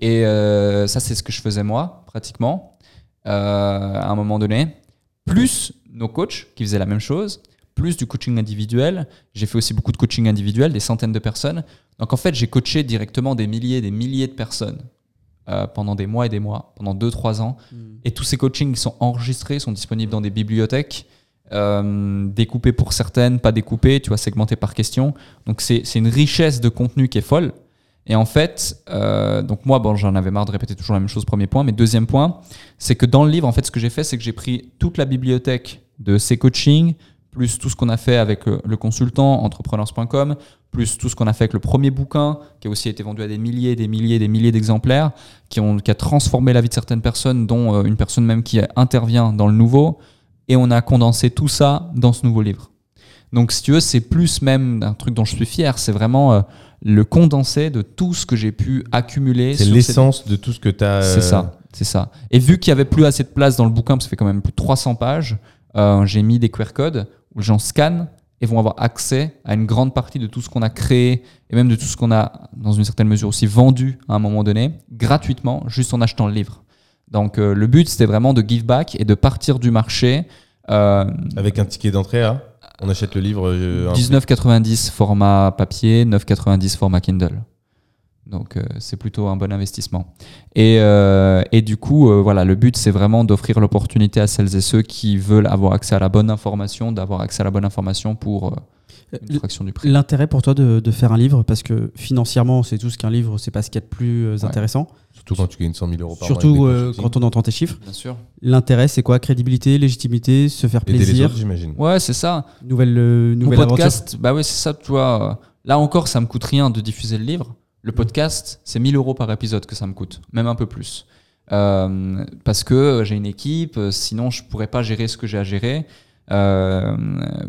Et euh, ça, c'est ce que je faisais moi, pratiquement, euh, à un moment donné. Plus nos coachs qui faisaient la même chose, plus du coaching individuel. J'ai fait aussi beaucoup de coaching individuel, des centaines de personnes. Donc en fait, j'ai coaché directement des milliers et des milliers de personnes euh, pendant des mois et des mois, pendant 2-3 ans. Hmm. Et tous ces coachings sont enregistrés, sont disponibles dans des bibliothèques, euh, découpés pour certaines, pas découpés, tu vois, segmentés par question. Donc c'est une richesse de contenu qui est folle. Et en fait, euh, donc moi, bon, j'en avais marre de répéter toujours la même chose, premier point. Mais deuxième point, c'est que dans le livre, en fait, ce que j'ai fait, c'est que j'ai pris toute la bibliothèque de ces coachings, plus tout ce qu'on a fait avec le consultant, entrepreneurs.com, plus tout ce qu'on a fait avec le premier bouquin, qui a aussi été vendu à des milliers, des milliers, des milliers d'exemplaires, qui, ont, qui a transformé la vie de certaines personnes, dont euh, une personne même qui intervient dans le nouveau. Et on a condensé tout ça dans ce nouveau livre. Donc, si tu veux, c'est plus même un truc dont je suis fier. C'est vraiment euh, le condensé de tout ce que j'ai pu accumuler. C'est l'essence de tout ce que tu as. C'est ça, euh, c'est ça. Et vu qu'il n'y avait plus assez de place dans le bouquin, parce que ça fait quand même plus de 300 pages, j'ai mis des QR codes où les gens scannent et vont avoir accès à une grande partie de tout ce qu'on a créé et même de tout ce qu'on a, dans une certaine mesure aussi, vendu à un moment donné, gratuitement, juste en achetant le livre. Donc euh, le but, c'était vraiment de give back et de partir du marché. Euh, Avec un ticket d'entrée à On achète le livre 19,90 euh, format papier, 9,90 format Kindle. Donc euh, c'est plutôt un bon investissement. Et, euh, et du coup, euh, voilà, le but c'est vraiment d'offrir l'opportunité à celles et ceux qui veulent avoir accès à la bonne information, d'avoir accès à la bonne information pour une fraction du prix. L'intérêt pour toi de, de, faire un livre, parce que financièrement, c'est tout ce qu'un livre, c'est pas ce qu'il y a de plus intéressant. Surtout quand tu gagnes 100 000 euros par Surtout mois. Surtout quand on entend tes chiffres. Bien sûr. L'intérêt, c'est quoi? Crédibilité, légitimité, se faire plaisir. j'imagine. Ouais, c'est ça. Nouvelle, nouvelle Mon podcast, bah ouais, c'est ça, tu vois. Là encore, ça me coûte rien de diffuser le livre. Le podcast, c'est 1000 euros par épisode que ça me coûte, même un peu plus. Euh, parce que j'ai une équipe, sinon je pourrais pas gérer ce que j'ai à gérer. Euh,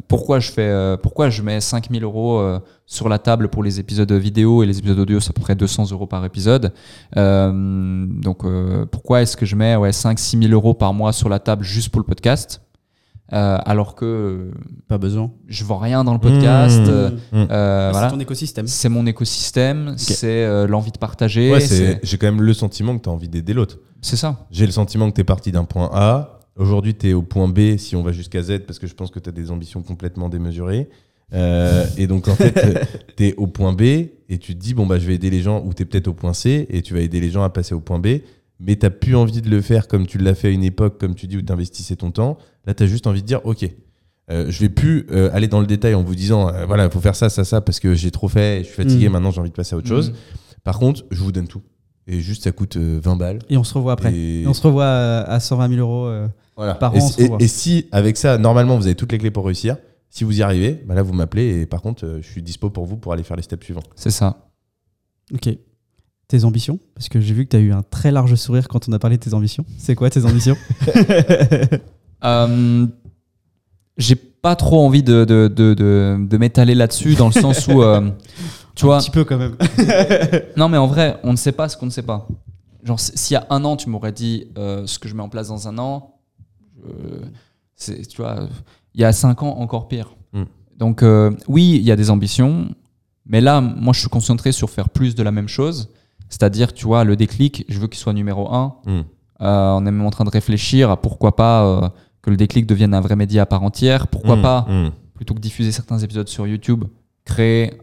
pourquoi, je fais, euh, pourquoi je mets 5000 euros sur la table pour les épisodes vidéo et les épisodes audio, c'est à peu près 200 euros par épisode. donc pourquoi est-ce que je mets ouais, 5-6 000 euros par mois sur la table juste pour le podcast? Euh, alors que pas besoin. Je vois rien dans le podcast. Mmh. Euh, mmh. Euh, c'est ton écosystème. C'est mon écosystème. C'est l'envie de partager. j'ai quand même le sentiment que tu as envie d'aider l'autre. C'est ça. J'ai le sentiment que tu es parti d'un point A. Aujourd'hui, tu es au point B si on va jusqu'à Z parce que je pense que tu as des ambitions complètement démesurées. et donc, en fait, tu es au point B et tu te dis, bon, bah, je vais aider les gens, ou tu es peut-être au point C et tu vas aider les gens à passer au point B mais tu n'as plus envie de le faire comme tu l'as fait à une époque, comme tu dis, où tu investissais ton temps. Là, tu as juste envie de dire, OK, euh, je vais plus euh, aller dans le détail en vous disant, euh, voilà, il faut faire ça, ça, ça, parce que j'ai trop fait, je suis fatigué, mm. maintenant j'ai envie de passer à autre chose. Mm. Par contre, je vous donne tout. Et juste, ça coûte 20 balles. Et on se revoit après. Et... on se revoit à 120 000 euros par an. Et, si, avec ça, normalement, vous avez toutes les clés pour réussir, si vous y arrivez, bah là, vous m'appelez et par contre, je suis dispo pour vous pour aller faire les steps suivants. C'est ça. Ok tes ambitions? Parce que j'ai vu que tu as eu un très large sourire quand on a parlé de tes ambitions. C'est quoi tes ambitions? Euh, J'ai pas trop envie de, de, de, de, m'étaler là-dessus, dans le sens où. Euh, tu vois, un petit peu quand même. non, mais en vrai, on ne sait pas ce qu'on ne sait pas. Genre, s'il y a un an, tu m'aurais dit euh, ce que je mets en place dans un an, tu vois, il y a cinq ans, encore pire. Hmm. Donc, oui, il y a des ambitions, mais là, moi, je suis concentré sur faire plus de la même chose. C'est-à-dire, tu vois, le déclic, je veux qu'il soit numéro un. Hmm. Euh, on est même en train de réfléchir à pourquoi pas euh, que le déclic devienne un vrai média à part entière. Pourquoi hmm. pas, hmm. plutôt que diffuser certains épisodes sur YouTube, créer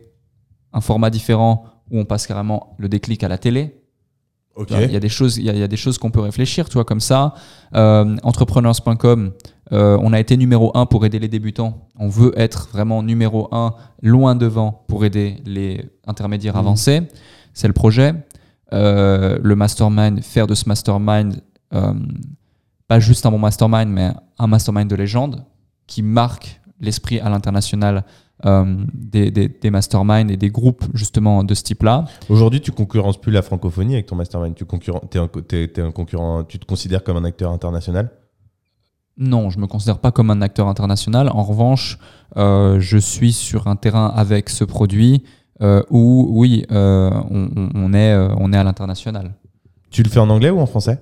un format différent où on passe carrément le déclic à la télé. Il y a des choses, il y, a des choses qu'on peut réfléchir, tu vois, comme ça. Euh, entrepreneurs.com, on a été numéro un pour aider les débutants. On veut être vraiment numéro un, loin devant, pour aider les intermédiaires avancés. C'est le projet. Euh, le mastermind, faire de ce mastermind euh, pas juste un bon mastermind, mais un mastermind de légende qui marque l'esprit à l'international euh, des, des, masterminds et des groupes justement de ce type-là. Aujourd'hui, tu concurrences plus la francophonie avec ton mastermind. Tu es un, un concurrent. Tu te considères comme un acteur international? Non, je me considère pas comme un acteur international. En revanche, je suis sur un terrain avec ce produit où, oui, on, est, on est à l'international. Tu le fais en anglais ou en français?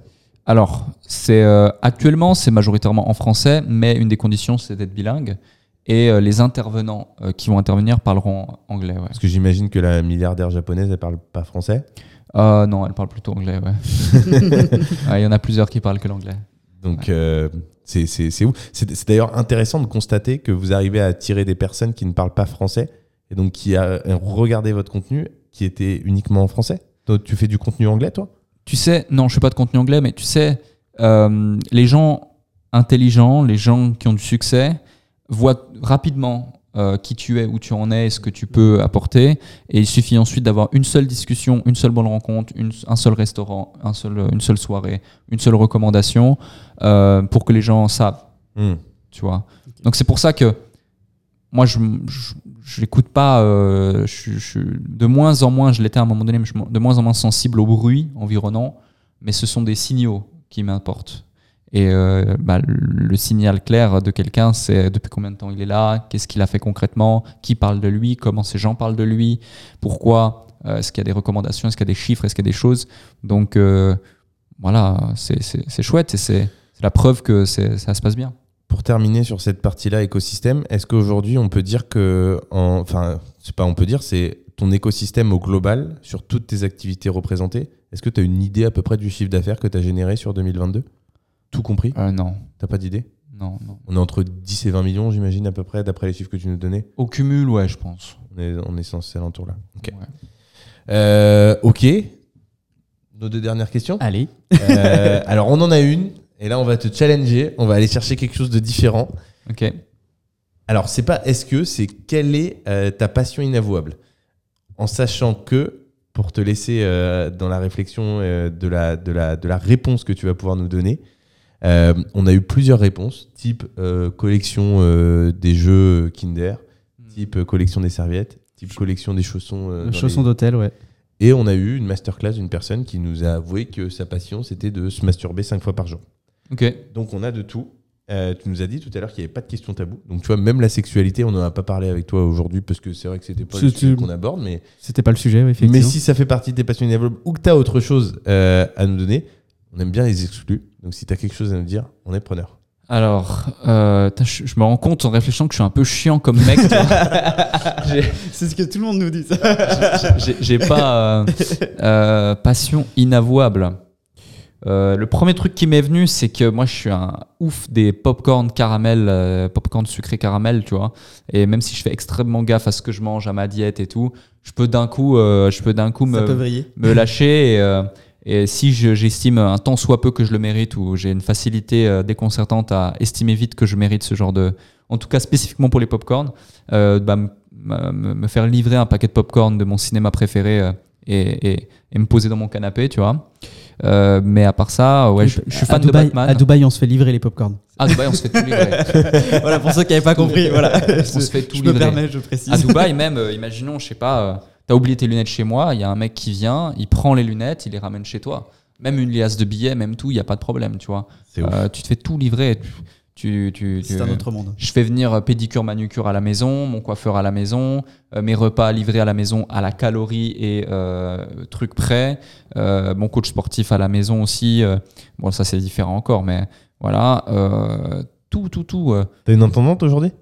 Alors, c'est actuellement c'est majoritairement en français, mais une des conditions c'est d'être bilingue et euh, les intervenants euh, qui vont intervenir parleront anglais. Ouais. Parce que j'imagine que la milliardaire japonaise, elle parle pas français euh, Non, elle parle plutôt anglais, ouais. Il y en a plusieurs qui parlent que l'anglais. Donc, c'est C'est d'ailleurs intéressant de constater que vous arrivez à attirer des personnes qui ne parlent pas français et donc qui ont regardé votre contenu qui était uniquement en français. Tu fais du contenu anglais, toi? Tu sais, non, je fais pas de contenu anglais, mais tu sais, les gens intelligents, les gens qui ont du succès, vois rapidement euh, qui tu es, où tu en es, ce que tu peux apporter. Et il suffit ensuite d'avoir une seule discussion, une seule bonne rencontre, un seul restaurant, un seul, une seule soirée, une seule recommandation euh, pour que les gens savent. Hmm. Tu vois? Donc c'est pour ça que moi je je, l'écoute pas. Euh, je, de moins en moins, je l'étais à un moment donné, mais je, de moins en moins sensible au bruit environnant. Mais ce sont des signaux qui m'importent. Et euh, bah, le signal clair de quelqu'un, c'est depuis combien de temps il est là, qu'est-ce qu'il a fait concrètement, qui parle de lui, comment ces gens parlent de lui, pourquoi, euh, est-ce qu'il y a des recommandations, est-ce qu'il y a des chiffres, est-ce qu'il y a des choses. Donc euh, voilà, c'est chouette et c'est la preuve que ça se passe bien. Pour terminer sur cette partie-là, écosystème, est-ce qu'aujourd'hui on peut dire que, enfin, c'est pas on peut dire, c'est ton écosystème au global, sur toutes tes activités représentées, est-ce que tu as une idée à peu près du chiffre d'affaires que tu as généré sur 2022 tout compris? Euh, Non. T'as pas d'idée? Non, non. On est entre 10 et 20 millions, j'imagine, à peu près, d'après les chiffres que tu nous donnais? Au cumul, ouais, je pense. On est, on est censé alentour là. Ok. Euh, ok. Nos deux dernières questions? Allez. Euh, alors, on en a une. Et là, on va te challenger. On va aller chercher quelque chose de différent. Ok. Alors, c'est pas est-ce que, c'est quelle est ta passion inavouable? En sachant que, pour te laisser dans la réflexion de, la, de, la, de la réponse que tu vas pouvoir nous donner, euh, on a eu plusieurs réponses, type euh, collection euh, des jeux Kinder, hmm. type collection des serviettes, type collection des chaussons. chaussons d'hôtel, ouais. Et on a eu une masterclass d'une personne qui nous a avoué que sa passion, c'était de se masturber cinq fois par jour. Ok. Donc on a de tout. tu nous as dit tout à l'heure qu'il n'y avait pas de question tabou. Donc tu vois, même la sexualité, on n'en a pas parlé avec toi aujourd'hui parce que c'est vrai que c'était pas le sujet qu'on aborde, mais c'était pas le sujet, effectivement. Mais si ça fait partie de tes passions ou que tu as autre chose à nous donner, on aime bien les exclus. Donc si tu as quelque chose à nous dire, on est preneur. Alors, euh, je, me rends compte en réfléchissant que je suis un peu chiant comme mec. C'est ce que tout le monde nous dit. J'ai pas euh, euh, passion inavouable. Le premier truc qui m'est venu, c'est que moi, je suis un ouf des popcorn caramel, popcorn sucré caramel, tu vois. Et même si je fais extrêmement gaffe à ce que je mange, à ma diète et tout, je peux d'un coup, je peux d'un coup me, me, lâcher et et si j'estime un tant soit peu que je le mérite ou j'ai une facilité euh, déconcertante à estimer vite que je mérite ce genre de. En tout cas, spécifiquement pour les popcorn, euh, bah, me faire livrer un paquet de popcorn de mon cinéma préféré euh, et, et, me poser dans mon canapé, tu vois. Euh, mais à part ça, ouais, je, suis fan de Batman. À Dubaï, on se fait livrer les popcorn. À Dubaï, on se fait tout livrer. voilà, pour ceux qui n'avaient pas compris, voilà. on se fait tout je livrer. Me permets, je précise. À Dubaï, même, imaginons, je sais pas T'as oublié tes lunettes chez moi, il y a un mec qui vient, il prend les lunettes, il les ramène chez toi. Même une liasse de billets, même tout, il n'y a pas de problème, tu vois. Euh, tu te fais tout livrer. Tu, tu, c'est un autre monde. Je fais venir pédicure, manucure à la maison, mon coiffeur à la maison, euh, mes repas livrés à la maison à la calorie et euh, trucs prêts, euh, mon coach sportif à la maison aussi. bon, ça c'est différent encore, mais voilà, tout, tout, tout. T'as une intendante aujourd'hui?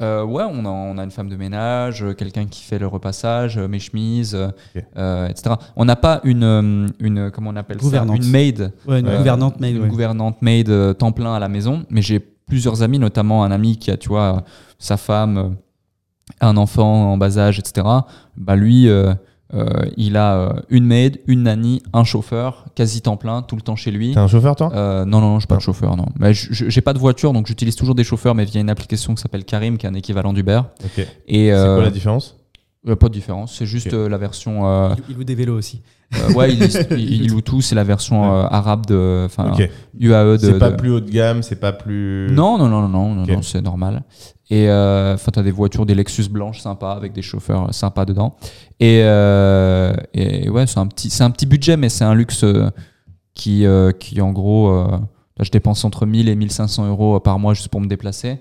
Euh, ouais, on a, on a, une femme de ménage, euh, quelqu'un qui fait le repassage, euh, mes chemises, etc. On n'a pas une, une, comment on appelle ça Une maid. une gouvernante maid. Une gouvernante maid temps plein à la maison. Mais j'ai plusieurs amis, notamment un ami qui a, tu vois, sa femme, un enfant en bas âge, etc. Bah lui euh, il a euh, une maid, une nanny, un chauffeur, quasi temps plein, tout le temps chez lui. T'as un chauffeur toi? Euh, Non, non, non, je pas de chauffeur, non. Mais j'ai pas de voiture, donc j'utilise toujours des chauffeurs, mais via une application qui s'appelle Karim, qui est un équivalent d'Uber. Ok. Et c'est quoi la différence? Pas de différence, c'est juste la version. Il loue des vélos aussi. ouais, il, loue tout, c'est la version arabe de. Enfin, UAE de. C'est pas plus haut de gamme, c'est pas plus. Non, non, non, non, non, non c'est normal. Et euh, enfin, tu as des voitures, des Lexus blanches sympas avec des chauffeurs sympas dedans. Et, euh, et ouais, c'est un, petit, un petit budget, mais c'est un luxe euh, qui, qui en gros, là, je dépense entre 1000 et 1500 euros par mois juste pour me déplacer,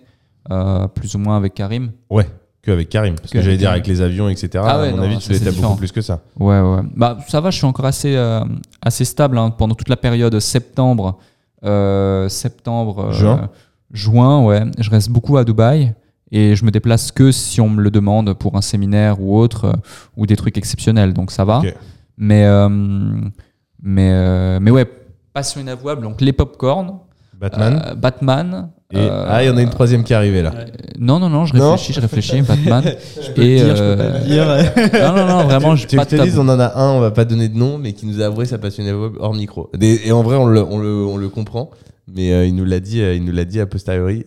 plus ou moins avec Karim. Ouais. Qu'avec Karim. Parce que, j'allais dire avec les avions, etc. Ah à mon avis, tu l'étais beaucoup plus que ça. Ouais, ouais. Bah, ça va, je suis encore assez, assez stable hein, pendant toute la période septembre, septembre, juin. juin, ouais. Je reste beaucoup à Dubaï et je me déplace que si on me le demande pour un séminaire ou autre euh, ou des trucs exceptionnels donc ça va mais euh, mais euh, mais ouais passion inavouable donc les popcorn Batman Batman ah il y en a une troisième qui est arrivée là non non non je réfléchis je réfléchis Batman je peux et dire, je peux pas le dire non non non vraiment je tu pas te dis on en a un on va pas donner de nom mais qui nous a avoué sa passion hors micro et, en vrai on le, on le, on le comprend mais il nous l'a dit il nous l'a dit a posteriori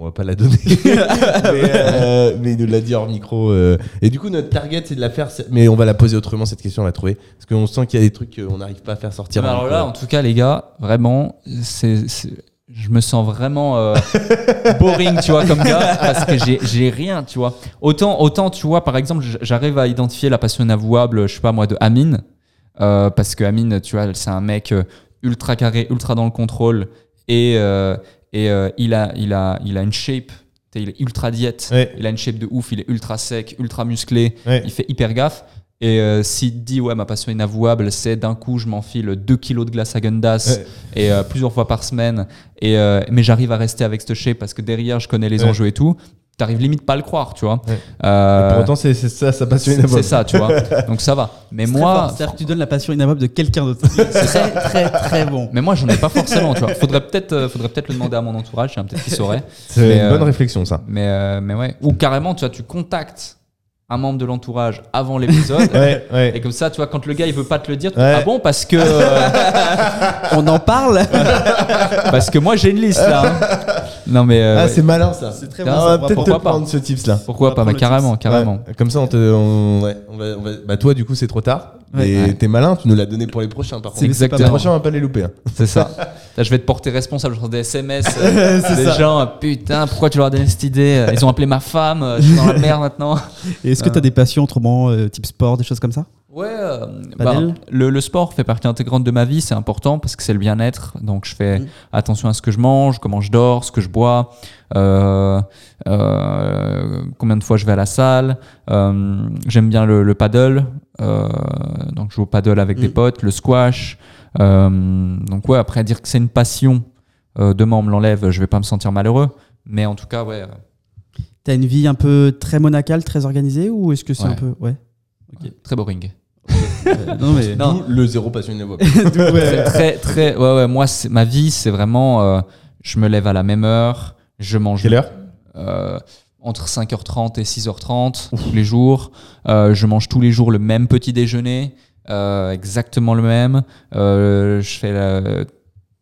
on va pas la donner, euh, mais, il nous l'a dit hors micro. Euh. Et du coup, notre target, c'est de la faire, mais on va la poser autrement cette question, on va trouver, parce qu'on sent qu'il y a des trucs qu'on n'arrive pas à faire sortir. alors là, en tout cas, les gars, vraiment, c'est, je me sens vraiment euh, boring, tu vois, comme gars, parce que j'ai, rien, tu vois. Autant, autant, tu vois, par exemple, j'arrive à identifier la passion inavouable, je sais pas moi, de Amine, parce que Amine, tu vois, c'est un mec ultra carré, ultra dans le contrôle et et euh, il, a, il, a, il a une shape, il est ultra diète, il a une shape de ouf, il est ultra sec, ultra musclé, il fait hyper gaffe. Et euh, s'il dit, ouais, ma passion inavouable, c'est d'un coup, je m'enfile 2 kilos de glace à Gundas et euh, plusieurs fois par semaine. Et, mais j'arrive à rester avec ce shape parce que derrière, je connais les enjeux et tout t'arrives limite pas à le croire, tu vois. Euh, pour autant, c'est ça sa passion inavouable. C'est ça, tu vois. Donc ça va. Mais moi, c'est-à-dire que tu donnes la passion inavouable de quelqu'un d'autre. c'est très, très, très bon. Mais moi, j'en ai pas forcément, tu vois. Faudrait peut-être, euh, faudrait peut-être le demander à mon entourage, peut-être qu'il saurait. C'est une bonne euh, réflexion, ça. Mais, mais ouais. Ou carrément, tu vois, tu contactes un membre de l'entourage avant l'épisode. Et comme ça, tu vois, quand le gars il veut pas te le dire, tu ah bon parce que on en parle. parce que moi j'ai une liste là. Hein. Non mais euh, ah c'est malin ça. C'est très bon. On va peut-être te prendre ce tips là. Pourquoi pas Carrément, carrément. Comme ça on te, on, va, on va, bah toi du coup c'est trop tard. Et t'es malin, tu nous l'as donné pour les prochains par contre. Exactement. Les prochains on va pas les louper. Hein. C'est ça. Là, je vais te porter responsable. Je des SMS euh, des gens. Putain, pourquoi tu leur as donné cette idée Ils ont appelé ma femme. Je suis dans la merde maintenant. Est-ce que tu as des passions autrement, euh, type sport, des choses comme ça? Ouais, euh, bah, le, sport fait partie intégrante de ma vie, c'est important parce que c'est le bien-être. Donc je fais mm. attention à ce que je mange, comment je dors, ce que je bois, combien de fois je vais à la salle. J'aime bien le, paddle, donc je joue au paddle avec des mm. potes, le squash. Euh, donc ouais, après dire que c'est une passion, euh, demain on me l'enlève, je vais pas me sentir malheureux. Mais en tout cas, ouais. Euh. T'as une vie un peu très monacale, très organisée ou est-ce que c'est un peu ouais. Très boring. Non mais le zéro passion inavouable. très, très, très, ouais ouais. Moi, ma vie, c'est vraiment, je me lève à la même heure, je mange. Quelle heure? Entre 5h30 et 6h30 tous les jours. je mange tous les jours le même petit déjeuner. Euh, exactement le même. Euh, je fais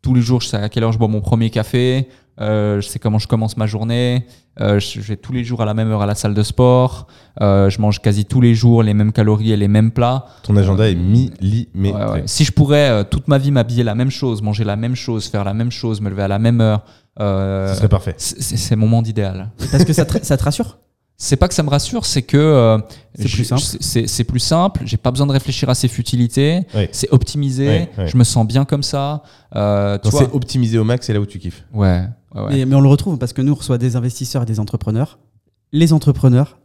tous les jours, je sais à quelle heure je bois mon premier café. Euh, je sais comment je commence ma journée. je vais tous les jours à la même heure à la salle de sport. je mange quasi tous les jours les mêmes calories et les mêmes plats. Ton agenda est millimétré. Si je pourrais toute ma vie m'habiller la même chose, manger la même chose, faire la même chose, me lever à la même heure, ce serait parfait. C'est mon monde idéal. Parce que ça ça te rassure? C'est pas que ça me rassure, c'est que euh, c'est plus simple. C'est plus simple. J'ai pas besoin de réfléchir à ses futilités. C'est optimisé. Je me sens bien comme ça. Euh, c'est optimisé au max, c'est là où tu kiffes. Ouais. Mais, on le retrouve parce que nous on reçoit des investisseurs et des entrepreneurs. Les entrepreneurs,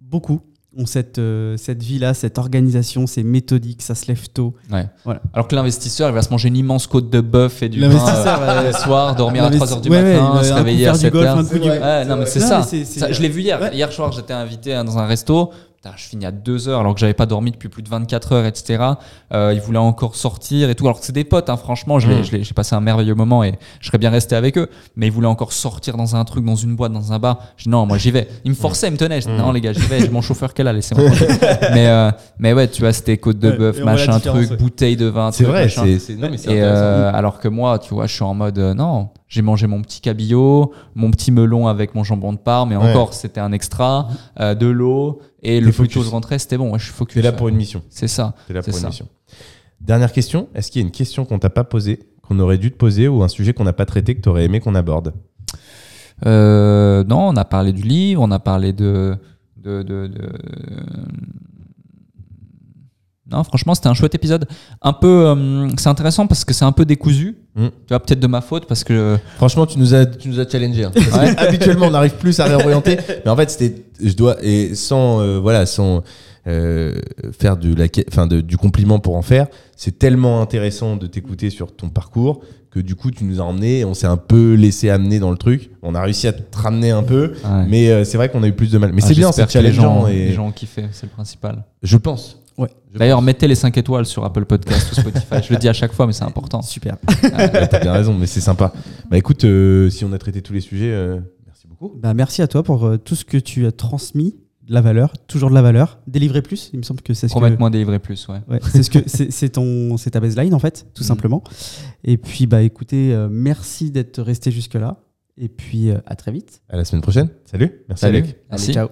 beaucoup ont cette, euh, cette vie-là, cette organisation, c'est méthodique, ça se lève tôt. Ouais. Voilà. Alors que l'investisseur, il va se manger une immense côte de bœuf et du pain euh, le soir, dormir à 3h du matin, se réveiller à 7h. non, mais c'est ça. Je l'ai vu hier. Hier soir, j'étais invité dans un resto je finis à 2 heures alors que j'avais pas dormi depuis plus de 24 heures, etc. Euh, ils voulaient encore sortir et tout. Alors que c'est des potes, hein, franchement, mm. j'ai passé un merveilleux moment et je serais bien resté avec eux. Mais ils voulaient encore sortir dans un truc, dans une boîte, dans un bar. Je dis non, moi j'y vais. Ils me mm. forçaient, ils me tenaient. Je dis, non, mm. les gars, j'y vais. J'ai mon chauffeur qu'elle a, laissez-moi. mais, euh, mais ouais, tu vois, c'était côte de bœuf, machin, truc, bouteille de vin. C'est vrai, c'est. Et euh, alors que moi, tu vois, je suis en mode euh, non, j'ai mangé mon petit cabillaud, mon petit melon avec mon jambon de Parme, mais encore, c'était un extra, euh, de l'eau, et le plus tôt je rentrais, c'était bon, je suis focus. T'es là pour une mission. C'est ça. T'es là pour une mission. Dernière question, est-ce qu'il y a une question qu'on t'a pas posée, qu'on aurait dû te poser, ou un sujet qu'on n'a pas traité, que tu aurais aimé qu'on aborde? Euh, Non, on a parlé du livre, on a parlé de... de, de, Non, franchement, c'était un chouette épisode. Un peu, euh, c'est intéressant parce que c'est un peu décousu. Hmm. Tu vois, peut-être de ma faute parce que. Franchement, tu nous as, tu nous as challengé. Hein. Habituellement, on n'arrive plus à réorienter. mais en fait, c'était. Je dois. Et sans. Euh, voilà, sans. Euh, faire de la, enfin de, du compliment pour en faire. C'est tellement intéressant de t'écouter sur ton parcours que du coup tu nous as emmené, on s'est un peu laissé amener dans le truc. On a réussi à te ramener un peu, mais euh, c'est vrai qu'on a eu plus de mal. Mais c'est bien, c'est challengeant. Les gens, et... les gens ont kiffé, c'est le principal. Je pense. Ouais. D'ailleurs, mettez les 5 étoiles sur Apple Podcast ou Spotify. Je le dis à chaque fois, mais c'est important. Super. Ah, T'as bien raison, mais c'est sympa. Bah écoute, euh, si on a traité tous les sujets, euh, merci beaucoup. Bah, merci à toi pour euh, tout ce que tu as transmis. De la valeur, toujours de la valeur. Délivrer plus, il me semble que c'est ce que. moins délivrer plus, ouais. ouais c'est ce que c'est ton c'est ta baseline en fait, tout mm. simplement. Et puis bah écoutez, merci d'être resté jusque là. Et puis à très vite. À la semaine prochaine. Salut. Merci. Salut. Allez, ciao.